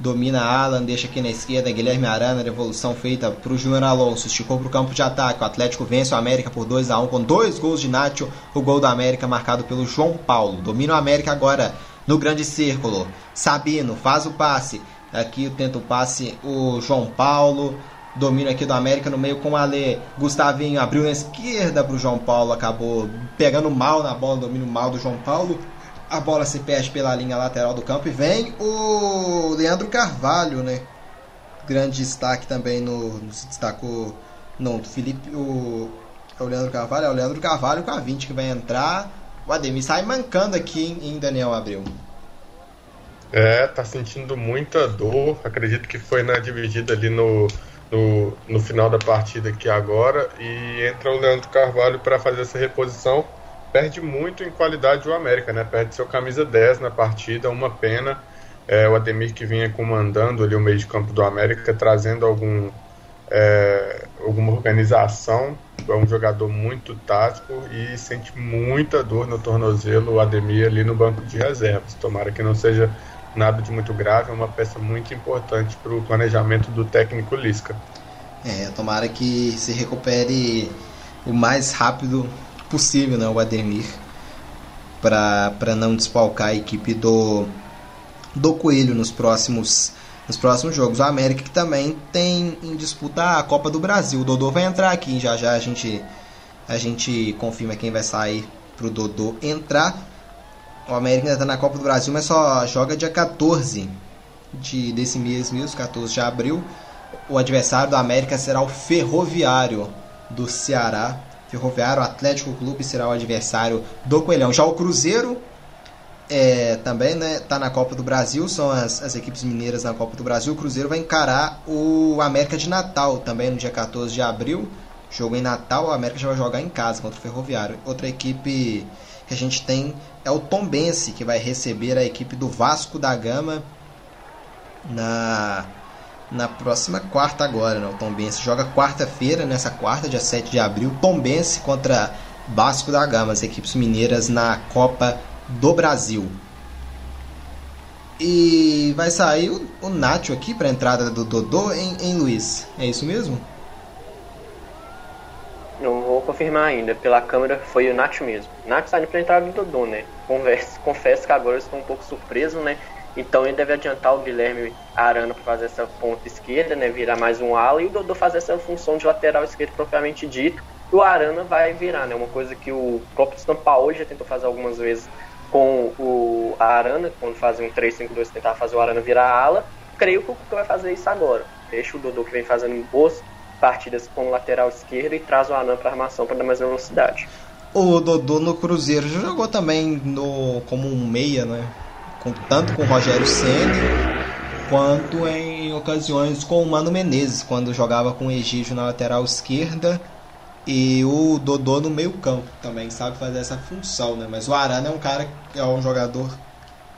domina Alan, deixa aqui na esquerda Guilherme Arana, devolução feita para o Júnior Alonso, esticou para o campo de ataque, o Atlético vence o América por 2 a 1 com dois gols de Nacho, o gol do América marcado pelo João Paulo, domina o América agora no grande círculo, Sabino faz o passe, aqui tenta o passe o João Paulo, domínio aqui do América no meio com o Ale, Gustavinho abriu na esquerda para o João Paulo, acabou pegando mal na bola, domínio mal do João Paulo, a bola se perde pela linha lateral do campo e vem o Leandro Carvalho, né? Grande destaque também no, se destacou não, Felipe o é o Leandro Carvalho, é o Leandro Carvalho com a 20 que vai entrar. O Ademir sai mancando aqui em Daniel Abreu. É, tá sentindo muita dor. Acredito que foi na dividida ali no, no, no final da partida aqui agora. E entra o Leandro Carvalho para fazer essa reposição perde muito em qualidade o América, né? Perde seu camisa 10 na partida, uma pena. É, o Ademir que vinha comandando ali o meio de campo do América, trazendo algum, é, alguma organização. É um jogador muito tático e sente muita dor no tornozelo o Ademir ali no banco de reservas. Tomara que não seja nada de muito grave, é uma peça muito importante para o planejamento do técnico Lisca. É, tomara que se recupere o mais rápido possível, né, o Ademir, para não despalcar a equipe do, do Coelho nos próximos, nos próximos jogos. O América que também tem em disputa a Copa do Brasil. O Dodô vai entrar aqui, já já a gente, a gente confirma quem vai sair para o Dodô entrar. O América ainda está na Copa do Brasil, mas só joga dia 14 de, desse mês mesmo, 14 de abril. O adversário do América será o Ferroviário do Ceará Ferroviário, Atlético Clube será o adversário do Coelhão. Já o Cruzeiro é, também né, tá na Copa do Brasil, são as, as equipes mineiras na Copa do Brasil. O Cruzeiro vai encarar o América de Natal também no dia 14 de abril. Jogo em Natal, o América já vai jogar em casa contra o Ferroviário. Outra equipe que a gente tem é o Tombense, que vai receber a equipe do Vasco da Gama na, na próxima quarta agora. Né? O Tombense joga quarta-feira, nessa quarta, dia 7 de abril, Tombense contra Vasco da Gama, as equipes mineiras na Copa do Brasil. E vai sair o, o Nacho aqui para entrada do Dodô em, em Luiz. É isso mesmo? Não vou confirmar ainda. Pela câmera foi o Nacho mesmo. Nacho saindo para entrada do Dodô, né? Confesso, confesso que agora eu estou um pouco surpreso, né? Então ele deve adiantar o Guilherme Arana para fazer essa ponta esquerda, né? Virar mais um ala e o Dodô fazer essa função de lateral esquerdo propriamente dito. E o Arana vai virar, né? Uma coisa que o próprio Sampaoli já tentou fazer algumas vezes com o Arana, quando fazia um 3-5-2, tentar fazer o Arana virar ala. Creio que o Cuca vai fazer isso agora. Deixa o Dodô que vem fazendo boas partidas com lateral esquerdo e traz o Arana para armação para dar mais velocidade. O Dodô no Cruzeiro já jogou também no, como um meia, né? Com, tanto com o Rogério Senna quanto em ocasiões com o Mano Menezes, quando jogava com o Egídio na lateral esquerda e o Dodô no meio campo também sabe fazer essa função, né? Mas o Arana é um cara é um jogador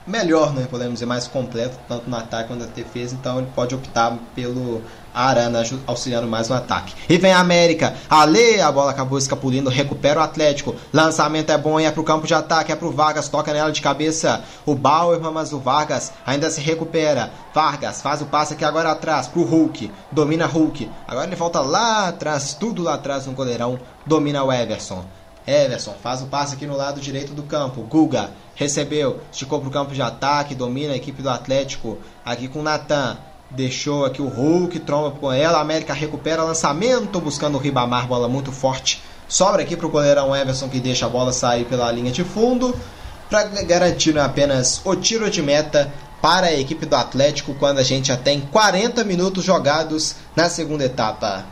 melhor, né? Podemos dizer mais completo, tanto no ataque quanto na defesa, então ele pode optar pelo Arana auxiliando mais no ataque. E vem a América. Ale, a bola acabou escapulindo, recupera o Atlético. Lançamento é bom, é pro campo de ataque, é pro Vargas, toca nela de cabeça. O Bauer, mas o Vargas ainda se recupera. Vargas faz o passe aqui agora atrás pro Hulk. Domina Hulk. Agora ele volta lá atrás, tudo lá atrás no goleirão. Domina o Everson. Everson faz o passe aqui no lado direito do campo. Guga recebeu, esticou pro campo de ataque, domina a equipe do Atlético aqui com o Natan deixou aqui o Hulk, tromba com ela, América recupera lançamento, buscando o Ribamar, bola muito forte. Sobra aqui para o goleirão Everson que deixa a bola sair pela linha de fundo para garantir apenas o tiro de meta para a equipe do Atlético quando a gente já tem 40 minutos jogados na segunda etapa.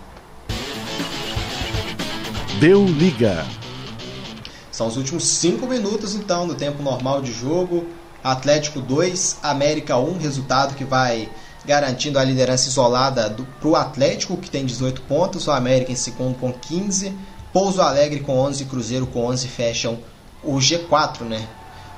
Deu liga. São os últimos 5 minutos então do tempo normal de jogo. Atlético 2, América 1, resultado que vai garantindo a liderança isolada para o Atlético, que tem 18 pontos, o América em segundo com 15, Pouso Alegre com 11 Cruzeiro com 11 fecham o G4, né?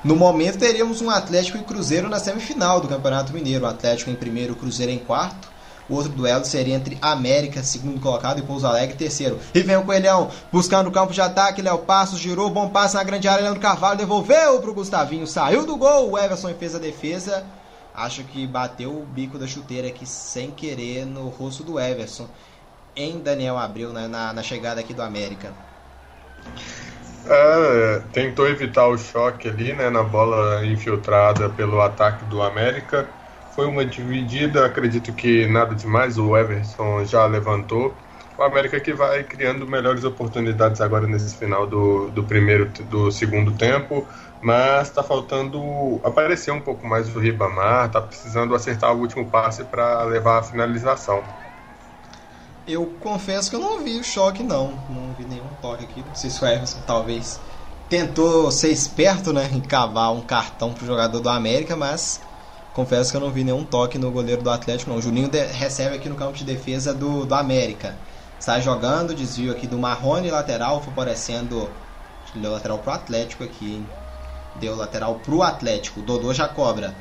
No momento teríamos um Atlético e Cruzeiro na semifinal do Campeonato Mineiro, o Atlético em primeiro, o Cruzeiro em quarto. O outro duelo seria entre América, segundo colocado, e Pouso Alegre, terceiro. E vem o Coelhão, buscando o campo de ataque. Léo Passos girou, bom passe na grande área. Leandro Carvalho devolveu para o Gustavinho, saiu do gol. O Everson fez a defesa acho que bateu o bico da chuteira aqui sem querer no rosto do Everson em Daniel Abreu né, na, na chegada aqui do América. É, tentou evitar o choque ali né, na bola infiltrada pelo ataque do América. Foi uma dividida, acredito que nada demais, o Everson já levantou. O América que vai criando melhores oportunidades agora nesse final do, do primeiro do segundo tempo mas está faltando aparecer um pouco mais o Ribamar, está precisando acertar o último passe para levar a finalização. Eu confesso que eu não vi o choque não, não vi nenhum toque aqui, não sei se o Everson talvez tentou ser esperto, né, em cavar um cartão para o jogador do América, mas confesso que eu não vi nenhum toque no goleiro do Atlético não. O Juninho recebe aqui no campo de defesa do, do América. Sai jogando, desvio aqui do Marrone, lateral, favorecendo o lateral pro Atlético aqui, hein? Deu lateral pro Atlético. O Dodô já cobra.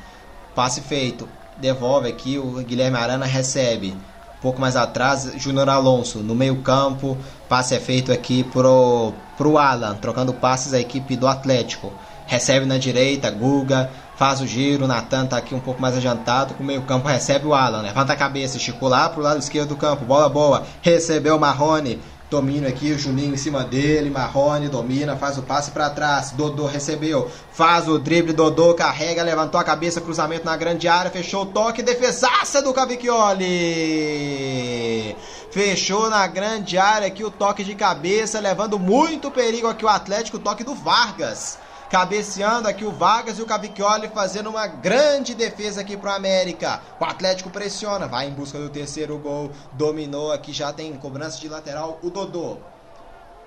Passe feito. Devolve aqui. O Guilherme Arana recebe. Um pouco mais atrás, Júnior Alonso no meio-campo. Passe é feito aqui pro, pro Alan. Trocando passes a equipe do Atlético. Recebe na direita, Guga. Faz o giro, Natan tá aqui um pouco mais adiantado, com o meio campo recebe o Alan, levanta a cabeça, esticou lá pro lado esquerdo do campo, bola boa, recebeu o Marrone, Domínio aqui, o Juninho em cima dele, Marrone domina, faz o passe para trás, Dodô recebeu, faz o drible, Dodô carrega, levantou a cabeça, cruzamento na grande área, fechou o toque, defesaça do Cavicchioli! Fechou na grande área aqui o toque de cabeça, levando muito perigo aqui o Atlético, o toque do Vargas cabeceando aqui o Vargas e o Cavicchioli fazendo uma grande defesa aqui pro América. O Atlético pressiona, vai em busca do terceiro gol, dominou aqui, já tem cobrança de lateral o Dodô.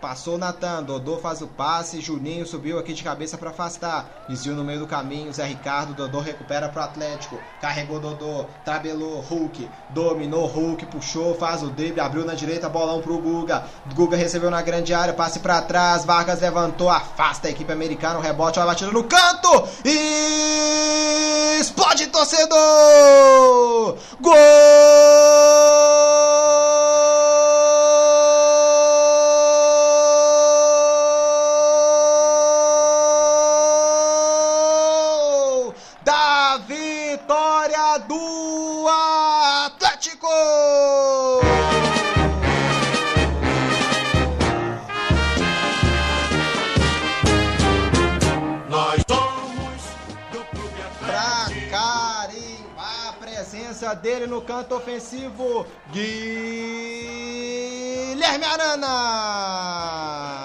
Passou Natan, Dodô faz o passe, Juninho subiu aqui de cabeça para afastar. Desviou no meio do caminho, Zé Ricardo, Dodô recupera pro Atlético. Carregou Dodô, tabelou, Hulk, dominou, Hulk, puxou, faz o drible, abriu na direita, bolão pro Guga. Guga recebeu na grande área, passe para trás, Vargas levantou, afasta a equipe americana, o rebote, a batida no canto e explode torcedor! Gol! Dele no canto ofensivo, Guilherme Arana!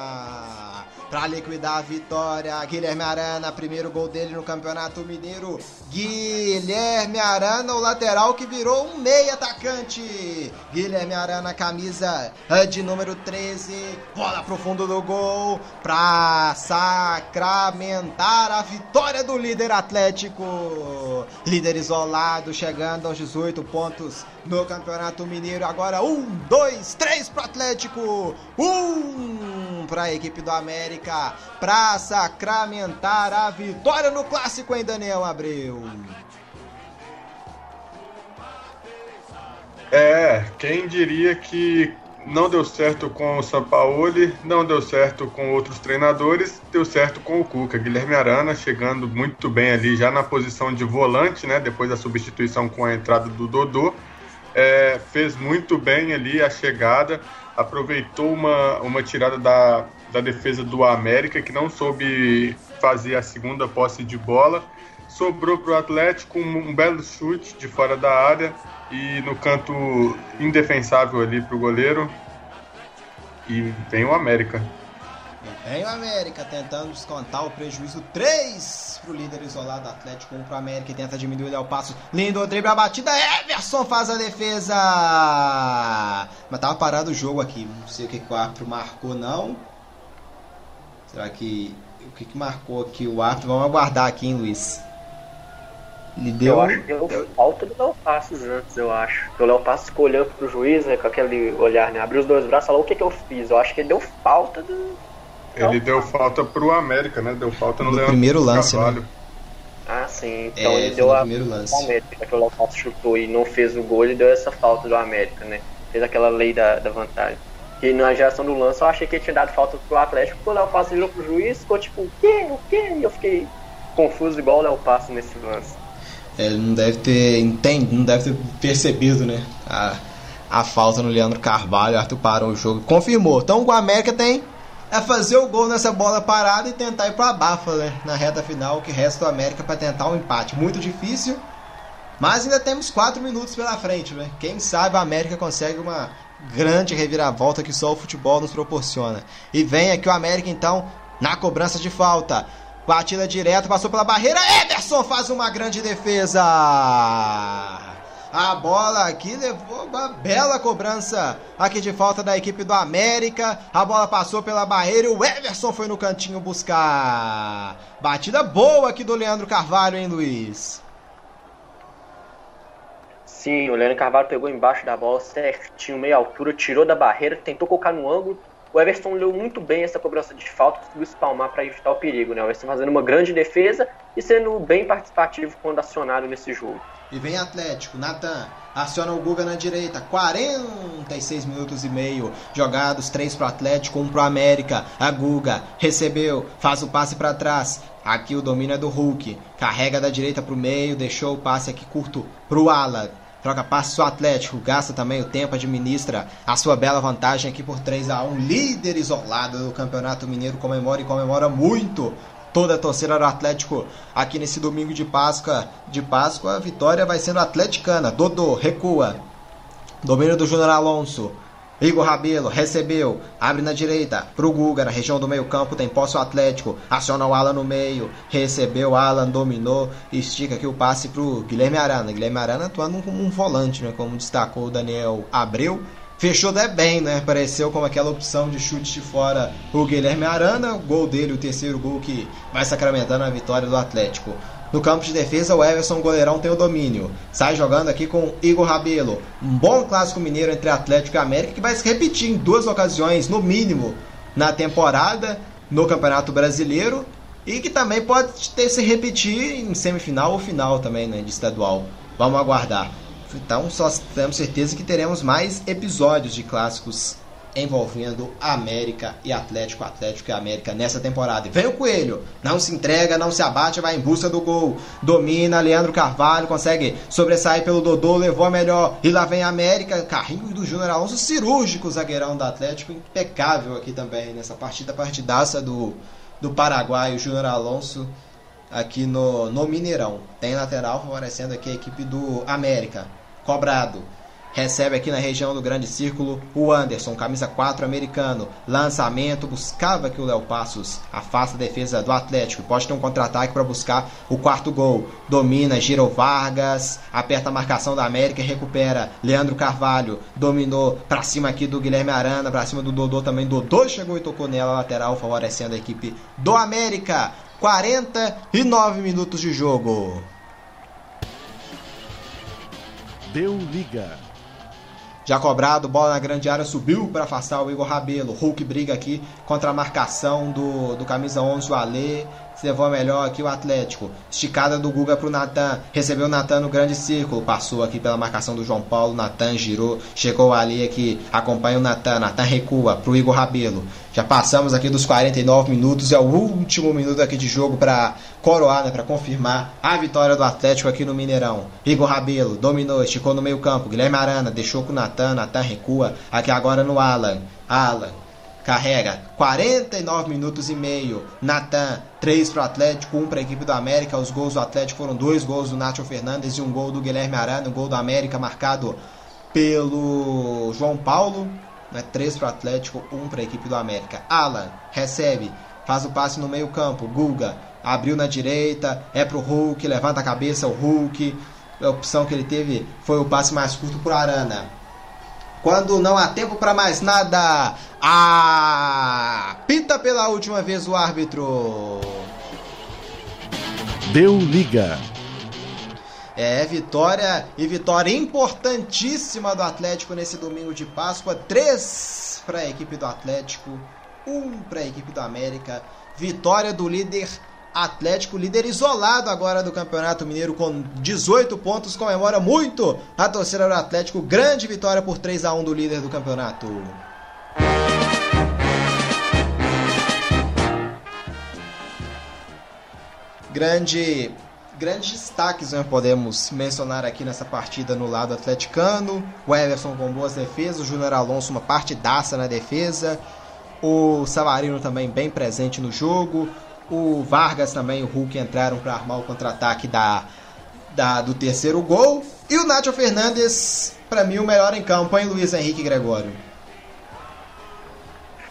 Pra liquidar a vitória, Guilherme Arana, primeiro gol dele no Campeonato Mineiro. Guilherme Arana, o lateral que virou um meia atacante. Guilherme Arana, camisa eh, de número 13, bola pro fundo do gol pra sacramentar a vitória do líder Atlético. Líder isolado, chegando aos 18 pontos no Campeonato Mineiro. Agora um, dois, três pro Atlético, um para a equipe do América para sacramentar a vitória no clássico em Daniel Abreu. É, quem diria que não deu certo com o Sampaoli, não deu certo com outros treinadores, deu certo com o Cuca. Guilherme Arana chegando muito bem ali, já na posição de volante, né? Depois da substituição com a entrada do Dodô. É, fez muito bem ali a chegada, aproveitou uma, uma tirada da, da defesa do América, que não soube fazer a segunda posse de bola. Sobrou para o Atlético um, um belo chute de fora da área e no canto indefensável ali para o goleiro. E vem o América. Vem o América tentando descontar o prejuízo 3 pro líder isolado Atlético 1 pro América e tenta diminuir o passo. Lindo drible a batida, Everson faz a defesa. Mas tava parado o jogo aqui, não sei o que, que o árbitro marcou não. Será que o que, que marcou aqui o árbitro? Vamos aguardar aqui, hein, Luiz. Ele deu Eu acho que deu falta do Léo Passos antes, eu acho. Porque o Léo Passos ficou olhando pro juiz, né, com aquele olhar, né? Abriu os dois braços e falou: o que, que eu fiz? Eu acho que ele deu falta do. Ele Não. deu falta pro América, né? Deu falta no No Leandro primeiro lance, né? Carvalho. Ah, sim. Então É, ele deu a. primeiro lance. do América, que o Léo Passos chutou e não fez o gol, ele deu essa falta do América, né? Fez aquela lei da, da vantagem. E na geração do lance eu achei que ele tinha dado falta pro Atlético, porque o Léo Passos virou pro juiz, ficou tipo, o quê? O quê? E eu fiquei confuso igual o Léo Passos nesse lance. É, Ele não deve ter entendido, não deve ter percebido, né? A, a falta no Leandro Carvalho. Arthur parou o jogo. Confirmou. Então o América tem é fazer o gol nessa bola parada e tentar ir pra abafa, né? Na reta final, que resta do América para tentar um empate. Muito difícil, mas ainda temos 4 minutos pela frente, né? Quem sabe a América consegue uma grande reviravolta que só o futebol nos proporciona. E vem aqui o América então na cobrança de falta. Batida direta, passou pela barreira. Ederson faz uma grande defesa. A bola aqui levou uma bela cobrança aqui de falta da equipe do América. A bola passou pela barreira e o Everson foi no cantinho buscar. Batida boa aqui do Leandro Carvalho, hein, Luiz? Sim, o Leandro Carvalho pegou embaixo da bola certinho, meia altura, tirou da barreira, tentou colocar no ângulo. O Everton leu muito bem essa cobrança de falta, conseguiu espalmar para evitar o perigo, né? O Everton fazendo uma grande defesa e sendo bem participativo quando acionado nesse jogo. E vem Atlético, Natan aciona o Guga na direita, 46 minutos e meio jogados, 3 pro Atlético, 1 pro América. A Guga recebeu, faz o passe para trás. Aqui o domínio é do Hulk, carrega da direita pro meio, deixou o passe aqui curto pro Alan. Troca passe o Atlético, gasta também o tempo, administra a sua bela vantagem aqui por 3 a 1 líder isolado do Campeonato Mineiro, comemora e comemora muito toda a torcida do Atlético aqui nesse domingo de Páscoa. De Páscoa, a vitória vai sendo atleticana. Dodô recua. Domínio do Júnior Alonso. Igor Rabelo recebeu, abre na direita pro Guga, na região do meio-campo tem posse o Atlético, aciona o Alan no meio, recebeu, Alan dominou, estica aqui o passe pro Guilherme Arana. Guilherme Arana atuando como um volante, né, como destacou o Daniel Abreu. Fechou até bem, né? Apareceu como aquela opção de chute de fora o Guilherme Arana, gol dele, o terceiro gol que vai sacramentando a vitória do Atlético. No campo de defesa, o Everson Goleirão tem o domínio. Sai jogando aqui com Igor Rabelo. Um bom clássico mineiro entre Atlético e América que vai se repetir em duas ocasiões, no mínimo, na temporada, no Campeonato Brasileiro. E que também pode ter se repetir em semifinal ou final também, né, de estadual. Vamos aguardar. Então, só temos certeza que teremos mais episódios de clássicos envolvendo América e Atlético, Atlético e América nessa temporada. E vem o Coelho, não se entrega, não se abate, vai em busca do gol. Domina, Leandro Carvalho consegue sobressair pelo Dodô, levou a melhor. E lá vem a América, carrinho do Júnior Alonso, cirúrgico zagueirão do Atlético, impecável aqui também nessa partida partidaça do, do Paraguai, o Júnior Alonso aqui no, no Mineirão. Tem lateral favorecendo aqui a equipe do América. Cobrado. Recebe aqui na região do grande círculo o Anderson, camisa 4 americano. Lançamento, buscava que o Léo Passos afasta a defesa do Atlético. Pode ter um contra-ataque para buscar o quarto gol. Domina, gira o Vargas, aperta a marcação da América e recupera. Leandro Carvalho dominou para cima aqui do Guilherme Arana, para cima do Dodô também. Dodô chegou e tocou nela lateral, favorecendo a equipe do América. 49 minutos de jogo. Deu liga. Já cobrado, bola na grande área, subiu para afastar o Igor Rabelo. Hulk briga aqui contra a marcação do, do camisa 11, o Alê. Se levou a melhor aqui o Atlético. Esticada do Guga pro Natan. Recebeu o Natan no grande círculo. Passou aqui pela marcação do João Paulo. Natan girou. Chegou ali aqui. Acompanha o Natan. Natan recua pro Igor Rabelo. Já passamos aqui dos 49 minutos. É o último minuto aqui de jogo para coroar, né, para confirmar a vitória do Atlético aqui no Mineirão. Igor Rabelo dominou, esticou no meio-campo. Guilherme Arana deixou com o Natan. Natan recua. Aqui agora no Alan. Alan carrega 49 minutos e meio. Natan, 3 para o Atlético, 1 para a equipe do América. Os gols do Atlético foram dois gols do Nacho Fernandes e um gol do Guilherme Arana. Um gol do América marcado pelo João Paulo. Né? 3 para o Atlético, 1 para a equipe do América. Alan recebe, faz o passe no meio-campo. Guga abriu na direita, é pro Hulk, levanta a cabeça o Hulk. A opção que ele teve foi o passe mais curto para Arana. Quando não há tempo para mais nada, apita pela última vez o árbitro. Deu liga. É, vitória e vitória importantíssima do Atlético nesse domingo de Páscoa. Três para a equipe do Atlético, um para a equipe do América. Vitória do líder Atlético, líder isolado agora do Campeonato Mineiro com 18 pontos, comemora muito a torcida do Atlético. Grande vitória por 3 a 1 do líder do campeonato. Grande grandes destaques né, podemos mencionar aqui nessa partida no lado atleticano. O Everson com boas defesas, o Júnior Alonso uma partidaça na defesa. O Savarino também bem presente no jogo. O Vargas também, o Hulk entraram para armar o contra-ataque da, da, do terceiro gol. E o Nacho Fernandes, para mim, o melhor em campo, hein, Luiz Henrique Gregório?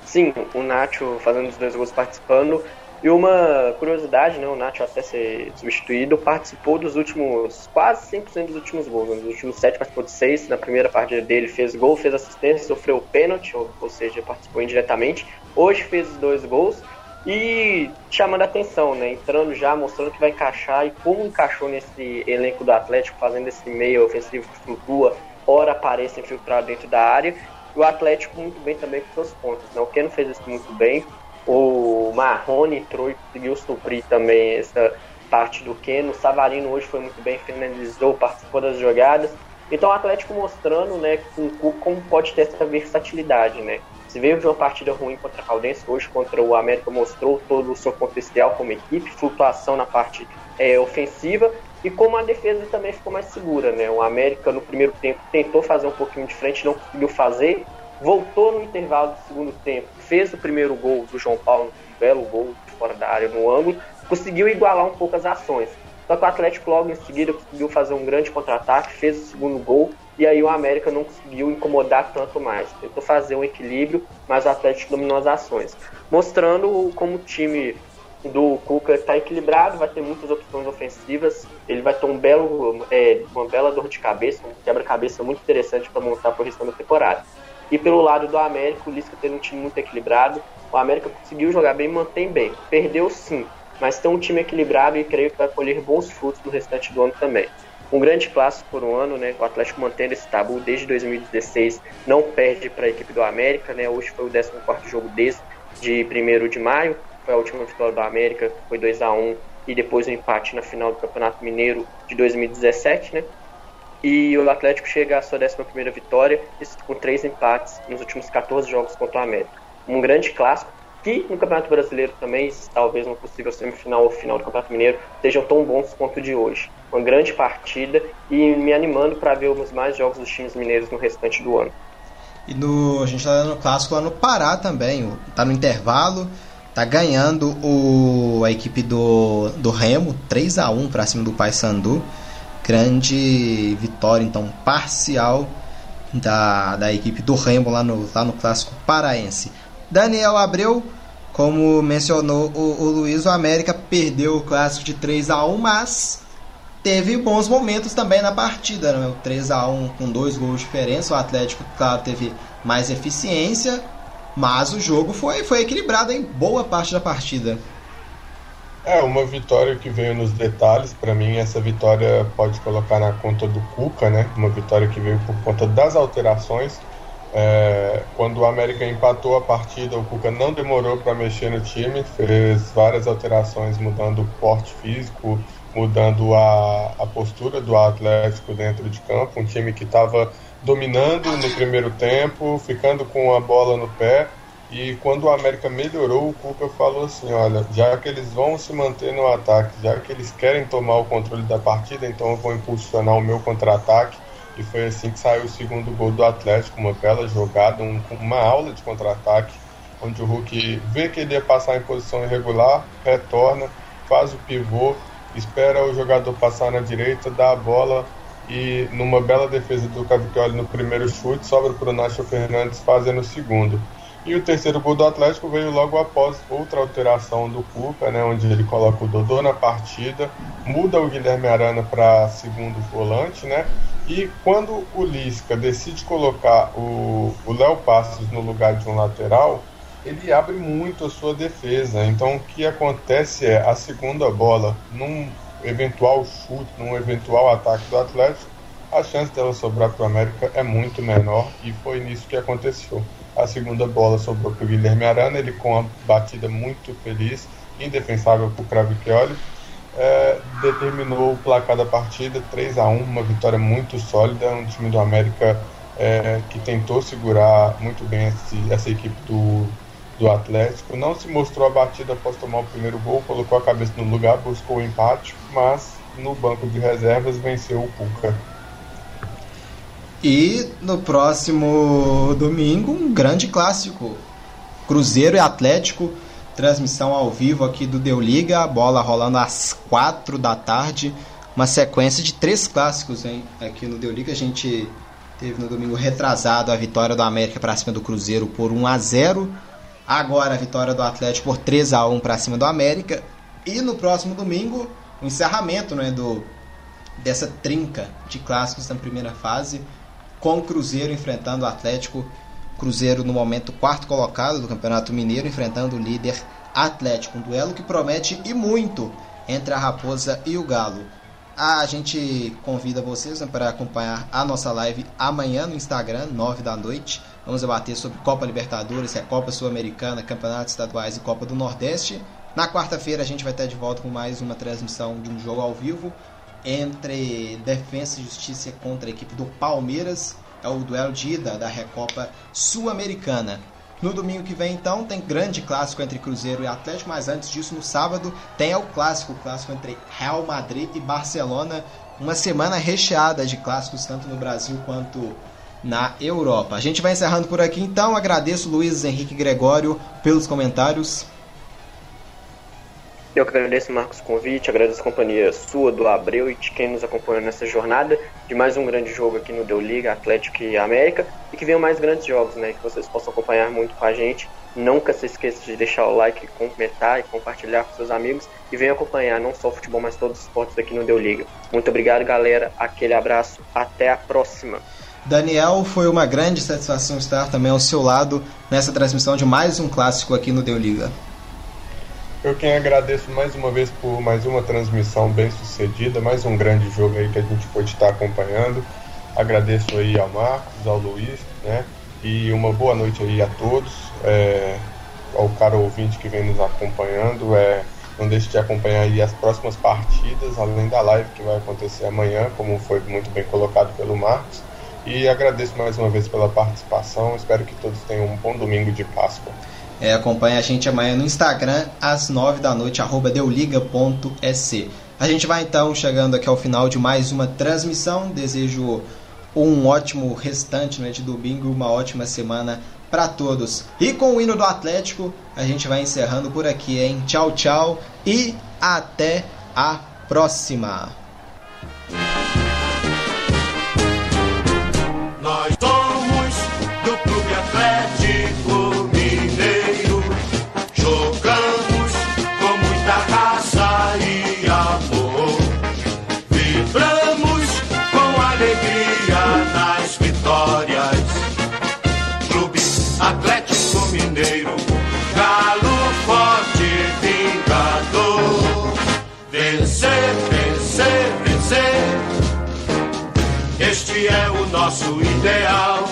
Sim, o Nacho fazendo os dois gols participando. E uma curiosidade, né, o Nacho até ser substituído, participou dos últimos, quase 100% dos últimos gols. Nos últimos 7 participou de 6, na primeira partida dele fez gol, fez assistência, sofreu pênalti, ou, ou seja, participou indiretamente. Hoje fez os dois gols e chamando a atenção, né? Entrando já, mostrando que vai encaixar e como encaixou nesse elenco do Atlético, fazendo esse meio ofensivo que flutua, ora aparece infiltrado dentro da área. E o Atlético muito bem também com seus pontos. Né? O Keno fez isso muito bem. O Marrone entrou e conseguiu suprir também essa parte do Keno. O Savarino hoje foi muito bem, finalizou, participou das jogadas. Então o Atlético mostrando né, como pode ter essa versatilidade, né? Se veio de uma partida ruim contra a Caldense, hoje contra o América mostrou todo o seu potencial como equipe, flutuação na parte é, ofensiva e como a defesa também ficou mais segura, né? O América no primeiro tempo tentou fazer um pouquinho de frente, não conseguiu fazer, voltou no intervalo do segundo tempo, fez o primeiro gol do João Paulo, um belo gol fora da área no ângulo, conseguiu igualar um pouco as ações. Só que o Atlético logo em seguida conseguiu fazer um grande contra-ataque, fez o segundo gol e aí o América não conseguiu incomodar tanto mais. Tentou fazer um equilíbrio, mas o Atlético dominou as ações. Mostrando como o time do Cuca está equilibrado, vai ter muitas opções ofensivas, ele vai ter um belo, é, uma bela dor de cabeça, um quebra-cabeça muito interessante para montar para o restante da temporada. E pelo lado do América, o Lisca teve um time muito equilibrado. O América conseguiu jogar bem e mantém bem. Perdeu sim, mas tem um time equilibrado e creio que vai colher bons frutos no restante do ano também. Um grande clássico por um ano, né? O Atlético mantendo esse tabu desde 2016, não perde para a equipe do América, né? Hoje foi o 14 jogo desde de 1 de maio, foi a última vitória do América, foi 2 a 1 e depois o um empate na final do Campeonato Mineiro de 2017, né? E o Atlético chega à sua 11 vitória, com três empates nos últimos 14 jogos contra o América. Um grande clássico, que no Campeonato Brasileiro também, talvez não possível semifinal ou final do Campeonato Mineiro, sejam tão bons quanto o de hoje. Uma grande partida e me animando para ver os mais jogos dos times mineiros no restante do ano. E no, a gente está no clássico lá no Pará também, tá no intervalo, tá ganhando o, a equipe do, do Remo, 3 a 1 para cima do Paysandu. Grande vitória, então, parcial da, da equipe do Remo lá no, lá no clássico paraense. Daniel Abreu, como mencionou o, o Luiz, o América perdeu o clássico de 3 a 1 mas teve bons momentos também na partida. Né? O 3 a 1 com dois gols de diferença. O Atlético, claro, teve mais eficiência, mas o jogo foi, foi equilibrado em boa parte da partida. É, uma vitória que veio nos detalhes. Para mim, essa vitória pode colocar na conta do Cuca, né? Uma vitória que veio por conta das alterações. É, quando o América empatou a partida, o Cuca não demorou para mexer no time, fez várias alterações, mudando o porte físico, mudando a, a postura do Atlético dentro de campo. Um time que estava dominando no primeiro tempo, ficando com a bola no pé. E quando o América melhorou, o Cuca falou assim: olha, já que eles vão se manter no ataque, já que eles querem tomar o controle da partida, então eu vou impulsionar o meu contra-ataque e foi assim que saiu o segundo gol do Atlético, uma bela jogada, um, uma aula de contra-ataque, onde o Hulk vê que ele ia passar em posição irregular, retorna, faz o pivô, espera o jogador passar na direita, dá a bola e numa bela defesa do Cavicchioli no primeiro chute, sobra para o Nacho Fernandes fazendo o segundo. E o terceiro gol do Atlético veio logo após outra alteração do Cuca, né, onde ele coloca o Dodô na partida, muda o Guilherme Arana para segundo volante, né, e quando o Lisca decide colocar o Léo Passos no lugar de um lateral, ele abre muito a sua defesa. Então o que acontece é a segunda bola, num eventual chute, num eventual ataque do Atlético, a chance dela sobrar para o América é muito menor e foi nisso que aconteceu. A segunda bola sobrou para o Guilherme Arana, ele com uma batida muito feliz, indefensável para o Cravicchioli é, determinou o placar da partida 3 a 1 uma vitória muito sólida, um time do América é, que tentou segurar muito bem esse, essa equipe do, do Atlético. Não se mostrou abatida após tomar o primeiro gol, colocou a cabeça no lugar, buscou o empate, mas no banco de reservas venceu o Cuca. E no próximo domingo, um grande clássico. Cruzeiro e Atlético transmissão ao vivo aqui do Deu Liga, a bola rolando às 4 da tarde, uma sequência de três clássicos hein? aqui no Deu Liga. A gente teve no domingo retrasado a vitória do América para cima do Cruzeiro por 1 a 0. Agora a vitória do Atlético por 3 a 1 para cima do América e no próximo domingo o encerramento, né, do dessa trinca de clássicos na primeira fase, com o Cruzeiro enfrentando o Atlético Cruzeiro no momento quarto colocado do Campeonato Mineiro enfrentando o líder Atlético, um duelo que promete e muito entre a Raposa e o Galo. A gente convida vocês né, para acompanhar a nossa live amanhã no Instagram, 9 da noite. Vamos debater sobre Copa Libertadores, é Copa Sul-Americana, Campeonatos Estaduais e Copa do Nordeste. Na quarta-feira a gente vai estar de volta com mais uma transmissão de um jogo ao vivo entre Defensa e Justiça contra a equipe do Palmeiras é o duelo de ida da Recopa Sul-Americana. No domingo que vem, então, tem grande clássico entre Cruzeiro e Atlético, mas antes disso, no sábado, tem o clássico, o clássico entre Real Madrid e Barcelona. Uma semana recheada de clássicos, tanto no Brasil quanto na Europa. A gente vai encerrando por aqui, então. Agradeço Luiz Henrique Gregório pelos comentários. Eu agradeço, Marcos, o convite, agradeço a companhia sua, do Abreu e de quem nos acompanhou nessa jornada de mais um grande jogo aqui no Deu Liga, Atlético e América, e que venham mais grandes jogos, né, que vocês possam acompanhar muito com a gente. Nunca se esqueça de deixar o like, comentar e compartilhar com seus amigos e venham acompanhar não só o futebol, mas todos os esportes aqui no Deu Liga. Muito obrigado, galera. Aquele abraço. Até a próxima. Daniel, foi uma grande satisfação estar também ao seu lado nessa transmissão de mais um clássico aqui no Deu Liga. Eu quem agradeço mais uma vez por mais uma transmissão bem sucedida, mais um grande jogo aí que a gente pode estar acompanhando. Agradeço aí ao Marcos, ao Luiz, né? E uma boa noite aí a todos, é, ao caro ouvinte que vem nos acompanhando. É, não deixe de acompanhar aí as próximas partidas, além da live que vai acontecer amanhã, como foi muito bem colocado pelo Marcos. E agradeço mais uma vez pela participação. Espero que todos tenham um bom domingo de Páscoa. É, acompanhe a gente amanhã no Instagram, às 9 da noite, arroba deuliga.sc. A gente vai então chegando aqui ao final de mais uma transmissão. Desejo um ótimo restante né, de domingo, uma ótima semana para todos. E com o hino do Atlético, a gente vai encerrando por aqui, hein? Tchau, tchau e até a próxima. Nós nosso ideal.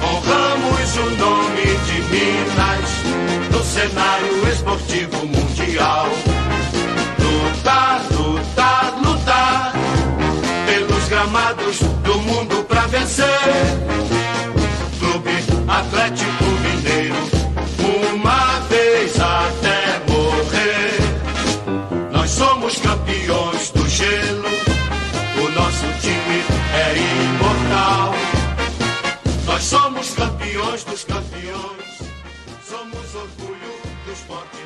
Honramos o nome de Minas no cenário esportivo mundial. Campeões